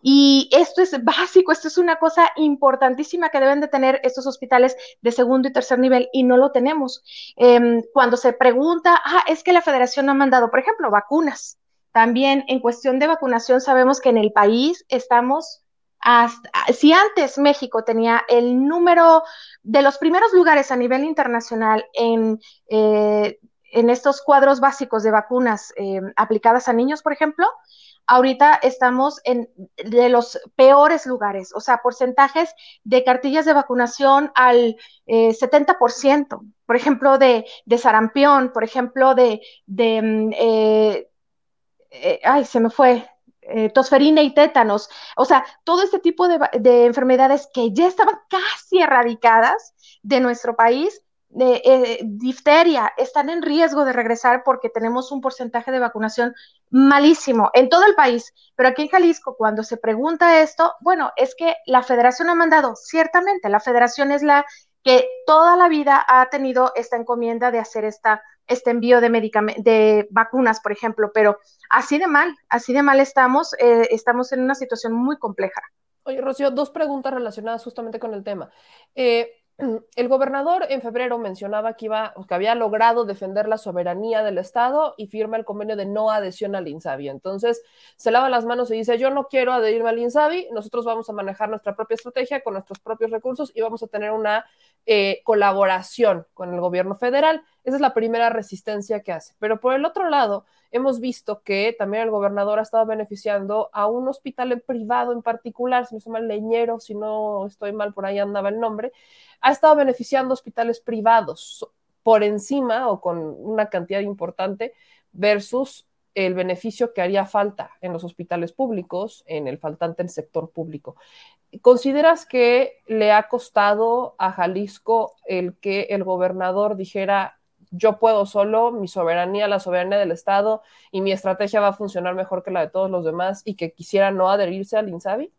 Y esto es básico, esto es una cosa importantísima que deben de tener estos hospitales de segundo y tercer nivel y no lo tenemos. Eh, cuando se pregunta, ah, es que la federación no ha mandado, por ejemplo, vacunas. También en cuestión de vacunación sabemos que en el país estamos si antes México tenía el número de los primeros lugares a nivel internacional en, eh, en estos cuadros básicos de vacunas eh, aplicadas a niños, por ejemplo, ahorita estamos en de los peores lugares, o sea, porcentajes de cartillas de vacunación al 70%, eh, por ejemplo, de, de, sarampión, por ejemplo, de, de mm, ay, se me fue, eh, tosferina y tétanos, o sea, todo este tipo de, enfermedades que ya estaban casi erradicadas de nuestro país, de eh, difteria, están en riesgo de regresar porque tenemos un porcentaje de vacunación malísimo en todo el país. Pero aquí en Jalisco, cuando se pregunta esto, bueno, es que la federación ha mandado, ciertamente, la federación es la que toda la vida ha tenido esta encomienda de hacer esta, este envío de, de vacunas, por ejemplo, pero así de mal, así de mal estamos, eh, estamos en una situación muy compleja. Oye, Rocío, dos preguntas relacionadas justamente con el tema. Eh, el gobernador en febrero mencionaba que, iba, que había logrado defender la soberanía del Estado y firma el convenio de no adhesión al INSABI. Entonces se lava las manos y dice, yo no quiero adherirme al INSABI, nosotros vamos a manejar nuestra propia estrategia con nuestros propios recursos y vamos a tener una eh, colaboración con el gobierno federal. Esa es la primera resistencia que hace. Pero por el otro lado, hemos visto que también el gobernador ha estado beneficiando a un hospital privado en particular, si no estoy mal, Leñero, si no estoy mal, por ahí andaba el nombre, ha estado beneficiando hospitales privados por encima o con una cantidad importante versus el beneficio que haría falta en los hospitales públicos, en el faltante del sector público. ¿Consideras que le ha costado a Jalisco el que el gobernador dijera yo puedo solo, mi soberanía, la soberanía del Estado y mi estrategia va a funcionar mejor que la de todos los demás y que quisiera no adherirse al INSABI?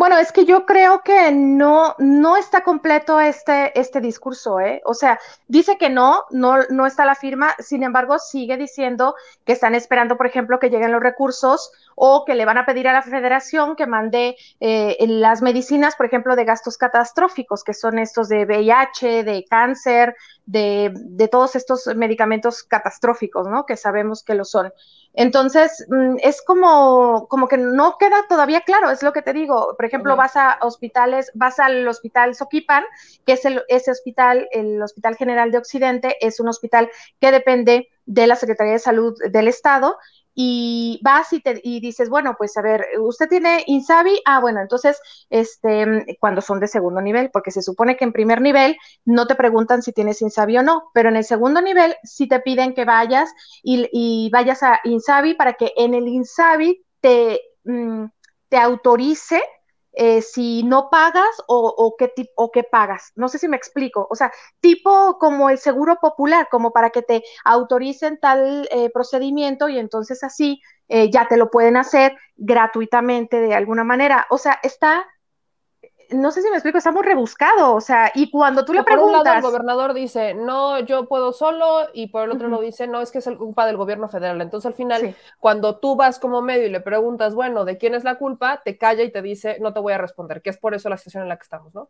Bueno, es que yo creo que no, no está completo este, este discurso, ¿eh? O sea, dice que no, no, no está la firma, sin embargo, sigue diciendo que están esperando, por ejemplo, que lleguen los recursos o que le van a pedir a la federación que mande eh, las medicinas, por ejemplo, de gastos catastróficos, que son estos de VIH, de cáncer, de, de todos estos medicamentos catastróficos, ¿no? Que sabemos que lo son. Entonces, mm, es como, como que no queda todavía claro, es lo que te digo. Ejemplo, vas a hospitales, vas al hospital Soquipan, que es el, ese hospital, el Hospital General de Occidente, es un hospital que depende de la Secretaría de Salud del Estado y vas y, te, y dices, bueno, pues a ver, ¿usted tiene Insabi? Ah, bueno, entonces, este, cuando son de segundo nivel, porque se supone que en primer nivel no te preguntan si tienes Insabi o no, pero en el segundo nivel sí te piden que vayas y, vayas a Insabi para que en el Insabi te, mm, te autorice eh, si no pagas o, qué o qué pagas. No sé si me explico. O sea, tipo como el seguro popular, como para que te autoricen tal eh, procedimiento y entonces así eh, ya te lo pueden hacer gratuitamente de alguna manera. O sea, está no sé si me explico, está muy rebuscado, o sea, y cuando tú le preguntas... Por un lado el gobernador dice, no, yo puedo solo, y por el otro lo dice, no, es que es el culpa del gobierno federal. Entonces al final, cuando tú vas como medio y le preguntas, bueno, ¿de quién es la culpa? Te calla y te dice, no te voy a responder, que es por eso la situación en la que estamos, ¿no?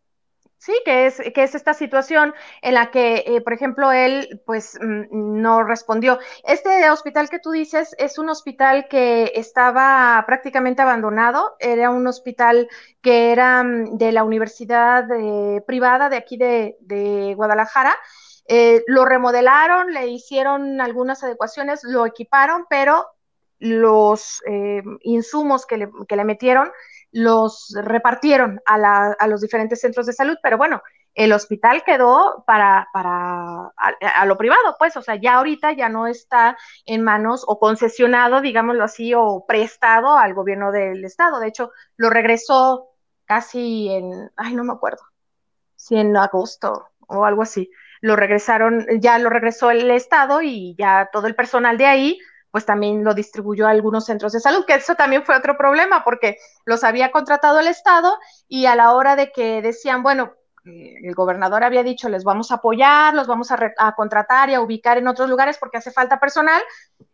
Sí, que es, que es esta situación en la que, eh, por ejemplo, él pues mm, no respondió. Este hospital que tú dices es un hospital que estaba prácticamente abandonado, era un hospital que era mm, de la universidad eh, privada de aquí de, Guadalajara. Eh, lo remodelaron, le hicieron algunas adecuaciones, lo equiparon, pero los insumos que le, que le metieron los repartieron a, los diferentes centros de salud, pero bueno, el hospital quedó para, para a, lo privado, pues, o sea, ya ahorita ya no está en manos o concesionado, digámoslo así, o prestado al gobierno del estado. De hecho, lo regresó casi en, ay, no me acuerdo, si en agosto o algo así. Lo regresaron, ya lo regresó el estado y ya todo el personal de ahí pues también lo distribuyó a algunos centros de salud, que eso también fue otro problema porque los había contratado el Estado y a la hora de que decían, bueno, eh, el gobernador había dicho, les vamos a apoyar, los vamos a, contratar y a ubicar en otros lugares porque hace falta personal,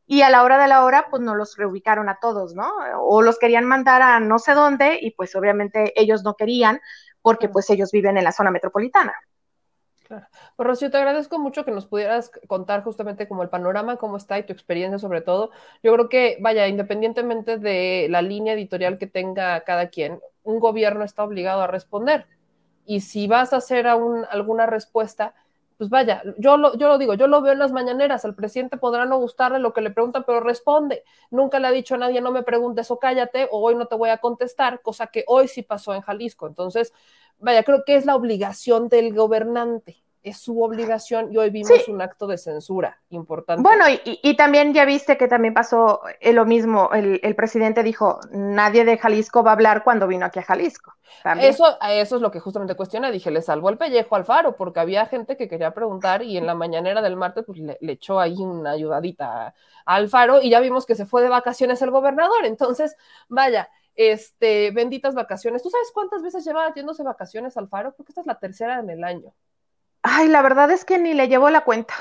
y a la hora de la hora, pues no los reubicaron a todos, ¿no? O los querían mandar a no sé dónde y pues obviamente ellos no querían porque pues ellos viven en la zona metropolitana. Claro. Pues Rocío, te agradezco mucho que nos pudieras contar justamente como el panorama, cómo está y tu experiencia sobre todo. Yo creo que, vaya, independientemente de la línea editorial que tenga cada quien, un gobierno está obligado a responder. Y si vas a hacer alguna respuesta, pues vaya, yo lo, yo lo digo, yo lo veo en las mañaneras, al presidente podrá no gustarle lo que le preguntan, pero responde. Nunca le ha dicho a nadie, no me preguntes o cállate, o hoy no te voy a contestar, cosa que hoy sí pasó en Jalisco. Entonces, vaya, creo que es la obligación del gobernante es su obligación y hoy vimos un acto de censura importante. Bueno, y, también ya viste que también pasó eh, lo mismo, el, presidente dijo, nadie de Jalisco va a hablar cuando vino aquí a Jalisco. Eso, eso es lo que justamente cuestiona, dije, le salvó el pellejo al faro, porque había gente que quería preguntar y en la mañanera del martes pues le, echó ahí una ayudadita al faro y ya vimos que se fue de vacaciones el gobernador, entonces, vaya, este, benditas vacaciones. ¿Tú sabes cuántas veces lleva yéndose vacaciones al faro? Porque esta es la tercera en el año. Ay, la verdad es que ni le llevo la cuenta.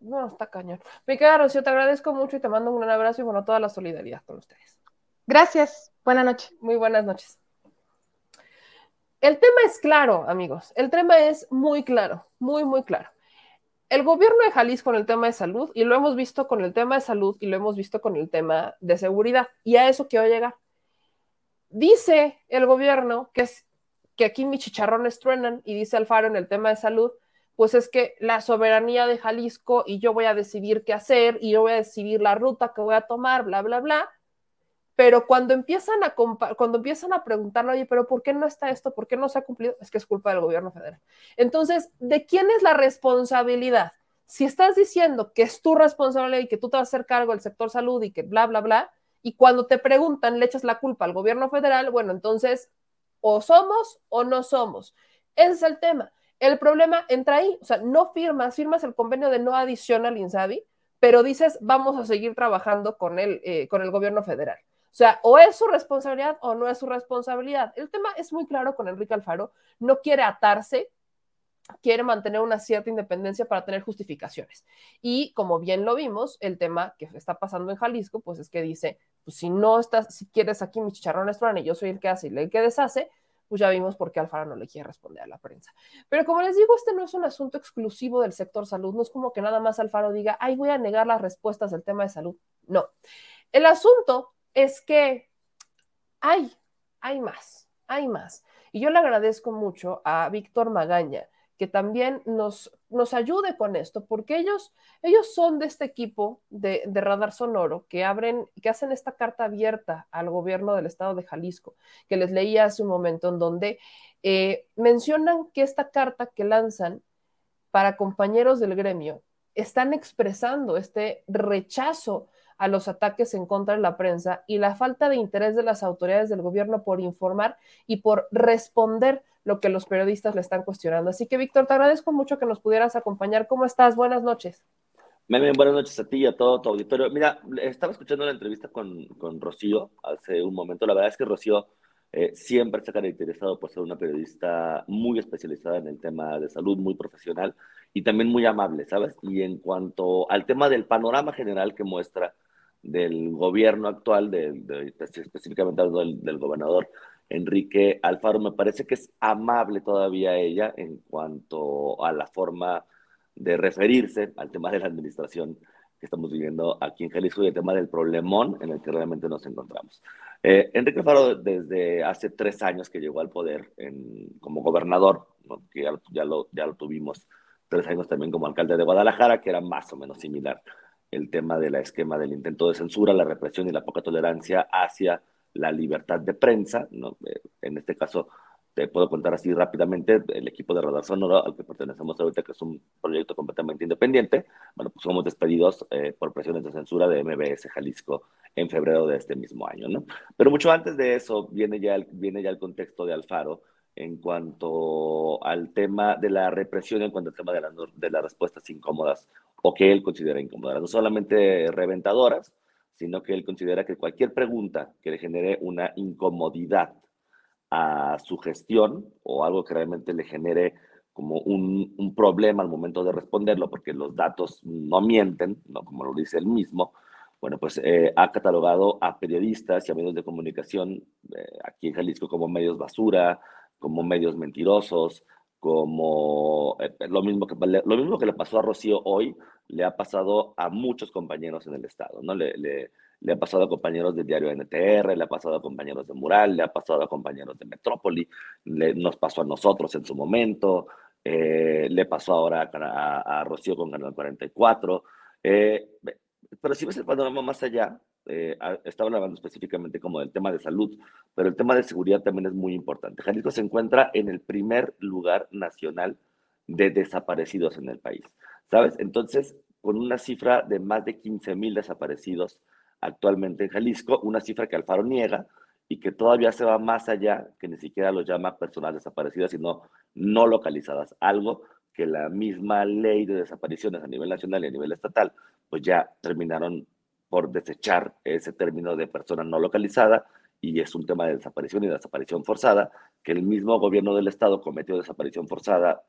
No, está cañón. Mi querida Rocío, te agradezco mucho y te mando un gran abrazo y bueno, toda la solidaridad con ustedes. Gracias. Buenas noches. Muy buenas noches. El tema es claro, amigos. El tema es muy claro, muy, muy claro. El gobierno de Jalisco con el tema de salud, y lo hemos visto con el tema de salud y lo hemos visto con el tema de seguridad, y a eso quiero llegar. Dice el gobierno que es que aquí mis chicharrones truenan y dice Alfaro en el tema de salud, pues es que la soberanía de Jalisco y yo voy a decidir qué hacer y yo voy a decidir la ruta que voy a tomar, bla, bla, bla. Pero cuando empiezan a cuando empiezan a preguntarle, oye, pero ¿por qué no está esto? ¿Por qué no se ha cumplido? Es que es culpa del gobierno federal. Entonces, ¿de quién es la responsabilidad? Si estás diciendo que es tu responsabilidad y que tú te vas a hacer cargo del sector salud y que bla, bla, bla, y cuando te preguntan, le echas la culpa al gobierno federal, bueno, entonces o somos o no somos. Ese es el tema. El problema entra ahí, o sea, no firmas, firmas el convenio de no adición al INSABI, pero dices, vamos a seguir trabajando con el, eh, con el gobierno federal. O sea, o es su responsabilidad o no es su responsabilidad. El tema es muy claro con Enrique Alfaro, no quiere atarse, quiere mantener una cierta independencia para tener justificaciones. Y como bien lo vimos, el tema que está pasando en Jalisco, pues es que dice, pues si no estás, si quieres aquí mis chicharrones truenan y yo soy el que hace y el que deshace, pues ya vimos por qué Alfaro no le quiere responder a la prensa. Pero como les digo, este no es un asunto exclusivo del sector salud, no es como que nada más Alfaro diga, ay, voy a negar las respuestas del tema de salud. No. El asunto es que hay, hay más, hay más. Y yo le agradezco mucho a Víctor Magaña, que también nos, nos ayude con esto, porque ellos, ellos son de este equipo de, Radar Sonoro que abren, que hacen esta carta abierta al gobierno del estado de Jalisco, que les leía hace un momento, en donde eh, mencionan que esta carta que lanzan para compañeros del gremio están expresando este rechazo a los ataques en contra de la prensa y la falta de interés de las autoridades del gobierno por informar y por responder lo que los periodistas le están cuestionando. Así que, Víctor, te agradezco mucho que nos pudieras acompañar. ¿Cómo estás? Buenas noches. buenas noches a ti y a todo tu auditorio. Mira, estaba escuchando la entrevista con, con Rocío hace un momento. La verdad es que Rocío eh, siempre se ha caracterizado por ser una periodista muy especializada en el tema de salud, muy profesional y también muy amable, ¿sabes? Y en cuanto al tema del panorama general que muestra del gobierno actual, de, específicamente del, gobernador Enrique Alfaro, me parece que es amable todavía ella en cuanto a la forma de referirse al tema de la administración que estamos viviendo aquí en Jalisco y el tema del problemón en el que realmente nos encontramos. Eh, Enrique Alfaro, desde hace tres años que llegó al poder como gobernador, que ya, lo, ya lo tuvimos tres años también como alcalde de Guadalajara, que era más o menos similar el tema del esquema del intento de censura, la represión y la poca tolerancia hacia la libertad de prensa. Eh, en este caso, te puedo contar así rápidamente, el equipo de Radar Sonoro al que pertenecemos ahorita, que es un proyecto completamente independiente, bueno, pues somos despedidos eh, por presiones de censura de MBS Jalisco en febrero de este mismo año. Pero mucho antes de eso viene ya el, viene ya el contexto de Alfaro en cuanto al tema de la represión, en cuanto al tema de, de las respuestas incómodas o que él considera incómodas, no solamente reventadoras, sino que él considera que cualquier pregunta que le genere una incomodidad a su gestión o algo que realmente le genere como un, un, problema al momento de responderlo, porque los datos no mienten, ¿no? como lo dice él mismo, bueno, pues eh, ha catalogado a periodistas y a medios de comunicación eh, aquí en Jalisco como medios basura, como medios mentirosos, como eh, lo, mismo que, lo mismo que le pasó a Rocío hoy, le ha pasado a muchos compañeros en el Estado, ¿no? Le, le ha pasado a compañeros del diario NTR, le ha pasado a compañeros de Mural, le ha pasado a compañeros de Metrópoli, le, nos pasó a nosotros en su momento, eh, le pasó ahora a, Rocío con Canal 44. Eh, pero si ves el panorama más allá, eh, estaba hablando específicamente como del tema de salud, pero el tema de seguridad también es muy importante. Jalisco se encuentra en el primer lugar nacional de desaparecidos en el país, ¿sabes? Entonces, con una cifra de más de 15 mil desaparecidos actualmente en Jalisco, una cifra que Alfaro niega y que todavía se va más allá, que ni siquiera lo llama personas desaparecidas, sino no localizadas, algo que la misma ley de desapariciones a nivel nacional y a nivel estatal, pues ya terminaron por desechar ese término de persona no localizada y es un tema de desaparición y desaparición forzada, que el mismo gobierno del estado cometió desaparición forzada,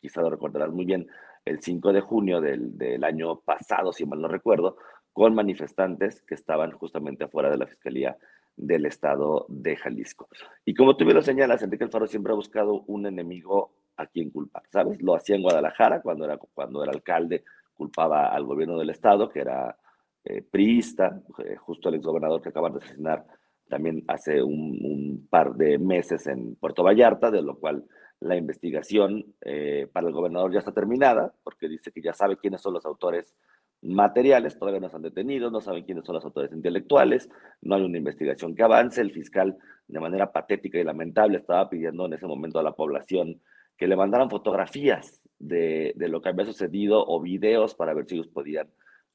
quizá lo recordarás muy bien, el 5 de junio del, del año pasado, si mal no recuerdo, con manifestantes que estaban justamente afuera de la Fiscalía del Estado de Jalisco. Y como tú bien lo señalas, Enrique Alfaro siempre ha buscado un enemigo a quien culpar, ¿sabes? Lo hacía en Guadalajara cuando era, cuando era alcalde, culpaba al gobierno del Estado, que era eh, priista, eh, justo el exgobernador que acaban de asesinar también hace un, par de meses en Puerto Vallarta, de lo cual la investigación eh, para el gobernador ya está terminada, porque dice que ya sabe quiénes son los autores materiales, todavía no se han detenido, no saben quiénes son los autores intelectuales, no hay una investigación que avance, el fiscal de manera patética y lamentable estaba pidiendo en ese momento a la población que le mandaran fotografías de, lo que había sucedido o videos para ver si ellos podían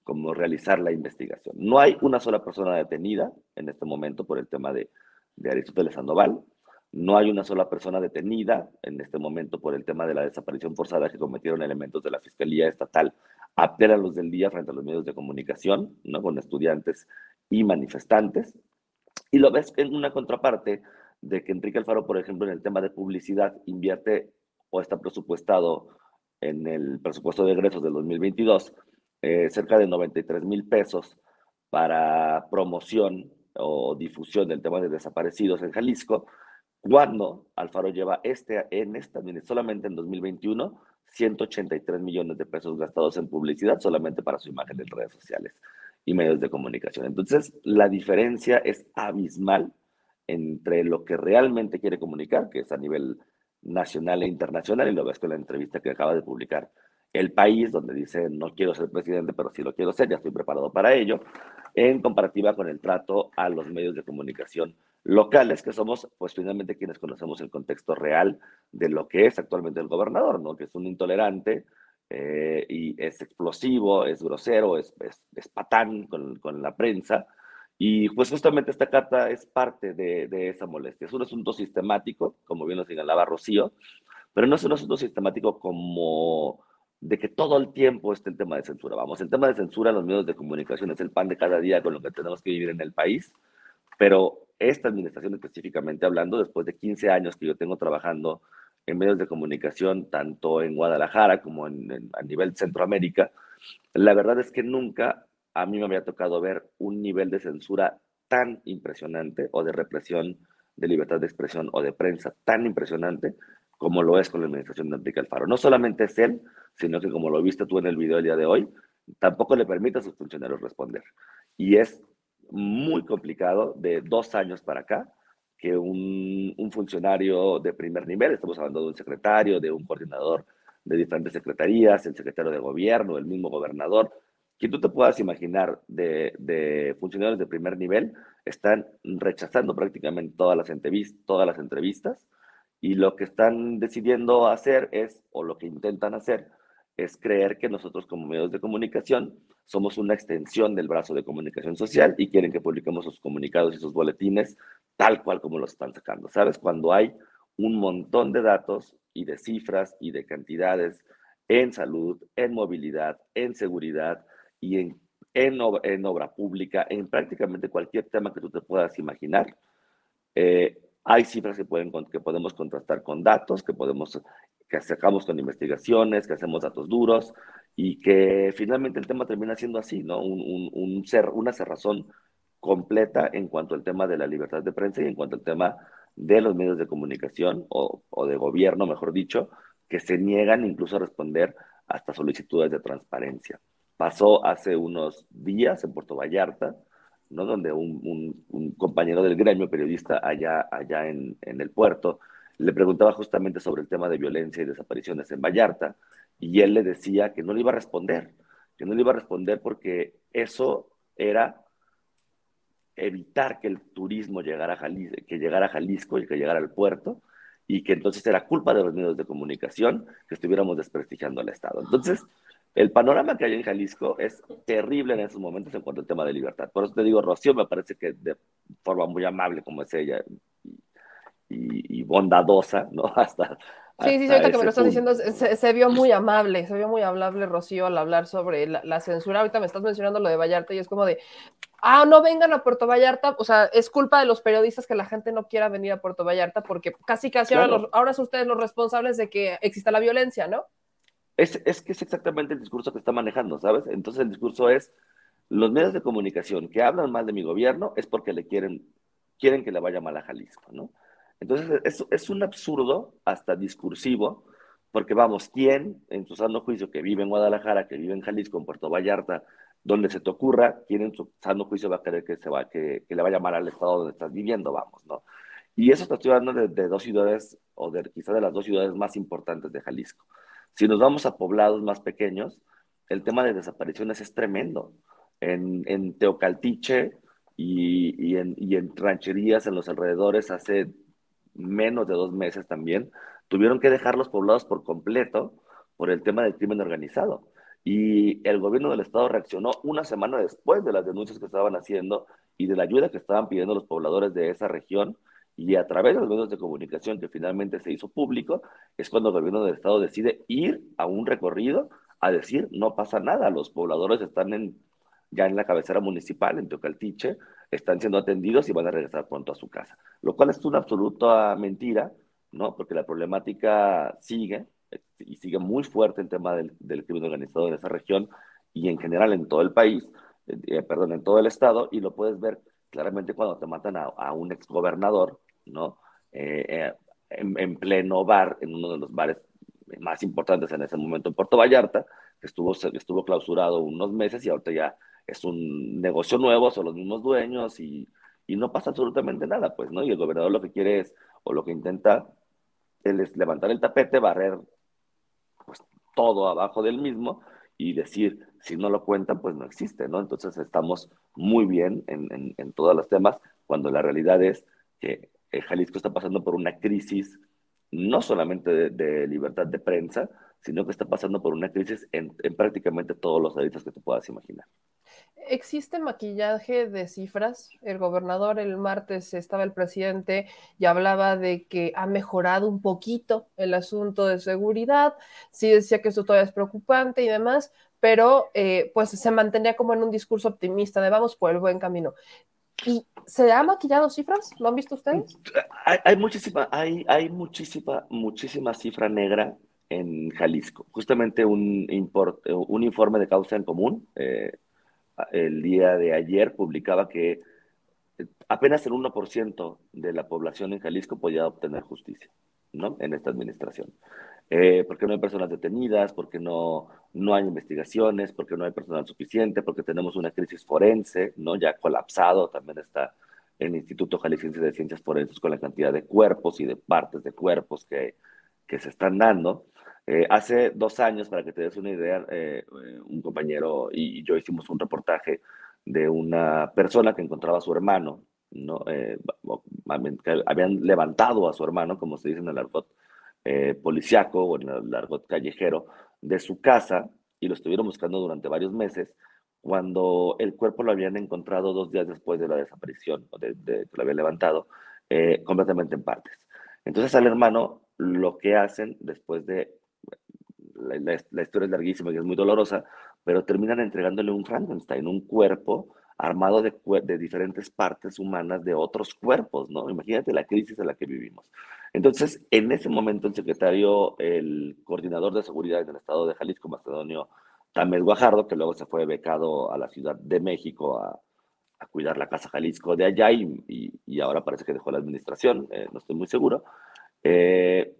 como realizar la investigación. No hay una sola persona detenida en este momento por el tema de, de Aristóteles Sandoval. No hay una sola persona detenida en este momento por el tema de la desaparición forzada que cometieron elementos de la Fiscalía Estatal a la luz del día frente a los medios de comunicación, ¿no? con estudiantes y manifestantes. Y lo ves en una contraparte de que Enrique Alfaro, por ejemplo, en el tema de publicidad invierte o está presupuestado en el presupuesto de egresos del 2022 eh, cerca de 93 mil pesos para promoción o difusión del tema de desaparecidos en Jalisco, cuando Alfaro lleva este en esta, solamente en 2021, 183 millones de pesos gastados en publicidad solamente para su imagen en redes sociales y medios de comunicación. Entonces, la diferencia es abismal entre lo que realmente quiere comunicar, que es a nivel nacional e internacional, y lo ves con la entrevista que acaba de publicar el país, donde dice no quiero ser presidente, pero sí lo quiero ser, ya estoy preparado para ello, en comparativa con el trato a los medios de comunicación locales, que somos, pues finalmente quienes conocemos el contexto real de lo que es actualmente el gobernador, ¿no? Que es un intolerante eh, y es explosivo, es grosero, es, es, patán con, con, la prensa. Y pues justamente esta carta es parte de, de esa molestia. Es un asunto sistemático, como bien lo señalaba Rocío, pero no es un asunto sistemático como de que todo el tiempo esté el tema de censura. Vamos, el tema de censura en los medios de comunicación es el pan de cada día con lo que tenemos que vivir en el país, pero esta administración específicamente hablando, después de 15 años que yo tengo trabajando en medios de comunicación, tanto en Guadalajara como en, a nivel Centroamérica, la verdad es que nunca a mí me había tocado ver un nivel de censura tan impresionante o de represión de libertad de expresión o de prensa tan impresionante como lo es con la administración de Enrique Alfaro. No solamente es él, sino que como lo viste tú en el video el día de hoy, tampoco le permite a sus funcionarios responder. Y es muy complicado de dos años para acá que un, un, funcionario de primer nivel, estamos hablando de un secretario, de un coordinador de diferentes secretarías, el secretario de gobierno, el mismo gobernador, que tú te puedas imaginar de, de funcionarios de primer nivel, están rechazando prácticamente todas las, todas las entrevistas y lo que están decidiendo hacer es, o lo que intentan hacer, es creer que nosotros como medios de comunicación somos una extensión del brazo de comunicación social y quieren que publiquemos sus comunicados y sus boletines tal cual como los están sacando. ¿Sabes? Cuando hay un montón de datos y de cifras y de cantidades en salud, en movilidad, en seguridad y en, en, obra, pública, en prácticamente cualquier tema que tú te puedas imaginar, eh, hay cifras que, pueden, que podemos contrastar con datos, que, podemos, que sacamos con investigaciones, que hacemos datos duros y que finalmente el tema termina siendo así, ¿no? Un, un, ser, una cerrazón completa en cuanto al tema de la libertad de prensa y en cuanto al tema de los medios de comunicación o, o de gobierno, mejor dicho, que se niegan incluso a responder hasta solicitudes de transparencia. Pasó hace unos días en Puerto Vallarta, ¿no? donde un, un, compañero del gremio periodista allá, allá en, en, el puerto le preguntaba justamente sobre el tema de violencia y desapariciones en Vallarta, y él le decía que no le iba a responder, que no le iba a responder porque eso era evitar que el turismo llegara a Jalisco, que llegara Jalisco y que llegara al puerto, y que entonces era culpa de los medios de comunicación que estuviéramos desprestigiando al Estado. Entonces, el panorama que hay en Jalisco es terrible en esos momentos en cuanto al tema de libertad. Por eso te digo, Rocío me parece que de forma muy amable como es ella y, y bondadosa, ¿no? Hasta, Sí, sí, ahorita que me lo estás diciendo, se, vio muy amable, se vio muy amable Rocío al hablar sobre la, censura. Ahorita me estás mencionando lo de Vallarta y es como de, ah, no vengan a Puerto Vallarta, o sea, es culpa de los periodistas que la gente no quiera venir a Puerto Vallarta porque casi casi ahora, ahora son ustedes los responsables de que exista la violencia, ¿no? Es, es que es exactamente el discurso que está manejando, ¿sabes? Entonces el discurso es, los medios de comunicación que hablan mal de mi gobierno es porque le quieren, quieren que le vaya mal a Jalisco, ¿no? Entonces, es, es un absurdo hasta discursivo, porque vamos, ¿quién en su sano juicio que vive en Guadalajara, que vive en Jalisco, en Puerto Vallarta, donde se te ocurra, quién en su sano juicio va a querer que, se va, que, le vaya mal al estado donde estás viviendo, vamos, ¿no? Y eso te estoy hablando de, dos ciudades, o de quizá de las dos ciudades más importantes de Jalisco. Si nos vamos a poblados más pequeños, el tema de desapariciones es tremendo. En, en Teocaltiche y, y, en, y en rancherías en los alrededores hace menos de dos meses también, tuvieron que dejar los poblados por completo por el tema del crimen organizado. Y el gobierno del estado reaccionó una semana después de las denuncias que estaban haciendo y de la ayuda que estaban pidiendo los pobladores de esa región. Y a través de los medios de comunicación que finalmente se hizo público, es cuando el gobierno del estado decide ir a un recorrido a decir, no pasa nada, los pobladores están en, ya en la cabecera municipal, en Teocaltiche, están siendo atendidos y van a regresar pronto a su casa. Lo cual es una absoluta mentira, ¿no? Porque la problemática sigue y sigue muy fuerte el tema del, crimen organizado en esa región y en general en todo el país, eh, perdón, en todo el estado, y lo puedes ver claramente cuando te matan a, a un exgobernador, ¿no? Eh, eh, en, en, pleno bar, en uno de los bares más importantes en ese momento en Puerto Vallarta, que estuvo, estuvo clausurado unos meses y ahorita ya es un negocio nuevo, son los mismos dueños y, y, no pasa absolutamente nada, pues, ¿no? Y el gobernador lo que quiere es, o lo que intenta, es levantar el tapete, barrer pues, todo abajo del mismo y decir, si no lo cuentan, pues no existe, ¿no? Entonces estamos muy bien en, en, todos los temas, cuando la realidad es que Jalisco está pasando por una crisis no solamente de, libertad de prensa, sino que está pasando por una crisis en, en prácticamente todos los ámbitos que te puedas imaginar. ¿Existe maquillaje de cifras? El gobernador el martes estaba el presidente y hablaba de que ha mejorado un poquito el asunto de seguridad, sí decía que esto todavía es preocupante y demás, pero eh, pues se mantenía como en un discurso optimista de vamos por el buen camino. ¿Y se ha maquillado cifras? ¿Lo han visto ustedes? Hay, hay muchísima, hay, hay muchísima, muchísima cifra negra en Jalisco. Justamente un, un informe de causa en común. Eh, el día de ayer publicaba que apenas el 1% de la población en Jalisco podía obtener justicia, ¿no? En esta administración. Eh, porque no hay personas detenidas, porque no, no hay investigaciones, porque no hay personal suficiente, porque tenemos una crisis forense, ¿no? Ya colapsado, también está el Instituto Jalisciense de Ciencias Forenses con la cantidad de cuerpos y de partes de cuerpos que, que se están dando. Eh, hace dos años, para que te des una idea, eh, un compañero y, yo hicimos un reportaje de una persona que encontraba a su hermano, ¿no? Eh, habían levantado a su hermano, como se dice en el argot eh, policiaco o en el argot callejero, de su casa y lo estuvieron buscando durante varios meses, cuando el cuerpo lo habían encontrado dos días después de la desaparición, de, de que lo habían levantado, eh, completamente en partes. Entonces al hermano lo que hacen después de la, la, la, historia es larguísima y es muy dolorosa, pero terminan entregándole un Frankenstein, un cuerpo armado de, de, diferentes partes humanas de otros cuerpos, ¿no? Imagínate la crisis en la que vivimos. Entonces, en ese momento, el secretario, el coordinador de seguridad en el estado de Jalisco, Macedonio Tamés Guajardo, que luego se fue becado a la Ciudad de México a, a cuidar la Casa Jalisco de allá y, y, y, ahora parece que dejó la administración, eh, no estoy muy seguro. Eh,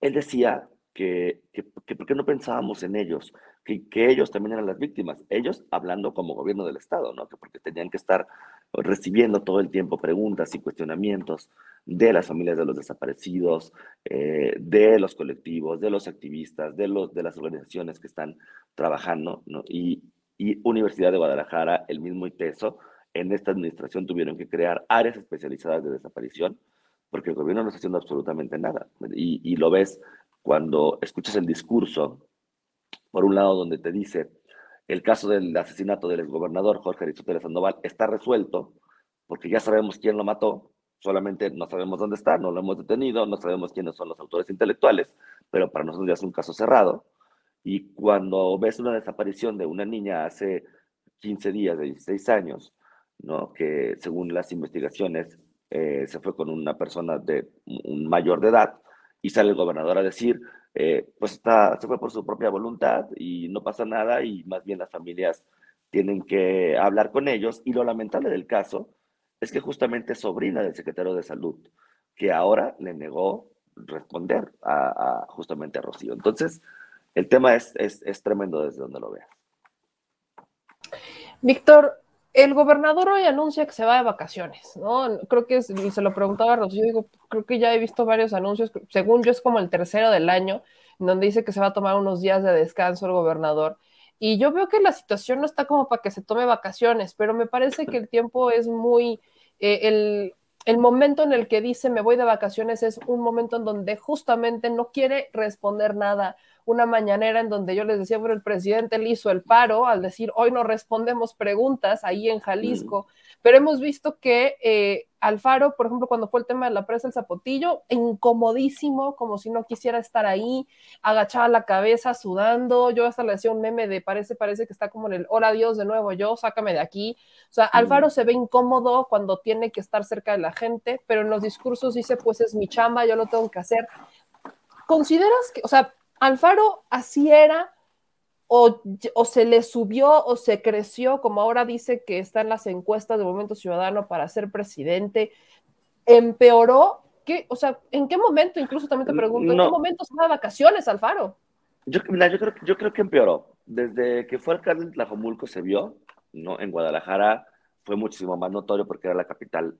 él decía que, que, ¿por qué no pensábamos en ellos? Que, que, ellos también eran las víctimas, ellos hablando como gobierno del Estado, ¿no? Que porque tenían que estar recibiendo todo el tiempo preguntas y cuestionamientos de las familias de los desaparecidos, eh, de los colectivos, de los activistas, de, los, de las organizaciones que están trabajando, ¿no? Y, y Universidad de Guadalajara, el mismo ITESO, en esta administración tuvieron que crear áreas especializadas de desaparición, porque el gobierno no está haciendo absolutamente nada. Y, y lo ves cuando escuchas el discurso, por un lado, donde te dice el caso del asesinato del exgobernador Jorge Aristóteles Sandoval está resuelto, porque ya sabemos quién lo mató, solamente no sabemos dónde está, no lo hemos detenido, no sabemos quiénes son los autores intelectuales, pero para nosotros ya es un caso cerrado. Y cuando ves una desaparición de una niña hace 15 días, de 16 años, ¿no? que según las investigaciones eh, se fue con una persona de un mayor de edad, y sale el gobernador a decir, eh, pues está, se fue por su propia voluntad y no pasa nada y más bien las familias tienen que hablar con ellos. Y lo lamentable del caso es que justamente es sobrina del secretario de salud, que ahora le negó responder a, justamente a Rocío. Entonces, el tema es, es, es tremendo desde donde lo veas. Víctor, el gobernador hoy anuncia que se va de vacaciones, ¿no? Creo que y se lo preguntaba a Rocío, digo, creo que ya he visto varios anuncios, según yo es como el tercero del año, en donde dice que se va a tomar unos días de descanso el gobernador. Y yo veo que la situación no está como para que se tome vacaciones, pero me parece que el tiempo es muy, eh, el, el momento en el que dice me voy de vacaciones es un momento en donde justamente no quiere responder nada, una mañanera en donde yo les decía, bueno, el presidente le hizo el paro al decir, hoy no respondemos preguntas ahí en Jalisco, pero hemos visto que eh, Alfaro, por ejemplo, cuando fue el tema de la presa del Zapotillo, incomodísimo, como si no quisiera estar ahí, agachaba la cabeza, sudando, yo hasta le decía un meme de parece, parece que está como en el, hola Dios, de nuevo yo, sácame de aquí, o sea, Alfaro se ve incómodo cuando tiene que estar cerca de la gente, pero en los discursos dice, pues es mi chamba, yo lo tengo que hacer. ¿Consideras que, o sea, Alfaro así era, o, se le subió o se creció, como ahora dice que está en las encuestas de Movimiento Ciudadano para ser presidente, empeoró. ¿Qué, o sea, ¿en qué momento, incluso también te pregunto, ¿en qué momento se de vacaciones, Alfaro? Yo, yo, creo, yo creo que empeoró. Desde que fue alcalde de Tlajomulco se vio, ¿no? En Guadalajara fue muchísimo más notorio porque era la capital,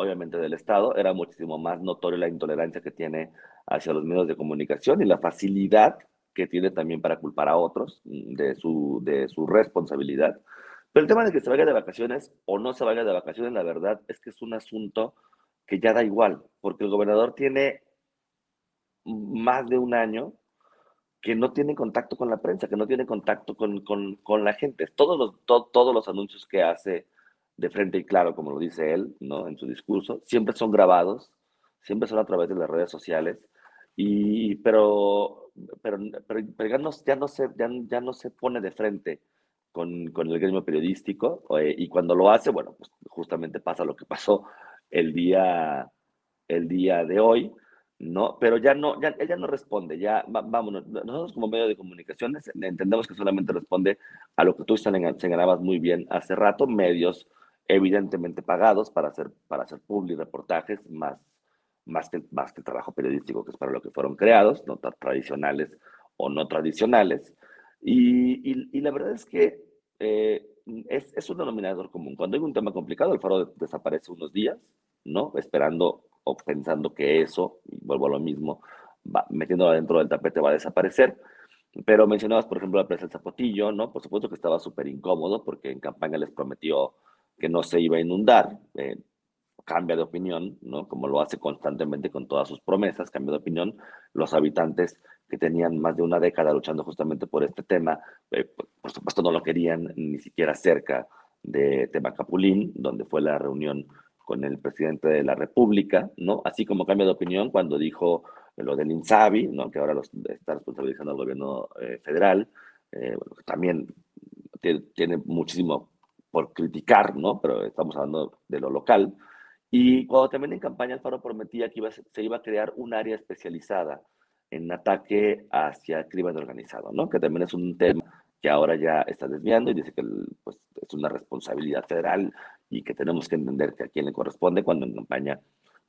obviamente, del Estado, era muchísimo más notorio la intolerancia que tiene hacia los medios de comunicación y la facilidad que tiene también para culpar a otros mm, de su, de su responsabilidad. Pero el tema de que se vaya de vacaciones o no se vaya de vacaciones, la verdad es que es un asunto que ya da igual, porque el gobernador tiene más de un año que no tiene contacto con la prensa, que no tiene contacto con, con, con la gente. Todos los, todos los anuncios que hace de frente y claro, como lo dice él, ¿no? En su discurso, siempre son grabados, siempre son a través de las redes sociales, y, pero, pero, pero, ya, no, ya, no se, ya, ya, no se pone de frente con, con el gremio periodístico eh, y cuando lo hace, bueno, pues justamente pasa lo que pasó el día, el día de hoy, ¿no? Pero ya no, ya, él ya no responde, ya, vámonos, nosotros como medio de comunicaciones entendemos que solamente responde a lo que tú señalabas muy bien hace rato, medios evidentemente pagados para hacer, para hacer public reportajes más más que, más que trabajo periodístico, que es para lo que fueron creados, notas tradicionales o no tradicionales. Y, y, la verdad es que eh, es, es, un denominador común. Cuando hay un tema complicado, el faro desaparece unos días, ¿no? Esperando o pensando que eso, y vuelvo a lo mismo, va, metiéndolo dentro del tapete va a desaparecer. Pero mencionabas, por ejemplo, la presa del Zapotillo, ¿no? Por supuesto que estaba súper incómodo porque en campaña les prometió que no se iba a inundar. Eh, cambia de opinión, ¿no? Como lo hace constantemente con todas sus promesas, cambia de opinión. Los habitantes que tenían más de una década luchando justamente por este tema, eh, por supuesto no lo querían ni siquiera cerca de Temacapulín, donde fue la reunión con el presidente de la República, ¿no? Así como cambia de opinión cuando dijo lo del INSABI, ¿no? Que ahora los está responsabilizando al gobierno eh, federal, eh, también tiene muchísimo por criticar, ¿no? Pero estamos hablando de lo local. Y cuando también en campaña Alfaro prometía que iba, se iba a crear un área especializada en ataque hacia el crimen organizado, ¿no? Que también es un tema que ahora ya está desviando y dice que pues, es una responsabilidad federal y que tenemos que entender que a quién le corresponde cuando en campaña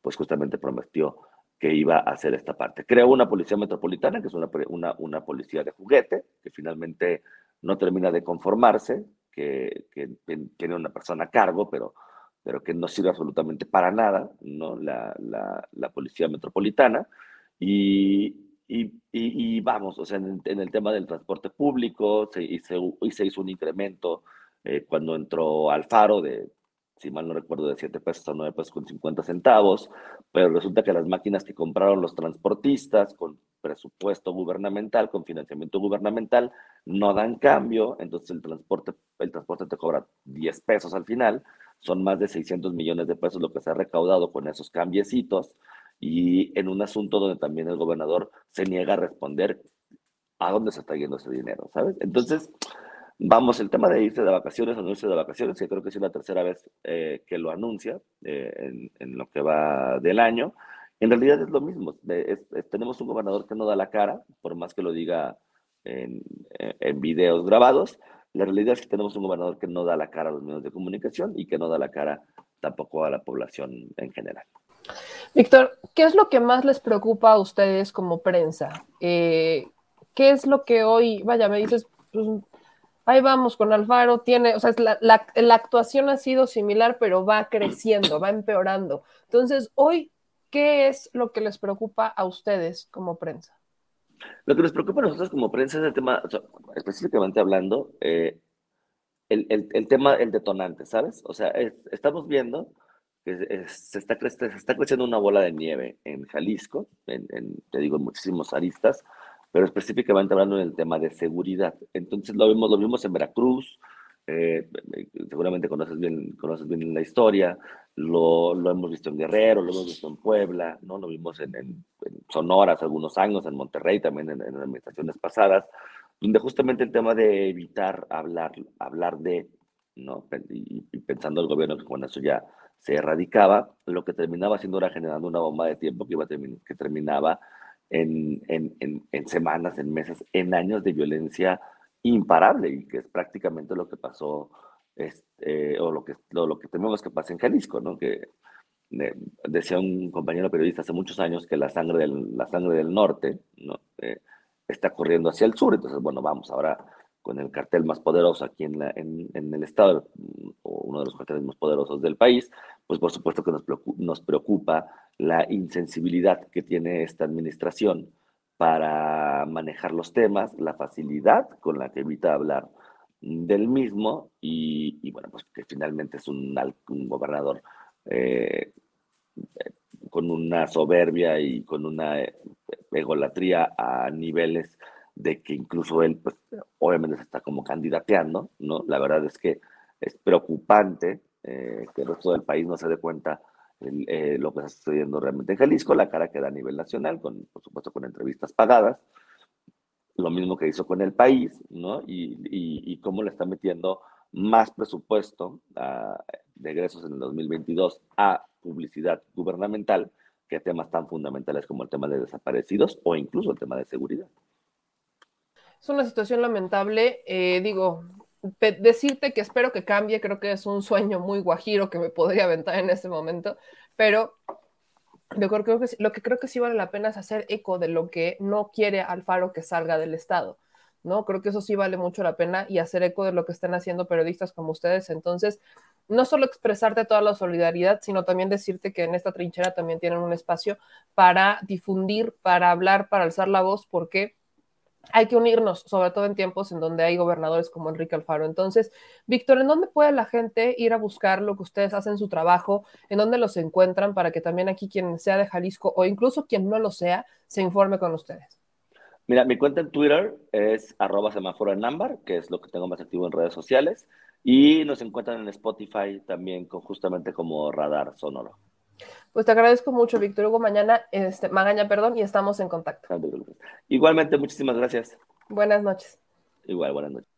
pues justamente prometió que iba a hacer esta parte. Creó una policía metropolitana, que es una, una, una policía de juguete, que finalmente no termina de conformarse, que, que, tiene una persona a cargo, pero, pero que no sirve absolutamente para nada, ¿no? La, la, la policía metropolitana. Y, y, y, vamos, o sea, en, el tema del transporte público, se, y, se, y se hizo un incremento eh, cuando entró Alfaro de si mal no recuerdo, de 7 pesos a 9 pesos con 50 centavos, pero resulta que las máquinas que compraron los transportistas con presupuesto gubernamental, con financiamiento gubernamental, no dan cambio, entonces el transporte, el transporte te cobra 10 pesos al final, son más de 600 millones de pesos lo que se ha recaudado con esos cambiecitos, y en un asunto donde también el gobernador se niega a responder a dónde se está yendo ese dinero, ¿sabes? Entonces, Vamos, el tema de irse de vacaciones o no irse de vacaciones, que creo que es la tercera vez eh, que lo anuncia eh, en, lo que va del año. En realidad es lo mismo. tenemos un gobernador que no da la cara, por más que lo diga en, en, videos grabados. La realidad es que tenemos un gobernador que no da la cara a los medios de comunicación y que no da la cara tampoco a la población en general. Víctor, ¿qué es lo que más les preocupa a ustedes como prensa? Eh, ¿Qué es lo que hoy, vaya, me dices, pues, ahí vamos con Alfaro, tiene, o sea, la, la, actuación ha sido similar, pero va creciendo, va empeorando. Entonces, hoy, ¿qué es lo que les preocupa a ustedes como prensa? Lo que nos preocupa a nosotros como prensa es el tema, específicamente hablando, eh, el, el, el, tema, el detonante, ¿sabes? O sea, estamos viendo que se, está, se está creciendo una bola de nieve en Jalisco, en, en, te digo, en muchísimos aristas, pero específicamente hablando en el tema de seguridad. Entonces lo vimos, lo vimos en Veracruz, eh, seguramente conoces bien, conoces bien la historia, lo, lo, hemos visto en Guerrero, lo hemos visto en Puebla, ¿no? lo vimos en, en, Sonora hace algunos años, en Monterrey también en, en, administraciones pasadas, donde justamente el tema de evitar hablar, hablar de, ¿no? y, pensando el gobierno que con eso ya se erradicaba, lo que terminaba haciendo era generando una bomba de tiempo que, iba que terminaba en, en, en, semanas, en meses, en años de violencia imparable y que es prácticamente lo que pasó este, o lo que, lo, lo que tenemos que pasa en Jalisco, ¿no? Que eh, decía un compañero periodista hace muchos años que la sangre del, la sangre del norte ¿no? Eh, está corriendo hacia el sur, entonces, bueno, vamos ahora con el cartel más poderoso aquí en, la, en, el estado, o uno de los carteles más poderosos del país, pues por supuesto que nos preocupa, nos preocupa la insensibilidad que tiene esta administración para manejar los temas, la facilidad con la que evita hablar del mismo y, bueno, pues que finalmente es un, gobernador eh, con una soberbia y con una egolatría a niveles de que incluso él, pues obviamente se está como candidateando, ¿no? La verdad es que es preocupante eh, que el resto del país no se dé cuenta eh, lo que está sucediendo realmente en Jalisco, la cara que da a nivel nacional, con, por supuesto con entrevistas pagadas, lo mismo que hizo con el país, ¿no? Y, cómo le está metiendo más presupuesto de egresos en el 2022 a publicidad gubernamental que temas tan fundamentales como el tema de desaparecidos o incluso el tema de seguridad. Es una situación lamentable. Eh, digo, decirte que espero que cambie, creo que es un sueño muy guajiro que me podría aventar en este momento, pero que, creo que, lo que creo que sí vale la pena es hacer eco de lo que no quiere Alfaro que salga del Estado. ¿no? Creo que eso sí vale mucho la pena y hacer eco de lo que están haciendo periodistas como ustedes. Entonces, no solo expresarte toda la solidaridad, sino también decirte que en esta trinchera también tienen un espacio para difundir, para hablar, para alzar la voz, porque hay que unirnos, sobre todo en tiempos en donde hay gobernadores como Enrique Alfaro. Entonces, Víctor, ¿en dónde puede la gente ir a buscar lo que ustedes hacen su trabajo? ¿En dónde los encuentran para que también aquí quien sea de Jalisco o incluso quien no lo sea, se informe con ustedes? Mira, mi cuenta en Twitter es arroba semáforo en ámbar, que es lo que tengo más activo en redes sociales, y nos encuentran en Spotify también con, justamente como Radar Sonoro. Pues te agradezco mucho, Víctor Hugo. Mañana, este, Magaña, perdón, y estamos en contacto. Igualmente, muchísimas gracias. Buenas noches. Igual, buenas noches.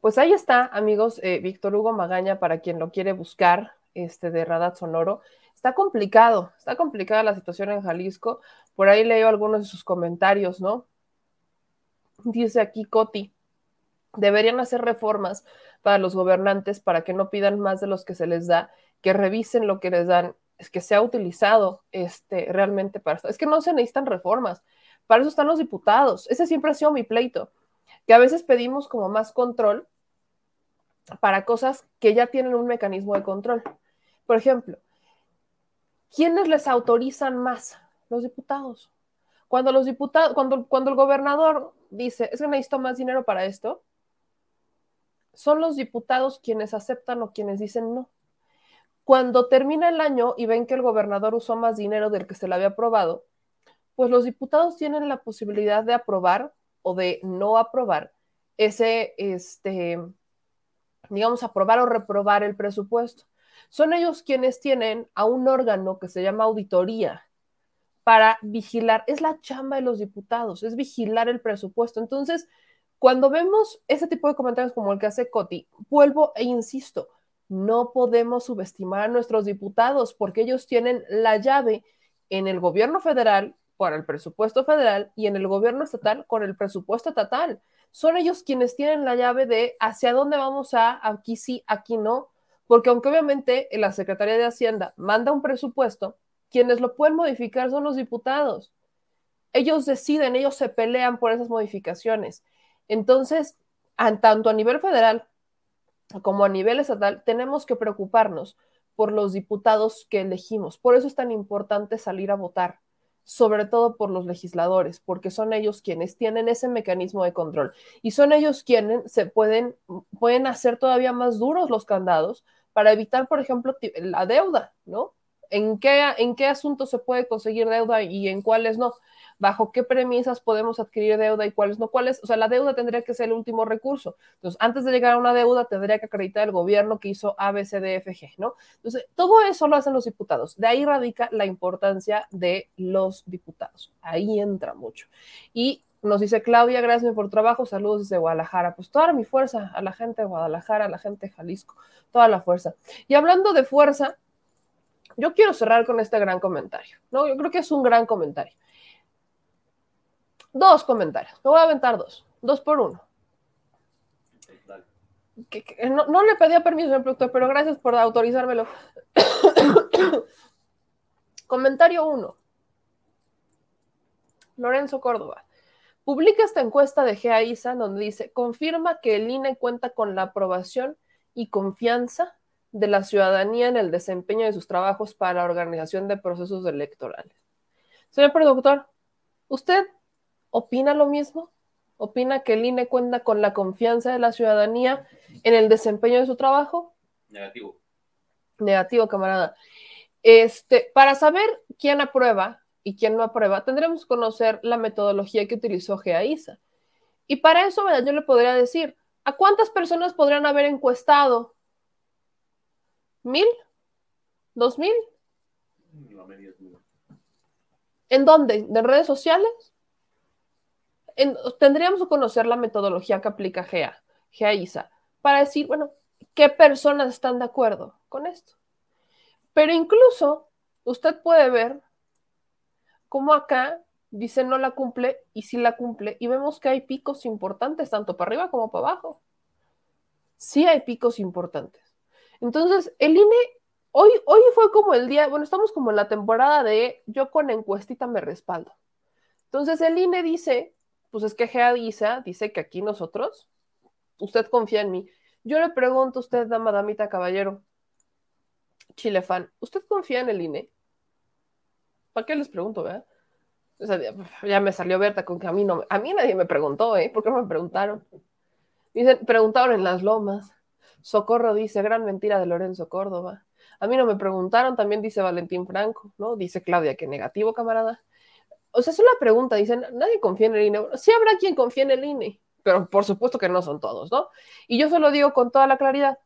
Pues ahí está, amigos, eh, Víctor Hugo Magaña, para quien lo quiere buscar, este de Radat Sonoro. Está complicado, está complicada la situación en Jalisco. Por ahí leo algunos de sus comentarios, ¿no? Dice aquí Coti, deberían hacer reformas para los gobernantes para que no pidan más de los que se les da, que revisen lo que les dan es que se ha utilizado este, realmente para esto. Es que no se necesitan reformas, para eso están los diputados. Ese siempre ha sido mi pleito, que a veces pedimos como más control para cosas que ya tienen un mecanismo de control. Por ejemplo, ¿quiénes les autorizan más? Los diputados. Cuando los diputados, cuando, cuando el gobernador dice, es que necesito más dinero para esto, son los diputados quienes aceptan o quienes dicen no. Cuando termina el año y ven que el gobernador usó más dinero del que se le había aprobado, pues los diputados tienen la posibilidad de aprobar o de no aprobar ese, este, digamos, aprobar o reprobar el presupuesto. Son ellos quienes tienen a un órgano que se llama auditoría para vigilar, es la chamba de los diputados, es vigilar el presupuesto. Entonces, cuando vemos ese tipo de comentarios como el que hace Coti, vuelvo e insisto, no podemos subestimar a nuestros diputados porque ellos tienen la llave en el gobierno federal por el presupuesto federal y en el gobierno estatal con el presupuesto estatal. Son ellos quienes tienen la llave de hacia dónde vamos a, aquí sí, aquí no, porque aunque obviamente la Secretaría de Hacienda manda un presupuesto, quienes lo pueden modificar son los diputados. Ellos deciden, ellos se pelean por esas modificaciones. Entonces, tanto a nivel federal como a nivel estatal, tenemos que preocuparnos por los diputados que elegimos. Por eso es tan importante salir a votar, sobre todo por los legisladores, porque son ellos quienes tienen ese mecanismo de control y son ellos quienes se pueden, pueden hacer todavía más duros los candados para evitar, por ejemplo, la deuda, ¿no? ¿En qué, en qué asuntos se puede conseguir deuda y en cuáles no? Bajo qué premisas podemos adquirir deuda y cuáles no, cuáles, o sea, la deuda tendría que ser el último recurso. Entonces, antes de llegar a una deuda, tendría que acreditar el gobierno que hizo ABCDFG, ¿no? Entonces, todo eso lo hacen los diputados. De ahí radica la importancia de los diputados. Ahí entra mucho. Y nos dice Claudia, gracias por trabajo, saludos desde Guadalajara. Pues toda mi fuerza a la gente de Guadalajara, a la gente de Jalisco, toda la fuerza. Y hablando de fuerza, yo quiero cerrar con este gran comentario, ¿no? Yo creo que es un gran comentario. Dos comentarios. Me voy a aventar dos. Dos por uno. no, le pedía permiso al productor, pero gracias por autorizármelo. Comentario uno. Lorenzo Córdoba. Publica esta encuesta de GAISA donde dice, confirma que el INE cuenta con la aprobación y confianza de la ciudadanía en el desempeño de sus trabajos para la organización de procesos electorales. Señor productor, ¿usted opina lo mismo? ¿Opina que el INE cuenta con la confianza de la ciudadanía en el desempeño de su trabajo? Negativo. Negativo, camarada. Este, para saber quién aprueba y quién no aprueba, tendremos que conocer la metodología que utilizó GEAISA. Y para eso, yo le podría decir, ¿a cuántas personas podrían haber encuestado? ¿Mil? ¿Dos mil? ¿En dónde? ¿De redes sociales? Tendríamos que conocer la metodología que aplica GEA, GEA para decir, bueno, qué personas están de acuerdo con esto. Pero incluso usted puede ver cómo acá dice no la cumple y sí la cumple y vemos que hay picos importantes tanto para arriba como para abajo. Sí hay picos importantes. Entonces, el INE, hoy, hoy fue como el día, bueno, estamos como en la temporada de yo con encuestita me respaldo. Entonces, el INE dice, pues es que Gea dice que aquí nosotros, usted confía en mí. Yo le pregunto a usted, dama, damita, caballero, chile fan, ¿usted confía en el INE? ¿Para qué les pregunto, verdad? ya me salió Berta con que a mí no, a mí nadie me preguntó, ¿eh? ¿Por qué no me preguntaron? Dicen, preguntaron en las lomas. Socorro dice, gran mentira de Lorenzo Córdoba. A mí no me preguntaron, también dice Valentín Franco, ¿no? Dice Claudia que negativo, camarada o sea, es una pregunta, dicen, nadie confía en el INE. sí habrá quien confíe en el INE, pero por supuesto que no son todos, ¿no? Y yo se lo digo con toda la claridad.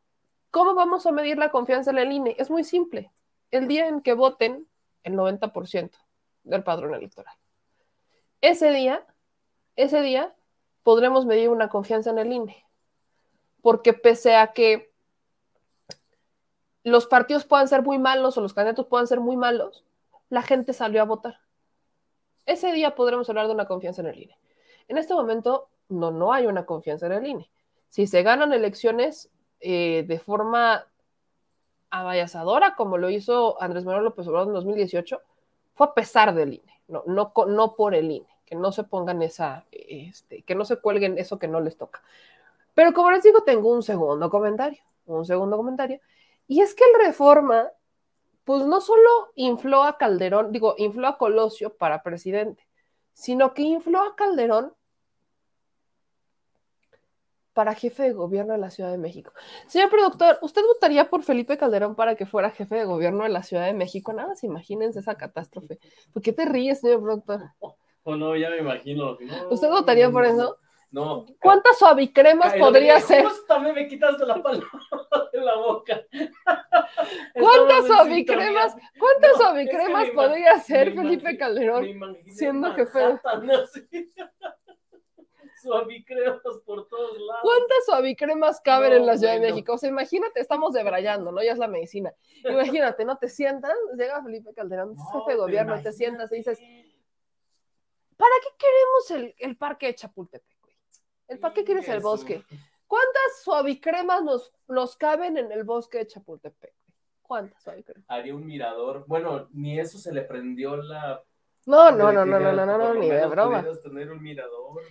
¿Cómo vamos a medir la confianza en el INE? Es muy simple. El día en que voten el 90% del padrón electoral. Ese día, ese día podremos medir una confianza en el INE. Porque pese a que los partidos puedan ser muy malos o los candidatos puedan ser muy malos, la gente salió a votar ese día podremos hablar de una confianza en el INE. En este momento no, no hay una confianza en el INE. Si se ganan elecciones eh, de forma avallasadora como lo hizo Andrés Manuel López Obrador en 2018 fue a pesar del INE, no, no, no por el INE, que no se pongan esa, este, que no se cuelguen eso que no les toca. Pero como les digo, tengo un segundo comentario, un segundo comentario, y es que el Reforma, pues no solo infló a Calderón, digo, infló a Colosio para presidente, sino que infló a Calderón para jefe de gobierno de la Ciudad de México. Señor productor, ¿usted votaría por Felipe Calderón para que fuera jefe de gobierno de la Ciudad de México? Nada más imagínense esa catástrofe. ¿Por qué te ríes, señor productor? Oh, no, ya me imagino. ¿Usted votaría por eso? No. ¿Cuántas suavicremas podría ser? También me quitaste la palabra de la boca. ¿Cuántas suavicremas, cuántas no, suavicremas podría ser Felipe Calderón siendo jefe? suavicremas por todos lados. ¿Cuántas suavicremas caben en la Ciudad de México? O sea, imagínate, estamos debrayando, ¿no? Ya es la medicina. Imagínate, ¿no? Te sientas, llega Felipe Calderón, jefe de gobierno, te sientas y dices, ¿para qué queremos el, el parque de Chapultepec? ¿El para qué quieres el bosque? ¿Cuántas suavicremas nos, nos caben en el bosque de Chapultepec? ¿Cuántas suavicremas? Haría un mirador. Bueno, ni eso se le prendió la. No, no, no, no, no, no, no, no, ni de broma. tener un mirador.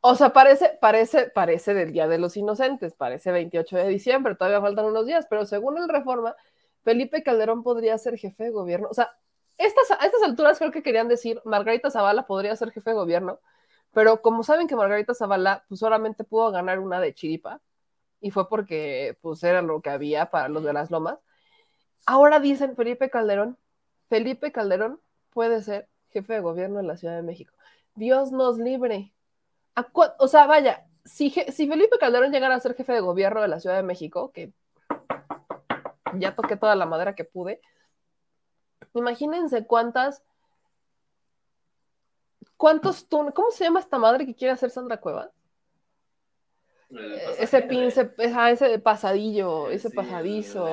O sea, parece, parece, parece del Día de los Inocentes, parece 28 de diciembre, todavía faltan unos días, pero según el Reforma, Felipe Calderón podría ser jefe de gobierno. O sea, estas, a estas alturas creo que querían decir, Margarita Zavala podría ser jefe de gobierno, pero como saben que Margarita Zavala pues solamente pudo ganar una de chiripa, y fue porque pues era lo que había para los de las lomas, ahora dicen Felipe Calderón, Felipe Calderón puede ser jefe de gobierno de la Ciudad de México. Dios nos libre o sea, vaya, si, si Felipe Calderón llegara a ser jefe de gobierno de la Ciudad de México, que ya toqué toda la madera que pude, imagínense cuántas, cuántos túneles, ¿cómo se llama esta madre que quiere hacer Sandra Cueva? Ese pince, ese pasadillo, ese pasadizo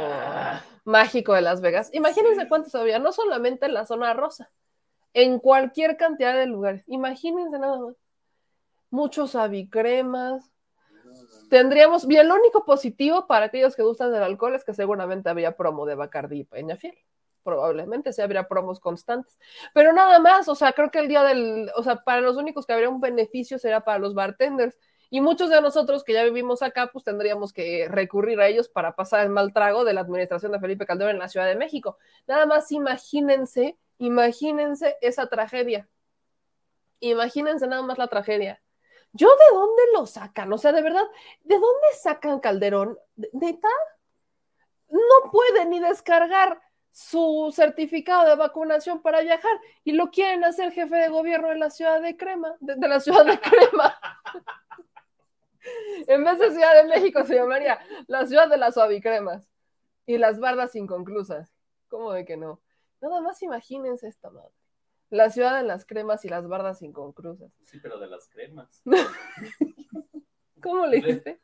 mágico de Las Vegas. Imagínense cuántos había, no solamente en la zona rosa, en cualquier cantidad de lugares. Imagínense nada más muchos avicremas. Tendríamos, bien, lo único positivo para aquellos que gustan del alcohol es que seguramente había promo de Bacardi y Peñafiel. Probablemente se habría promos constantes. Pero nada más, o sea, creo que el día del, o sea, para los únicos que habría un beneficio sería para los bartenders. Y muchos de nosotros que ya vivimos acá, pues tendríamos que recurrir a ellos para pasar el mal trago de la administración de Felipe Calderón en la Ciudad de México. Nada más imagínense, imagínense esa tragedia. Imagínense nada más la tragedia ¿Yo de dónde lo sacan? O sea, de verdad, ¿de dónde sacan Calderón? ¿Neta? No puede ni descargar su certificado de vacunación para viajar y lo quieren hacer jefe de gobierno de la ciudad de Crema, de, la ciudad de Crema. en vez de Ciudad de México se llamaría la ciudad de las suavicremas y las bardas inconclusas. ¿Cómo de que no? Nada más imagínense esta madre. La ciudad de las cremas y las bardas inconclusas. Sí, pero de las cremas. ¿Cómo le dijiste?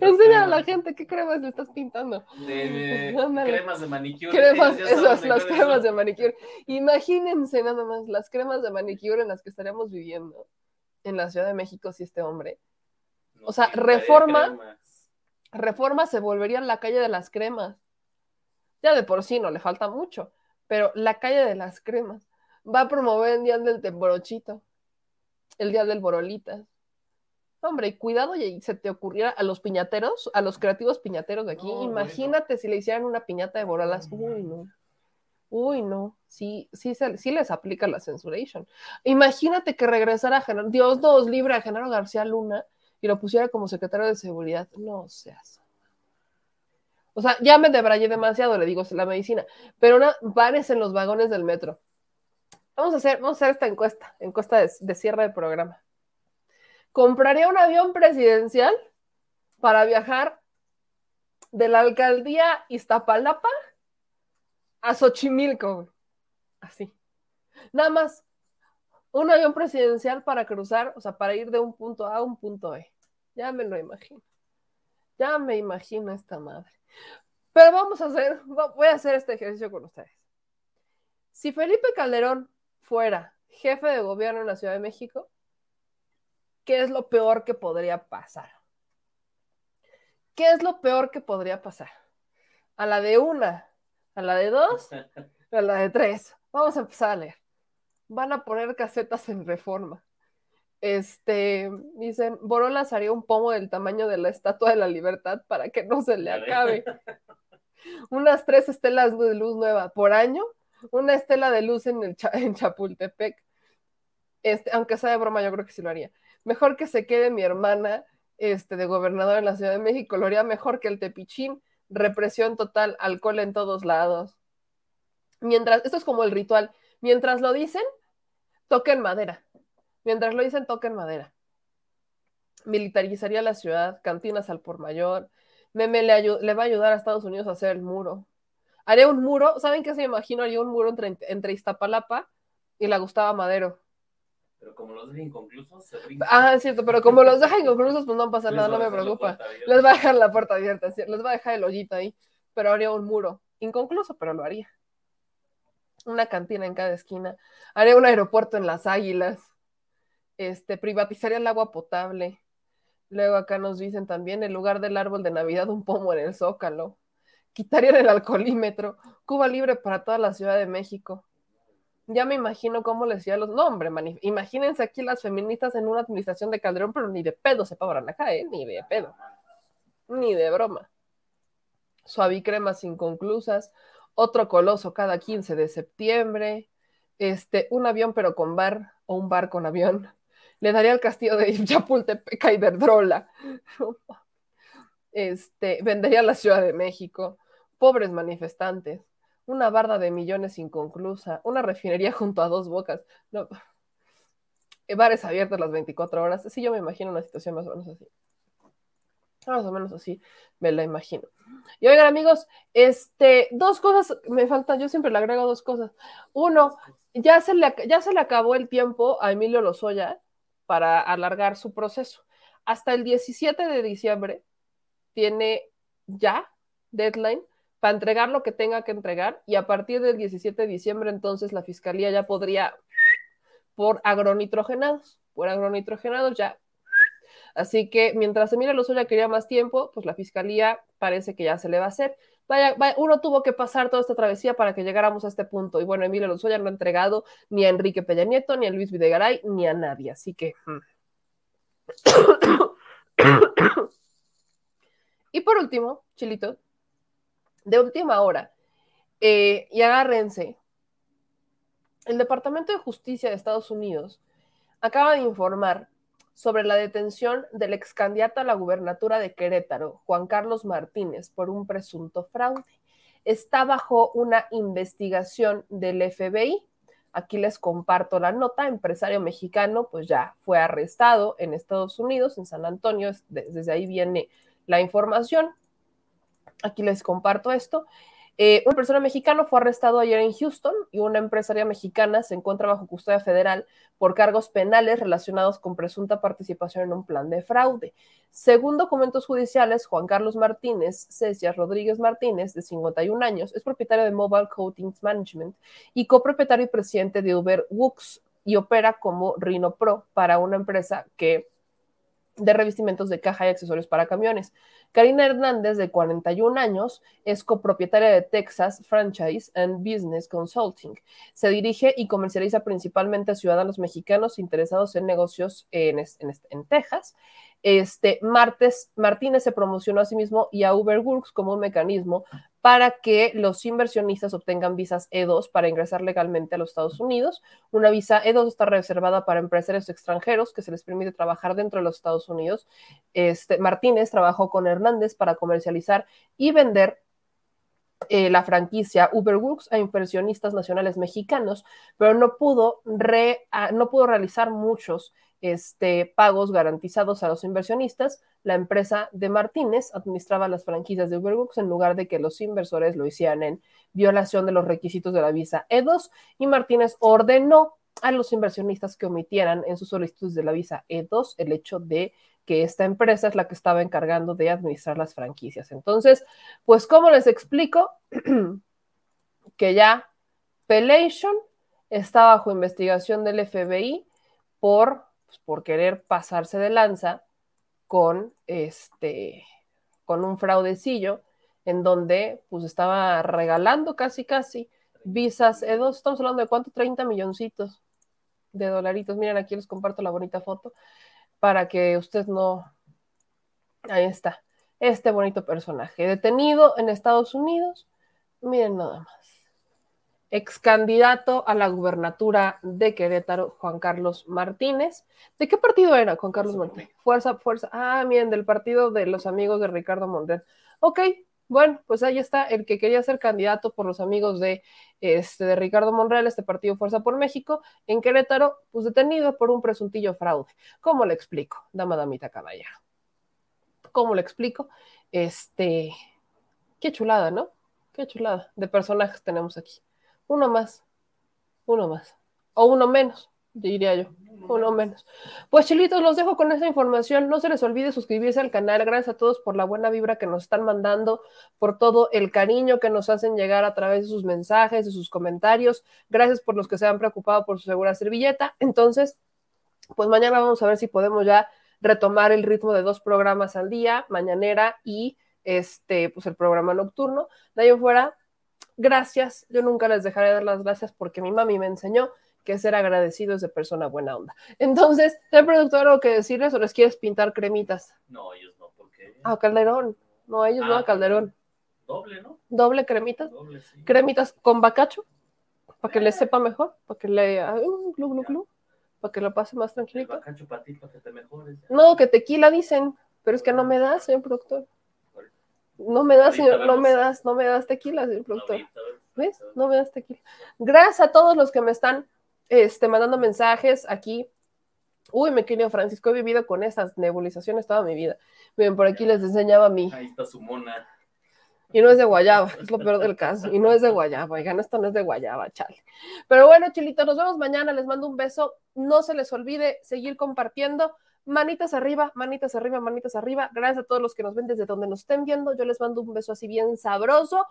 Enseña a la gente qué cremas le estás pintando. De, cremas de manicure. Cremas, esas, las cremas de manicure. Imagínense nada más las cremas de manicure en las que estaríamos viviendo en la Ciudad de México si este hombre. o sea, reforma. Reforma se volvería la calle de las cremas. Ya de por sí no le falta mucho, pero la calle de las cremas va a promover el día del temborochito, el día del borolita. Hombre, cuidado y se te ocurriera a los piñateros, a los creativos piñateros de aquí, imagínate si le hicieran una piñata de borolas. Uy, no. Uy, no. Sí, sí, sí les aplica la censuration. Imagínate que regresara a Genaro, Dios nos libre a Genaro García Luna y lo pusiera como secretario de seguridad. No seas. O sea, ya me debrayé demasiado, le digo, la medicina. Pero una, pares en los vagones del metro. Vamos a hacer, vamos a hacer esta encuesta, encuesta de, cierre del programa. ¿Compraría un avión presidencial para viajar de la alcaldía Iztapalapa a Xochimilco? Así. Nada más. Un avión presidencial para cruzar, o sea, para ir de un punto A a un punto B. Ya me lo imagino. Ya me imagino esta madre. Pero vamos a hacer, voy a hacer este ejercicio con ustedes. Si Felipe Calderón fuera jefe de gobierno en la Ciudad de México, ¿qué es lo peor que podría pasar? ¿Qué es lo peor que podría pasar? a la de una, a la de dos, a la de tres. Vamos a empezar a leer. Van a poner casetas en reforma. Este, dicen, Borolas haría un pomo del tamaño de la Estatua de la Libertad para que no se le acabe. Unas tres estelas de luz nueva por año, una estela de luz en, el en Chapultepec. Este, aunque sea de broma, yo creo que sí lo haría. Mejor que se quede mi hermana este, de gobernador en la Ciudad de México, lo haría mejor que el Tepichín. Represión total, alcohol en todos lados. Mientras, esto es como el ritual, mientras lo dicen, toquen madera. Mientras lo dicen, toquen madera. Militarizaría la ciudad, cantinas al por mayor. Meme le, le, va a ayudar a Estados Unidos a hacer el muro. Haría un muro, ¿saben qué se imagino? Haría un muro entre, entre Iztapalapa y la Gustava Madero. Pero como los deja inconclusos, se. Ah, es cierto, pero como los deja inconclusos, pues no pasa nada, no me preocupa. Les va a dejar la puerta abierta, les va a dejar el hoyito ahí, pero haría un muro. Inconcluso, pero lo haría. Una cantina en cada esquina. Haría un aeropuerto en las águilas. Este, privatizaría el agua potable. Luego acá nos dicen también, en lugar del árbol de Navidad, un pomo en el zócalo. Quitarían el alcoholímetro. Cuba libre para toda la Ciudad de México ya me imagino cómo les decía los nombres, imagínense aquí las feministas en una administración de Calderón, pero ni de pedo se pagarán acá, ¿eh? Ni de pedo. Ni de broma. Suavicremas inconclusas, otro coloso cada 15 de septiembre, este, un avión pero con bar o un bar con avión. Le daría el castillo de Chapultepec y Verdrola. Este, vendería la Ciudad de México. Pobres manifestantes una barda de millones inconclusa, una refinería junto a dos bocas. No. Bares abiertos las 24 horas. Sí, yo me imagino una situación más o menos así. Más o menos así me la imagino. Y oigan, amigos, este, dos cosas me faltan, yo siempre le agrego dos cosas. Uno, ya se le, ya se le acabó el tiempo a Emilio Lozoya para alargar su proceso. Hasta el 17 de diciembre tiene ya deadline para entregar lo que tenga que entregar y a partir del 17 de diciembre entonces la fiscalía ya podría por agronitrogenados, por agronitrogenados ya. Así que mientras Emilio Lozoya quería más tiempo, pues la fiscalía parece que ya se le va a hacer. Vaya, uno tuvo que pasar toda esta travesía para que llegáramos a este punto. Y bueno, Emilio Lozoya no ha entregado ni a Enrique Peña Nieto, ni a Luis Videgaray, ni a nadie. Así que. Hmm. y por último, Chilito, de última hora. Eh, y agárrense. El Departamento de Justicia de Estados Unidos acaba de informar sobre la detención del ex candidato a la gubernatura de Querétaro, Juan Carlos Martínez, por un presunto fraude. Está bajo una investigación del FBI. Aquí les comparto la nota. Empresario mexicano, pues ya fue arrestado en Estados Unidos, en San Antonio. Desde ahí viene la información. Aquí les comparto esto. Eh, una persona mexicana fue arrestado ayer en Houston y una empresaria mexicana se encuentra bajo custodia federal por cargos penales relacionados con presunta participación en un plan de fraude. Según documentos judiciales, Juan Carlos Martínez, Cecia Rodríguez Martínez, de 51 años, es propietario de Mobile Coatings Management y copropietario y presidente de Uber Wux y opera como Rhino Pro para una empresa que de revestimientos de caja y accesorios para camiones. Karina Hernández, de 41 años, es copropietaria de Texas Franchise and Business Consulting. Se dirige y comercializa principalmente a ciudadanos mexicanos interesados en negocios en, en, Texas. Este, Martes, Martínez se promocionó a sí mismo y a UberWorks como un mecanismo para que los inversionistas obtengan visas E2 para ingresar legalmente a los Estados Unidos. Una visa E2 está reservada para empresarios extranjeros que se les permite trabajar dentro de los Estados Unidos. Este, Martínez trabajó con Hernández para comercializar y vender eh, la franquicia UberWorks a inversionistas nacionales mexicanos, pero no pudo, no pudo realizar muchos este, pagos garantizados a los inversionistas, la empresa de Martínez administraba las franquicias de Uberbox en lugar de que los inversores lo hicieran en violación de los requisitos de la visa E2 y Martínez ordenó a los inversionistas que omitieran en sus solicitudes de la visa E2 el hecho de que esta empresa es la que estaba encargando de administrar las franquicias. Entonces, pues, ¿cómo les explico? que ya Pelation está bajo investigación del FBI por pues, por querer pasarse de lanza con este con un fraudecillo en donde pues estaba regalando casi casi visas E2, estamos hablando de cuánto, 30 milloncitos de dolaritos. Miren, aquí les comparto la bonita foto para que usted no... Ahí está, este bonito personaje, detenido en Estados Unidos. Miren nada más ex candidato a la gubernatura de Querétaro, Juan Carlos Martínez. ¿De qué partido era Juan Carlos Martínez? Fuerza, fuerza. Ah, miren, del partido de los amigos de Ricardo Monreal. Ok, bueno, pues ahí está el que quería ser candidato por los amigos de, este, de Ricardo Monreal, este partido Fuerza por México, en Querétaro, pues detenido por un presuntillo fraude. ¿Cómo le explico, dama damita caballero? ¿Cómo le explico? Este, qué chulada, ¿no? Qué chulada de personajes tenemos aquí. Uno más, uno más, o uno menos, diría yo, uno menos. Pues chilitos, los dejo con esa información. No se les olvide suscribirse al canal. Gracias a todos por la buena vibra que nos están mandando, por todo el cariño que nos hacen llegar a través de sus mensajes, de sus comentarios. Gracias por los que se han preocupado por su segura servilleta. Entonces, pues mañana vamos a ver si podemos ya retomar el ritmo de dos programas al día, mañanera y este, pues el programa nocturno. De ahí fuera, gracias. Yo nunca les dejaré de dar las gracias porque mi mami me enseñó que ser agradecido es de persona buena onda. Entonces, ¿el productor algo que decirles o les quieres pintar cremitas? No, ellos no, porque. Ah, Calderón. No, ellos no, a ah, Calderón. Doble, ¿no? Doble cremitas. Doble, sí. Cremitas con bacacho, para que les sepa mejor, para que le. Uh, glu, glu, glu, para que lo pase más tranquilito. bacacho para ti, para que te mejores. No, que tequila dicen, pero es que no me da, señor productor. No me das, señor, no me das, no me das tequila, señor productor. ¿Ves? No me das tequila. Gracias a todos los que me están este, mandando mensajes aquí. Uy, me querido Francisco, he vivido con esas nebulizaciones toda mi vida. Miren, por aquí les enseñaba a mí. Ahí está su mona. Y no es de guayaba, es lo peor del caso. Y no es de guayaba, oigan, esto no es de guayaba, chale. Pero bueno, chilitos, nos vemos mañana. Les mando un beso. No se les olvide seguir compartiendo manitas arriba, manitas arriba, manitas arriba. Gracias a todos los que nos ven desde donde nos estén viendo. Yo les mando un beso así bien sabroso,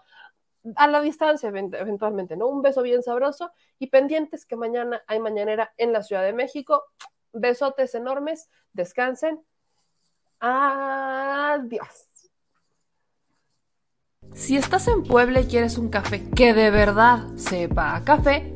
a la distancia eventualmente, ¿no? Un beso bien sabroso y pendientes que mañana hay mañanera en la Ciudad de México. Besotes enormes, descansen. Adiós. Si estás en Puebla y quieres un café que de verdad sepa a café,